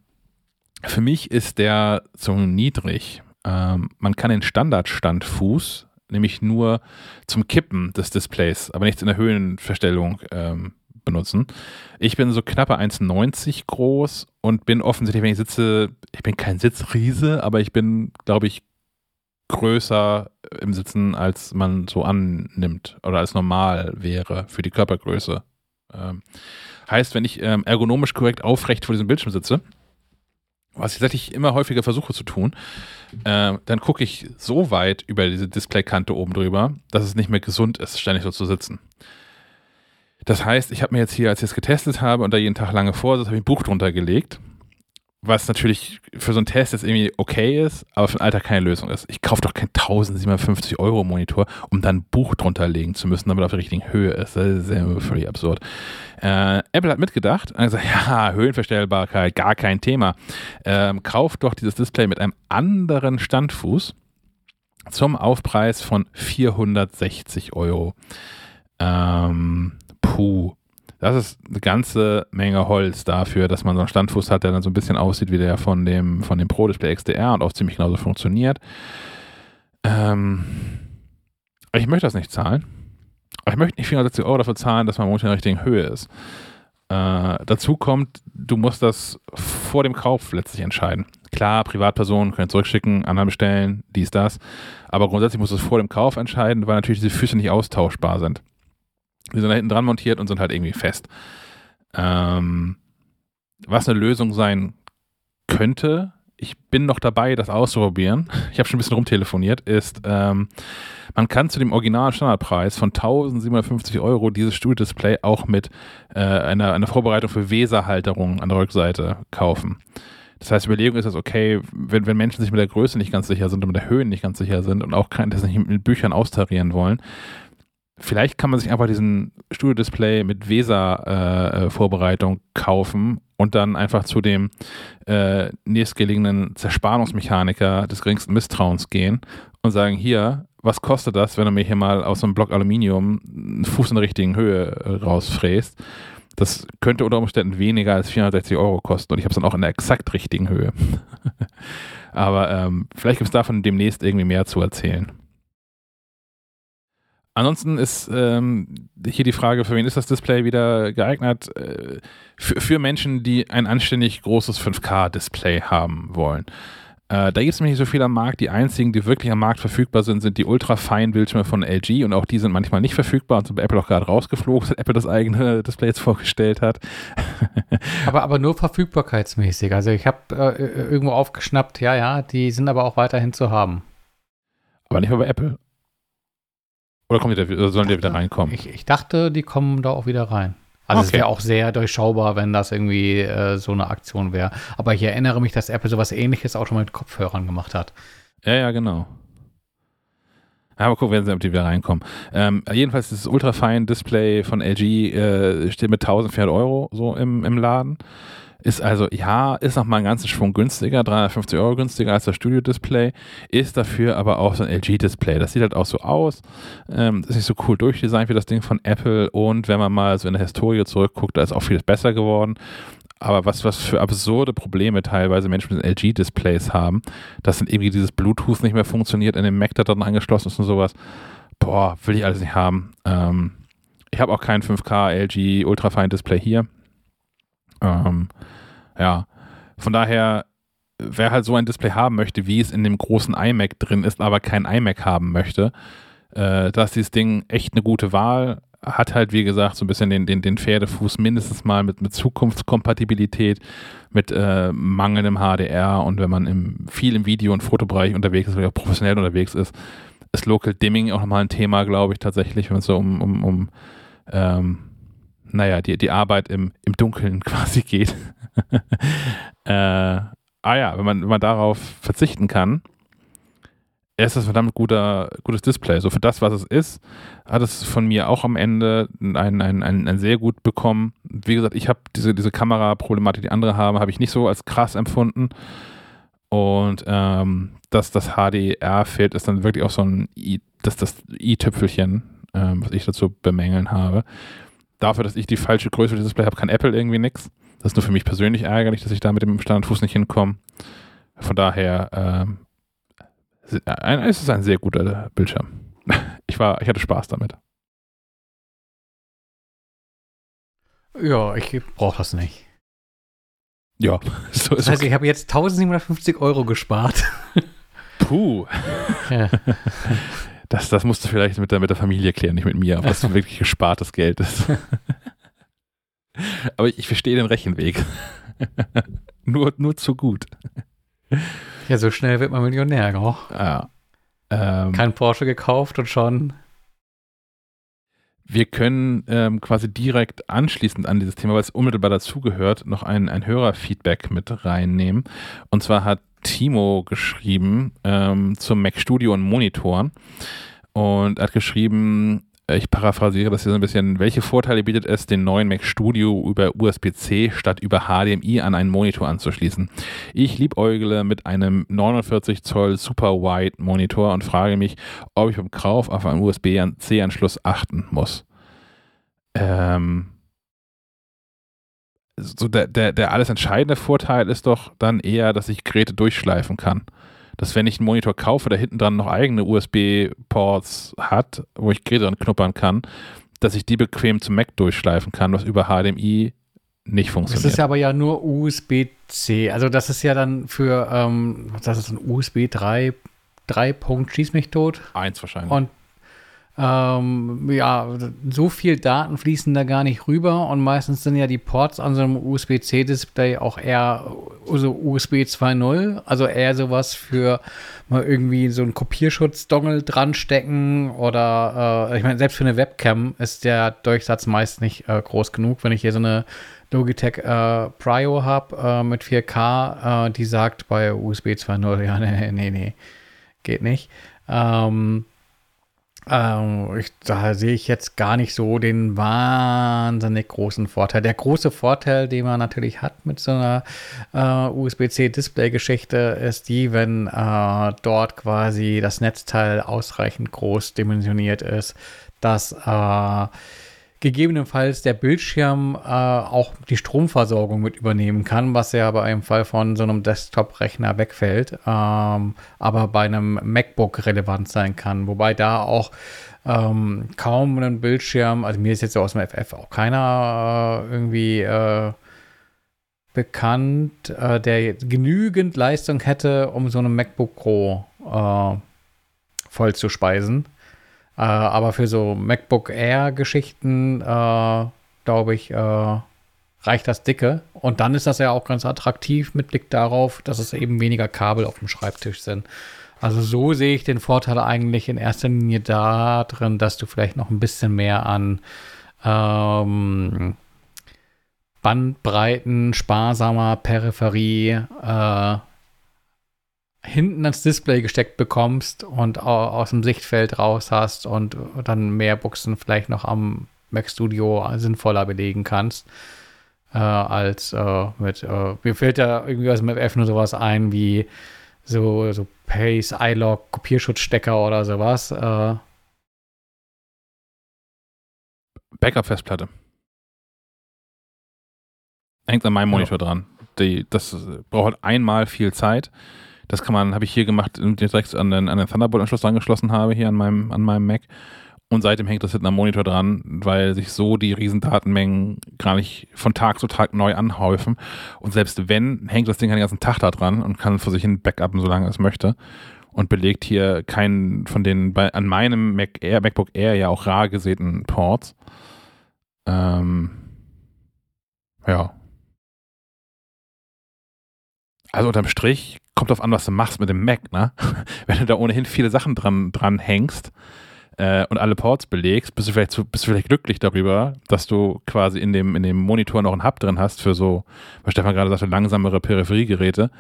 für mich ist der zu niedrig. Ähm, man kann den Standardstandfuß nämlich nur zum Kippen des Displays, aber nicht in der Höhenverstellung ähm, benutzen. Ich bin so knappe 1,90 groß und bin offensichtlich, wenn ich sitze, ich bin kein Sitzriese, aber ich bin, glaube ich, größer im Sitzen, als man so annimmt oder als normal wäre für die Körpergröße. Ähm, heißt, wenn ich ähm, ergonomisch korrekt aufrecht vor diesem Bildschirm sitze, was ich tatsächlich immer häufiger versuche zu tun, äh, dann gucke ich so weit über diese Displaykante oben drüber, dass es nicht mehr gesund ist, ständig so zu sitzen. Das heißt, ich habe mir jetzt hier, als ich es getestet habe und da jeden Tag lange vor, habe ich ein Buch drunter gelegt was natürlich für so einen Test jetzt irgendwie okay ist, aber für den Alltag keine Lösung ist. Ich kaufe doch keinen 1750 Euro Monitor, um dann ein Buch drunter legen zu müssen, damit er auf der richtigen Höhe ist. Das ist ja völlig absurd. Äh, Apple hat mitgedacht und gesagt, <laughs> ja, Höhenverstellbarkeit, gar kein Thema. Ähm, kauft doch dieses Display mit einem anderen Standfuß zum Aufpreis von 460 Euro. Ähm, puh. Das ist eine ganze Menge Holz dafür, dass man so einen Standfuß hat, der dann so ein bisschen aussieht wie der von dem, von dem Pro Display XDR und auch ziemlich genauso funktioniert. Ähm, ich möchte das nicht zahlen. Ich möchte nicht 460 Euro dafür zahlen, dass mein Monitor in der richtigen Höhe ist. Äh, dazu kommt, du musst das vor dem Kauf letztlich entscheiden. Klar, Privatpersonen können zurückschicken, anderen bestellen, dies, das. Aber grundsätzlich musst du es vor dem Kauf entscheiden, weil natürlich diese Füße nicht austauschbar sind. Die sind da hinten dran montiert und sind halt irgendwie fest. Ähm, was eine Lösung sein könnte, ich bin noch dabei, das auszuprobieren. Ich habe schon ein bisschen rumtelefoniert, ist, ähm, man kann zu dem originalen Standardpreis von 1750 Euro dieses Studio-Display auch mit äh, einer, einer Vorbereitung für Weserhalterung an der Rückseite kaufen. Das heißt, Überlegung ist das okay, wenn, wenn Menschen sich mit der Größe nicht ganz sicher sind und mit der Höhe nicht ganz sicher sind und auch kein, das nicht mit Büchern austarieren wollen, vielleicht kann man sich einfach diesen Studio-Display mit Weser-Vorbereitung äh, äh kaufen und dann einfach zu dem äh, nächstgelegenen Zerspannungsmechaniker des geringsten Misstrauens gehen und sagen, hier, was kostet das, wenn du mir hier mal aus einem Block Aluminium einen Fuß in der richtigen Höhe äh, rausfräst? Das könnte unter Umständen weniger als 460 Euro kosten und ich habe es dann auch in der exakt richtigen Höhe. <laughs> Aber ähm, vielleicht gibt es davon demnächst irgendwie mehr zu erzählen. Ansonsten ist ähm, hier die Frage, für wen ist das Display wieder geeignet? Äh, für, für, Menschen, die ein anständig großes 5K-Display haben wollen. Äh, da gibt es nämlich nicht so viel am Markt. Die einzigen, die wirklich am Markt verfügbar sind, sind die ultrafeinen Bildschirme von LG und auch die sind manchmal nicht verfügbar und sind bei Apple auch gerade rausgeflogen, seit Apple das eigene <laughs> Display jetzt vorgestellt hat. <laughs> aber, aber nur verfügbarkeitsmäßig. Also ich habe äh, irgendwo aufgeschnappt, ja, ja, die sind aber auch weiterhin zu haben. Aber nicht mehr bei Apple. Oder kommen die da, sollen die wieder reinkommen? Ich, ich dachte, die kommen da auch wieder rein. Also okay. es wäre auch sehr durchschaubar, wenn das irgendwie äh, so eine Aktion wäre. Aber ich erinnere mich, dass Apple sowas ähnliches auch schon mal mit Kopfhörern gemacht hat. Ja, ja, genau. Aber gucken, wenn sie die wieder reinkommen. Ähm, jedenfalls das ultrafein Display von LG äh, steht mit 1400 Euro so im, im Laden. Ist also, ja, ist noch mal einen ganzen Schwung günstiger, 350 Euro günstiger als das Studio-Display, ist dafür aber auch so ein LG-Display. Das sieht halt auch so aus, ähm, ist nicht so cool durchdesignt wie das Ding von Apple und wenn man mal so in der Historie zurückguckt, da ist auch vieles besser geworden. Aber was, was für absurde Probleme teilweise Menschen mit LG-Displays haben, dass dann irgendwie dieses Bluetooth nicht mehr funktioniert, in dem Mac da dran angeschlossen ist und sowas. Boah, will ich alles nicht haben. Ähm, ich habe auch kein 5K LG Ultrafine Display hier. Ähm, ja, von daher, wer halt so ein Display haben möchte, wie es in dem großen iMac drin ist, aber kein iMac haben möchte, äh, da ist dieses Ding echt eine gute Wahl. Hat halt, wie gesagt, so ein bisschen den, den, den Pferdefuß mindestens mal mit, mit Zukunftskompatibilität, mit äh, mangelndem HDR und wenn man im, viel im Video- und Fotobereich unterwegs ist, weil auch professionell unterwegs ist, ist Local Dimming auch nochmal ein Thema, glaube ich, tatsächlich, wenn es so um, um, um ähm, naja, die, die Arbeit im, im Dunkeln <laughs> quasi geht. <laughs> äh, ah ja, wenn man, wenn man darauf verzichten kann, ist das verdammt guter, gutes Display. So für das, was es ist, hat es von mir auch am Ende ein, ein, ein, ein sehr gut bekommen. Wie gesagt, ich habe diese, diese Kameraproblematik, die andere haben, habe ich nicht so als krass empfunden. Und ähm, dass das HDR fehlt, ist dann wirklich auch so ein I, das, das i-Tüpfelchen, ähm, was ich dazu bemängeln habe dafür, dass ich die falsche Größe des Display habe, kann Apple irgendwie nichts. Das ist nur für mich persönlich ärgerlich, dass ich da mit dem Standardfuß nicht hinkomme. Von daher ähm, es ist ein sehr guter Bildschirm. <laughs> Ich, war, ich hatte Spaß damit. Ja, ich brauche das nicht. Ja, <laughs> so ist Das heißt, okay. ich habe jetzt 1750 Euro gespart. Puh. Ja. <laughs> Das, das musst du vielleicht mit der, mit der Familie klären, nicht mit mir, was <laughs> wirklich gespartes Geld ist. <laughs> Aber ich verstehe den Rechenweg. <laughs> nur, nur zu gut. Ja, so schnell wird man Millionär, gell? Ja. Ähm, Kein Porsche gekauft und schon. Wir können ähm, quasi direkt anschließend an dieses Thema, weil es unmittelbar dazugehört, noch ein, ein Hörerfeedback mit reinnehmen. Und zwar hat Timo geschrieben ähm, zum Mac Studio und Monitoren und hat geschrieben, äh, ich paraphrasiere das hier so ein bisschen, welche Vorteile bietet es, den neuen Mac Studio über USB-C statt über HDMI an einen Monitor anzuschließen? Ich liebäugle mit einem 49 Zoll Super Wide Monitor und frage mich, ob ich beim Kauf auf einen USB-C-Anschluss achten muss. Ähm, so der, der, der alles entscheidende Vorteil ist doch dann eher, dass ich Geräte durchschleifen kann. Dass wenn ich einen Monitor kaufe, der hinten dran noch eigene USB-Ports hat, wo ich Geräte dran knuppern kann, dass ich die bequem zum Mac durchschleifen kann, was über HDMI nicht funktioniert. Das ist ja aber ja nur USB-C. Also das ist ja dann für, ähm, das ist ein USB 3, 3 Punkt, schieß mich tot. Eins wahrscheinlich. Und ähm, ja, so viel Daten fließen da gar nicht rüber und meistens sind ja die Ports an so einem USB-C-Display auch eher so USB 2.0, also eher sowas für mal irgendwie so einen Kopierschutz-Dongle dran stecken oder äh, ich meine, selbst für eine Webcam ist der Durchsatz meist nicht äh, groß genug. Wenn ich hier so eine Logitech äh, Prio habe äh, mit 4K, äh, die sagt bei USB 2.0, ja, <laughs> nee, nee, nee, geht nicht. Ähm, ähm, ich, da sehe ich jetzt gar nicht so den wahnsinnig großen Vorteil. Der große Vorteil, den man natürlich hat mit so einer äh, USB-C-Display-Geschichte, ist die, wenn äh, dort quasi das Netzteil ausreichend groß dimensioniert ist, dass äh, gegebenenfalls der Bildschirm äh, auch die Stromversorgung mit übernehmen kann, was ja bei einem Fall von so einem Desktop-Rechner wegfällt, ähm, aber bei einem MacBook relevant sein kann. Wobei da auch ähm, kaum ein Bildschirm, also mir ist jetzt so aus dem FF auch keiner äh, irgendwie äh, bekannt, äh, der genügend Leistung hätte, um so einem MacBook Pro äh, voll zu speisen. Äh, aber für so MacBook Air-Geschichten, äh, glaube ich, äh, reicht das dicke. Und dann ist das ja auch ganz attraktiv mit Blick darauf, dass es eben weniger Kabel auf dem Schreibtisch sind. Also so sehe ich den Vorteil eigentlich in erster Linie da drin, dass du vielleicht noch ein bisschen mehr an ähm, Bandbreiten, sparsamer Peripherie, äh, hinten ans Display gesteckt bekommst und aus dem Sichtfeld raus hast und dann mehr Buchsen vielleicht noch am Mac Studio sinnvoller belegen kannst. Äh, als äh, mit, äh, mir fällt da irgendwie aus dem FF nur sowas ein wie so, so Pace, iLog, Kopierschutzstecker oder sowas. Äh. Backup-Festplatte. Hängt an meinem Monitor ja. dran. Die, das braucht halt einmal viel Zeit das kann man, habe ich hier gemacht, ich direkt an den, an den Thunderbolt-Anschluss angeschlossen habe, hier an meinem, an meinem Mac. Und seitdem hängt das hinten am Monitor dran, weil sich so die Riesendatenmengen gar nicht von Tag zu Tag neu anhäufen. Und selbst wenn, hängt das Ding den ganzen Tag da dran und kann für sich hin backuppen, solange es möchte. Und belegt hier keinen von den bei, an meinem Mac Air, MacBook Air ja auch rar gesäten Ports. Ähm, ja. Also unterm Strich kommt auf an, was du machst mit dem Mac, ne? <laughs> Wenn du da ohnehin viele Sachen dran, dran hängst äh, und alle Ports belegst, bist du vielleicht zu, bist du vielleicht glücklich darüber, dass du quasi in dem, in dem Monitor noch einen Hub drin hast für so, was Stefan gerade sagte, langsamere Peripheriegeräte.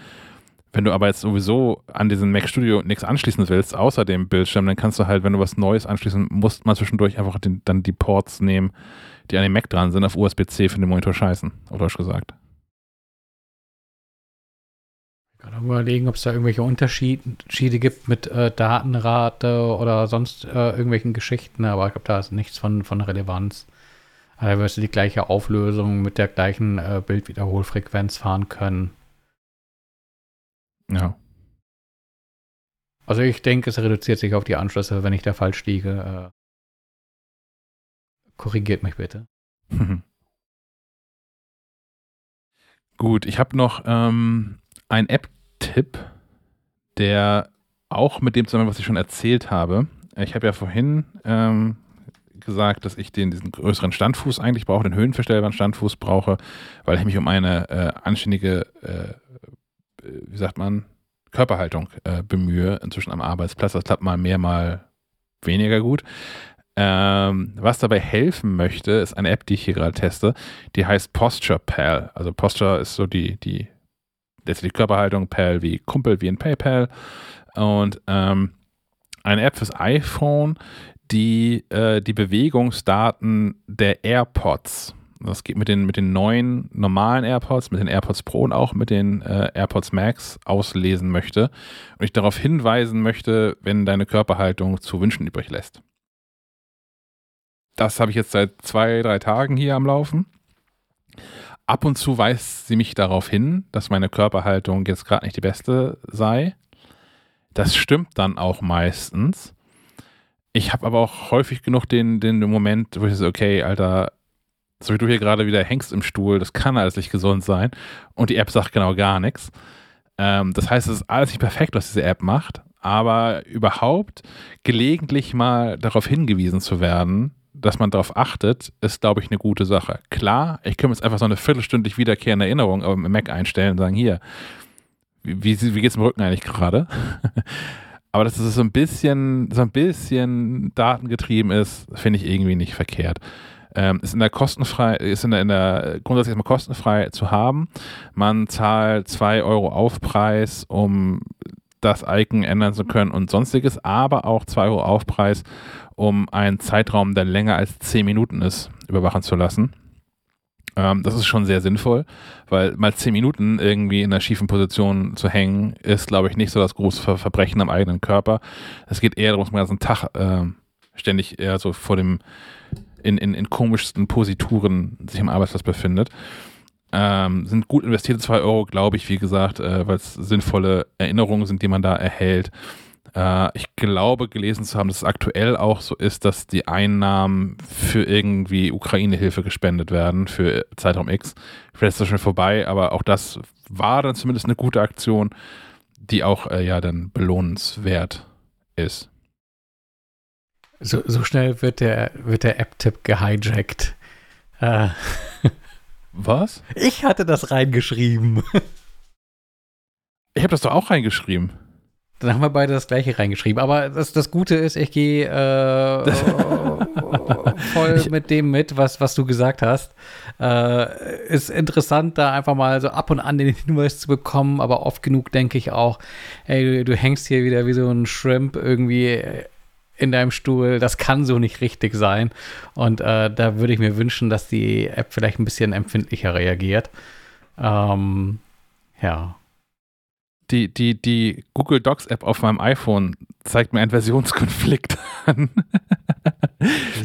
Wenn du aber jetzt sowieso an diesen Mac Studio nichts anschließen willst, außer dem Bildschirm, dann kannst du halt, wenn du was Neues anschließen musst, mal zwischendurch einfach den, dann die Ports nehmen, die an dem Mac dran sind, auf USB-C für den Monitor scheißen, oder Deutsch gesagt. Überlegen, ob es da irgendwelche Unterschiede gibt mit äh, Datenrate oder sonst äh, irgendwelchen Geschichten, aber ich glaube, da ist nichts von, von Relevanz. Da wirst du die gleiche Auflösung mit der gleichen äh, Bildwiederholfrequenz fahren können. Ja. Also ich denke, es reduziert sich auf die Anschlüsse, wenn ich da falsch liege. Äh, korrigiert mich bitte. <laughs> Gut, ich habe noch ähm, ein App-Tipp, der auch mit dem zusammen, was ich schon erzählt habe. Ich habe ja vorhin ähm, gesagt, dass ich den, diesen größeren Standfuß eigentlich brauche, den höhenverstellbaren Standfuß brauche, weil ich mich um eine äh, anständige, äh, wie sagt man, Körperhaltung äh, bemühe, inzwischen am Arbeitsplatz. Das klappt mal mehr, mal weniger gut. Ähm, was dabei helfen möchte, ist eine App, die ich hier gerade teste. Die heißt Posture Pal. Also Posture ist so die, die letztlich Körperhaltung, PAL wie Kumpel, wie in PayPal. Und ähm, eine App fürs iPhone, die äh, die Bewegungsdaten der AirPods, das geht mit den, mit den neuen normalen AirPods, mit den AirPods Pro und auch mit den äh, AirPods Max auslesen möchte und ich darauf hinweisen möchte, wenn deine Körperhaltung zu wünschen übrig lässt. Das habe ich jetzt seit zwei, drei Tagen hier am Laufen ab und zu weist sie mich darauf hin, dass meine Körperhaltung jetzt gerade nicht die beste sei. Das stimmt dann auch meistens. Ich habe aber auch häufig genug den, den Moment, wo ich so, okay, Alter, so wie du hier gerade wieder hängst im Stuhl, das kann alles nicht gesund sein. Und die App sagt genau gar nichts. Ähm, das heißt, es ist alles nicht perfekt, was diese App macht. aber überhaupt gelegentlich mal darauf hingewiesen zu werden, dass man darauf achtet, ist, glaube ich, eine gute Sache. Klar, ich könnte jetzt einfach so eine viertelstündlich wiederkehrende Erinnerung im Mac einstellen und sagen, hier, wie, wie, es im Rücken eigentlich gerade? <laughs> Aber dass es so ein bisschen, so ein bisschen datengetrieben ist, finde ich irgendwie nicht verkehrt. Ähm, ist in der kostenfrei, ist in der, in der grundsätzlich erstmal kostenfrei zu haben. Man zahlt 2 Euro Aufpreis, um das Icon ändern zu können und sonstiges, aber auch 2 Euro Aufpreis, um einen Zeitraum, der länger als 10 Minuten ist, überwachen zu lassen. Ähm, das ist schon sehr sinnvoll, weil mal 10 Minuten irgendwie in einer schiefen Position zu hängen, ist, glaube ich, nicht so das große Ver Verbrechen am eigenen Körper. Es geht eher darum, dass man den ganzen Tag äh, ständig eher so vor dem, in, in, in komischsten Posituren sich am Arbeitsplatz befindet. Ähm, sind gut investierte 2 Euro, glaube ich, wie gesagt, äh, weil es sinnvolle Erinnerungen sind, die man da erhält. Äh, ich glaube, gelesen zu haben, dass es aktuell auch so ist, dass die Einnahmen für irgendwie Ukraine-Hilfe gespendet werden für Zeitraum X. Vielleicht ist das schon vorbei, aber auch das war dann zumindest eine gute Aktion, die auch äh, ja dann belohnenswert ist. So, so schnell wird der, wird der App-Tipp gehijackt. Äh. Was? Ich hatte das reingeschrieben. Ich habe das doch auch reingeschrieben. Dann haben wir beide das gleiche reingeschrieben. Aber das, das Gute ist, ich gehe äh, <laughs> voll ich, mit dem mit, was, was du gesagt hast. Äh, ist interessant, da einfach mal so ab und an den Hinweis zu bekommen, aber oft genug denke ich auch, ey, du, du hängst hier wieder wie so ein Shrimp irgendwie in deinem Stuhl. Das kann so nicht richtig sein. Und äh, da würde ich mir wünschen, dass die App vielleicht ein bisschen empfindlicher reagiert. Ähm, ja die, die, die Google Docs App auf meinem iPhone zeigt mir einen Versionskonflikt <laughs> an.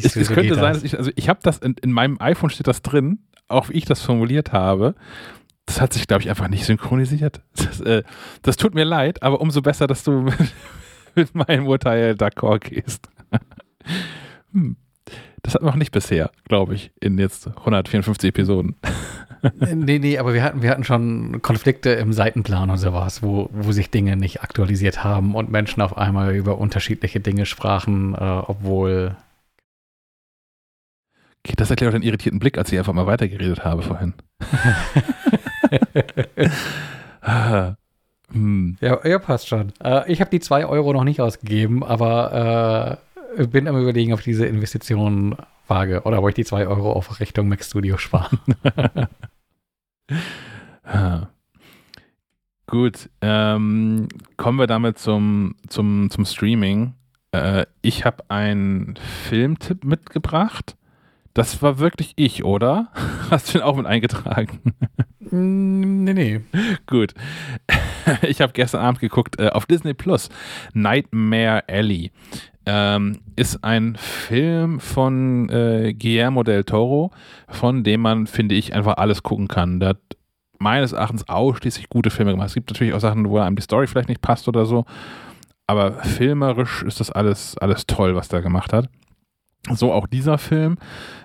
es, es könnte sein, dass ich, also ich habe das, in, in meinem iPhone steht das drin, auch wie ich das formuliert habe. Das hat sich, glaube ich, einfach nicht synchronisiert. <laughs> Das, äh, das, tut mir leid, aber umso besser, dass du <laughs> mit, mit meinem Urteil d'accord gehst. hm. Das hat man noch nicht bisher, glaube ich, in jetzt 154 Episoden. <laughs> nee, nee, aber wir hatten, wir hatten schon Konflikte im Seitenplan und sowas, wo, wo sich Dinge nicht aktualisiert haben und Menschen auf einmal über unterschiedliche Dinge sprachen, äh, obwohl. Okay, das erklärt auch den irritierten Blick, als ich einfach mal weitergeredet habe vorhin. <laughs> <laughs> hm. ja, ja, passt schon. Äh, ich habe die 2 Euro noch nicht ausgegeben, aber äh, bin am überlegen, ob diese Investition wage oder ob ich die 2 Euro auf Richtung Mac Studio sparen. <laughs> Gut, ähm, kommen wir damit zum, zum, zum Streaming. Äh, ich habe einen Filmtipp mitgebracht. Das war wirklich ich, oder? <laughs> Hast du den auch mit eingetragen? Mm, nee, nee. <laughs> Gut. Ich habe gestern Abend geguckt äh, auf Disney Plus. Nightmare Alley ähm, ist ein Film von äh, Guillermo del Toro, von dem man, finde ich, einfach alles gucken kann. Der hat meines Erachtens ausschließlich gute Filme gemacht. Es gibt natürlich auch Sachen, wo einem die Story vielleicht nicht passt oder so, aber filmerisch ist das alles, alles toll, was der gemacht hat. So auch dieser Film,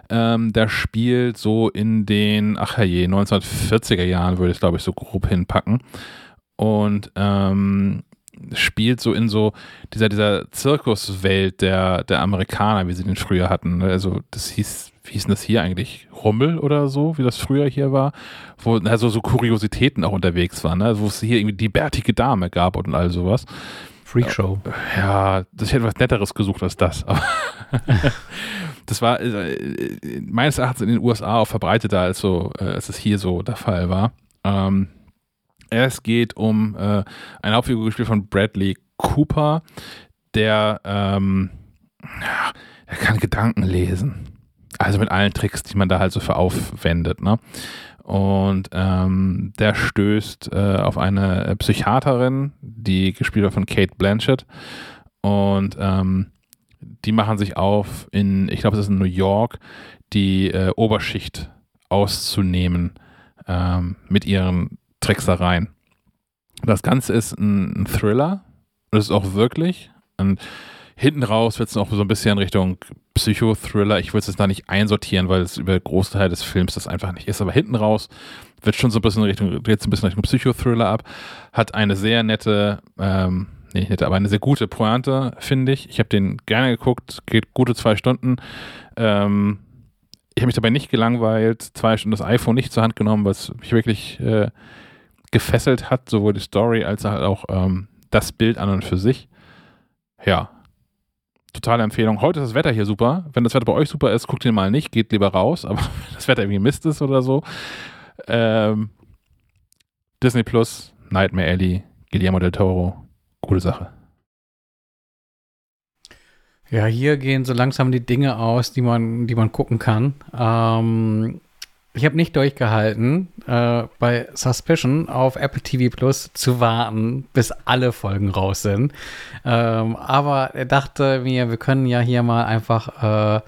ähm, der spielt so in den, ach je, 1940er Jahren würde ich glaube ich so grob hinpacken. Und ähm, spielt so in so dieser, dieser Zirkuswelt der, der Amerikaner, wie sie den früher hatten. Also das hieß, wie hieß denn das hier eigentlich? Rummel oder so, wie das früher hier war, wo also so Kuriositäten auch unterwegs waren, ne? wo es hier irgendwie die bärtige Dame gab und all sowas. Freakshow. Ja, das hätte was Netteres gesucht als das. <laughs> das war äh, meines Erachtens in den USA auch verbreiteter, als, so, äh, als es hier so der Fall war. Ähm, es geht um äh, eine Hauptfigur gespielt von Bradley Cooper, der, ähm, er kann Gedanken lesen. Also mit allen Tricks, die man da halt so für aufwendet. Ne? Und ähm, der stößt äh, auf eine Psychiaterin, die gespielt wird von Kate Blanchett. Und ähm, die machen sich auf in, ich glaube, es ist in New York, die äh, Oberschicht auszunehmen ähm, mit ihren Tricksereien. Das Ganze ist ein, ein Thriller. Das ist auch wirklich. Und hinten raus wird es noch so ein bisschen Richtung Psychothriller. Ich würde es jetzt da nicht einsortieren, weil es über Großteil des Films das einfach nicht ist. Aber hinten raus wird schon so ein bisschen Richtung, geht ein bisschen Richtung Psychothriller ab. Hat eine sehr nette, ähm, nee, nette, aber eine sehr gute Pointe, finde ich. Ich habe den gerne geguckt, geht gute zwei Stunden. Ähm, ich habe mich dabei nicht gelangweilt, zwei Stunden das iPhone nicht zur Hand genommen, was mich wirklich äh, gefesselt hat, sowohl die Story als auch ähm, das Bild an und für sich. Ja, totale Empfehlung. Heute ist das Wetter hier super. Wenn das Wetter bei euch super ist, guckt ihr mal nicht, geht lieber raus, <laughs> aber das Wetter irgendwie Mist ist oder so. Ähm, Disney Plus, Nightmare Alley, Guillermo del Toro, coole Sache. Ja, hier gehen so langsam die Dinge aus, die man, die man gucken kann. Ähm, ich habe nicht durchgehalten, äh, bei Suspicion auf Apple TV Plus zu warten, bis alle Folgen raus sind. Ähm, aber er dachte mir, wir können ja hier mal einfach äh,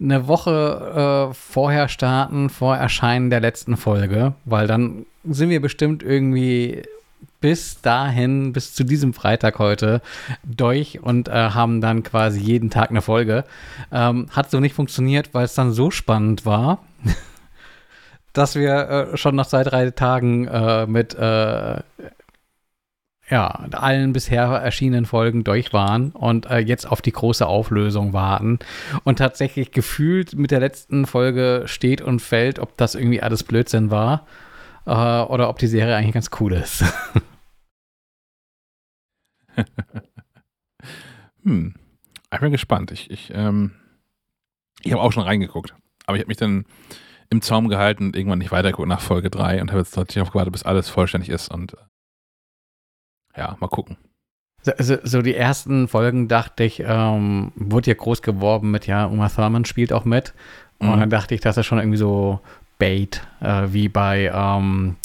eine Woche äh, vorher starten, vor Erscheinen der letzten Folge, weil dann sind wir bestimmt irgendwie bis dahin, bis zu diesem Freitag heute durch und äh, haben dann quasi jeden Tag eine Folge. Ähm, hat so nicht funktioniert, weil es dann so spannend war, <laughs> dass wir äh, schon nach zwei, drei Tagen äh, mit äh, ja, allen bisher erschienenen Folgen durch waren und äh, jetzt auf die große Auflösung warten. Und tatsächlich gefühlt mit der letzten Folge steht und fällt, ob das irgendwie alles Blödsinn war äh, oder ob die Serie eigentlich ganz cool ist. <laughs> hm. Ich bin gespannt. Ich, ich, ähm, ich habe auch schon reingeguckt. Aber ich habe mich dann im Zaum gehalten und irgendwann nicht weitergeguckt nach Folge 3 und habe jetzt natürlich auf gewartet, bis alles vollständig ist. Und äh, ja, mal gucken. So, so, so, die ersten Folgen dachte ich, ähm, wurde ja groß geworben mit, ja, Uma Thurman spielt auch mit. Und mhm. dann dachte ich, das ist schon irgendwie so Bait, äh, wie bei ähm,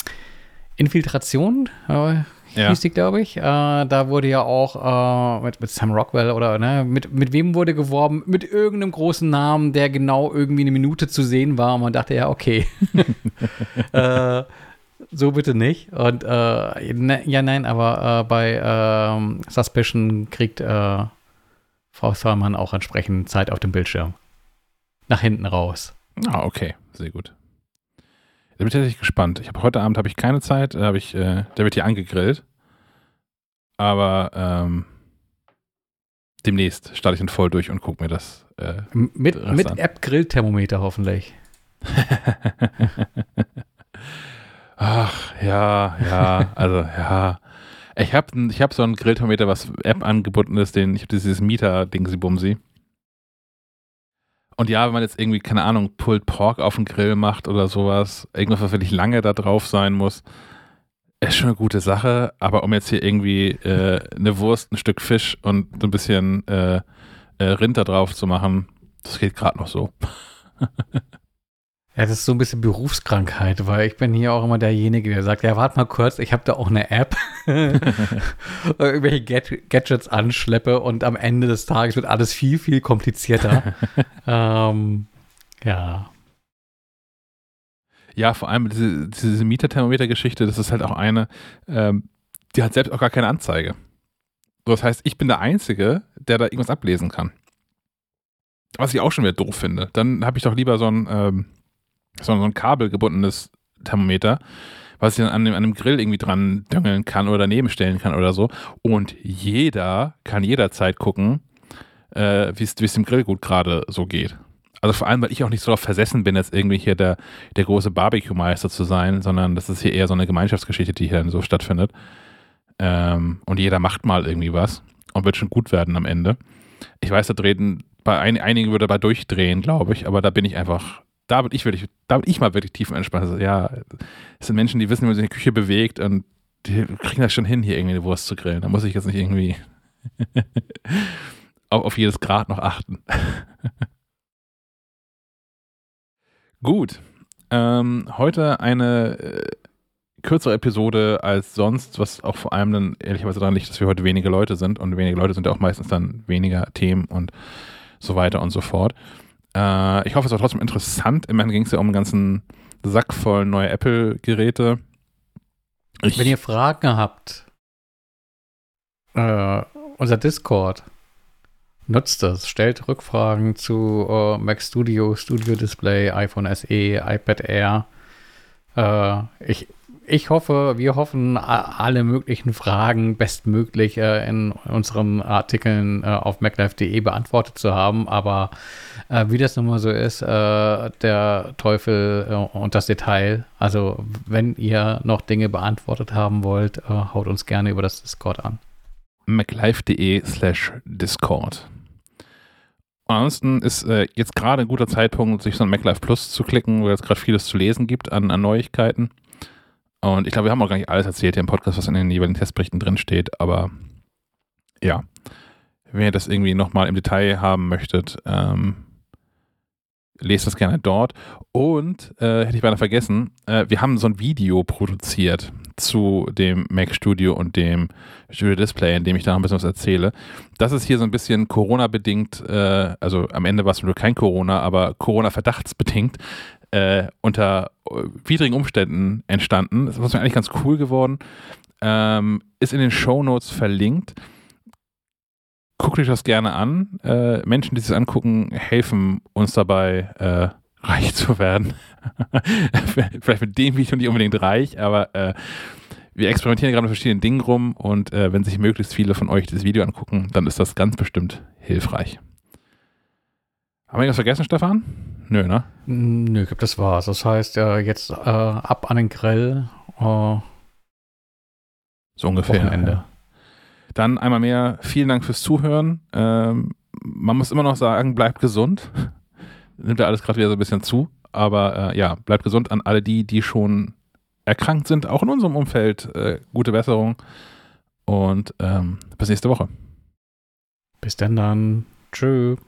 Infiltration, äh, ja. hieß die, glaube ich. Äh, da wurde ja auch äh, mit, mit Sam Rockwell oder ne, mit, mit wem wurde geworben? Mit irgendeinem großen Namen, der genau irgendwie eine Minute zu sehen war. Und man dachte, ja, okay. <laughs> <laughs> äh, so bitte nicht. Und äh, ne, ja, nein, aber äh, bei ähm, Suspicion kriegt äh, Frau Thurman auch entsprechend Zeit auf dem Bildschirm. Nach hinten raus. Ah, okay, sehr gut. Da bin ich tatsächlich gespannt. Ich habe heute Abend habe ich keine Zeit, da habe ich, äh, der wird hier angegrillt. Aber ähm, demnächst starte ich ihn voll durch und gucke mir das. Äh, mit mit App-Grillthermometer hoffentlich. <laughs> Ach, ja, ja, also ja. Ich habe ich hab so ein Grillthermometer, was App angebunden ist, den, ich habe dieses Mieter-Dingsi-Bumsi. Und ja, wenn man jetzt irgendwie, keine Ahnung, Pulled Pork auf dem Grill macht oder sowas, irgendwas, was wirklich lange da drauf sein muss, ist schon eine gute Sache. Aber um jetzt hier irgendwie äh, eine Wurst, ein Stück Fisch und ein bisschen äh, äh, Rind da drauf zu machen, das geht gerade noch so. <laughs> Ja, das ist so ein bisschen Berufskrankheit, weil ich bin hier auch immer derjenige, der sagt, ja, warte mal kurz, ich habe da auch eine App, <laughs> irgendwelche Gad Gadgets anschleppe und am Ende des Tages wird alles viel, viel komplizierter. <laughs> ähm, ja. Ja, vor allem diese, diese Mieterthermometer-Geschichte, das ist halt auch eine, ähm, die hat selbst auch gar keine Anzeige. Das heißt, ich bin der Einzige, der da irgendwas ablesen kann. Was ich auch schon wieder doof finde. Dann habe ich doch lieber so ein ähm, so ein kabelgebundenes Thermometer, was ich dann an dem, an dem Grill irgendwie dran düngeln kann oder daneben stellen kann oder so. Und jeder kann jederzeit gucken, äh, wie es dem Grill gut gerade so geht. Also vor allem, weil ich auch nicht so darauf versessen bin, jetzt irgendwie hier der, der große Barbecue-Meister zu sein, sondern das ist hier eher so eine Gemeinschaftsgeschichte, die hier dann so stattfindet. Ähm, und jeder macht mal irgendwie was und wird schon gut werden am Ende. Ich weiß, da drehen, bei ein, einigen würde dabei durchdrehen, glaube ich, aber da bin ich einfach da bin ich wirklich, da ich mal wirklich tief entspannt. Also, ja, es sind Menschen, die wissen, wie man sich in der Küche bewegt und die kriegen das schon hin, hier irgendwie eine Wurst zu grillen. Da muss ich jetzt nicht irgendwie <laughs> auf, auf jedes Grad noch achten. <laughs> Gut. Ähm, heute eine äh, kürzere Episode als sonst, was auch vor allem dann ehrlicherweise daran liegt, dass wir heute wenige Leute sind und wenige Leute sind ja auch meistens dann weniger Themen und so weiter und so fort. Äh, ich hoffe, es war trotzdem interessant. Immerhin ging es ja um einen ganzen Sack voll neue Apple-Geräte. Wenn ihr Fragen habt, äh, unser Discord, nutzt das. Stellt Rückfragen zu uh, Mac Studio, Studio Display, iPhone SE, iPad Air. Uh, ich ich hoffe, wir hoffen, alle möglichen Fragen bestmöglich äh, in unseren Artikeln äh, auf maclife.de beantwortet zu haben. Aber äh, wie das nun mal so ist, äh, der Teufel äh, und das Detail. Also, wenn ihr noch Dinge beantwortet haben wollt, äh, haut uns gerne über das Discord an. maclife.de slash Discord. Ansonsten ist äh, jetzt gerade ein guter Zeitpunkt, sich so ein MacLife Plus zu klicken, wo es gerade vieles zu lesen gibt an, an Neuigkeiten. Und ich glaube, wir haben auch gar nicht alles erzählt hier im Podcast, was in den jeweiligen Testberichten drin steht, aber ja, wenn ihr das irgendwie nochmal im Detail haben möchtet, ähm, lest das gerne dort. Und, äh, hätte ich beinahe vergessen, äh, wir haben so ein Video produziert zu dem Mac Studio und dem Studio Display, in dem ich da noch ein bisschen was erzähle. Das ist hier so ein bisschen Corona-bedingt, äh, also am Ende war es nur kein Corona, aber Corona-verdachtsbedingt, äh, unter äh, widrigen Umständen entstanden. Das ist mir eigentlich ganz cool geworden. Ähm, ist in den Show Notes verlinkt. Guckt euch das gerne an. Äh, Menschen, die sich das angucken, helfen uns dabei, äh, reich zu werden. <laughs> Vielleicht mit dem Video nicht unbedingt reich, aber äh, wir experimentieren gerade mit verschiedenen Dingen rum und äh, wenn sich möglichst viele von euch das Video angucken, dann ist das ganz bestimmt hilfreich. Haben wir irgendwas vergessen, Stefan? Nö, ne? Nö, ich glaube, das war's. Das heißt, äh, jetzt äh, ab an den Grill. Äh, so ungefähr. Wochenende. Ja. Dann einmal mehr vielen Dank fürs Zuhören. Ähm, man muss immer noch sagen, bleibt gesund. <laughs> Nimmt ja alles gerade wieder so ein bisschen zu. Aber äh, ja, bleibt gesund an alle die, die schon erkrankt sind, auch in unserem Umfeld. Äh, gute Besserung. Und ähm, bis nächste Woche. Bis denn dann. Tschüss.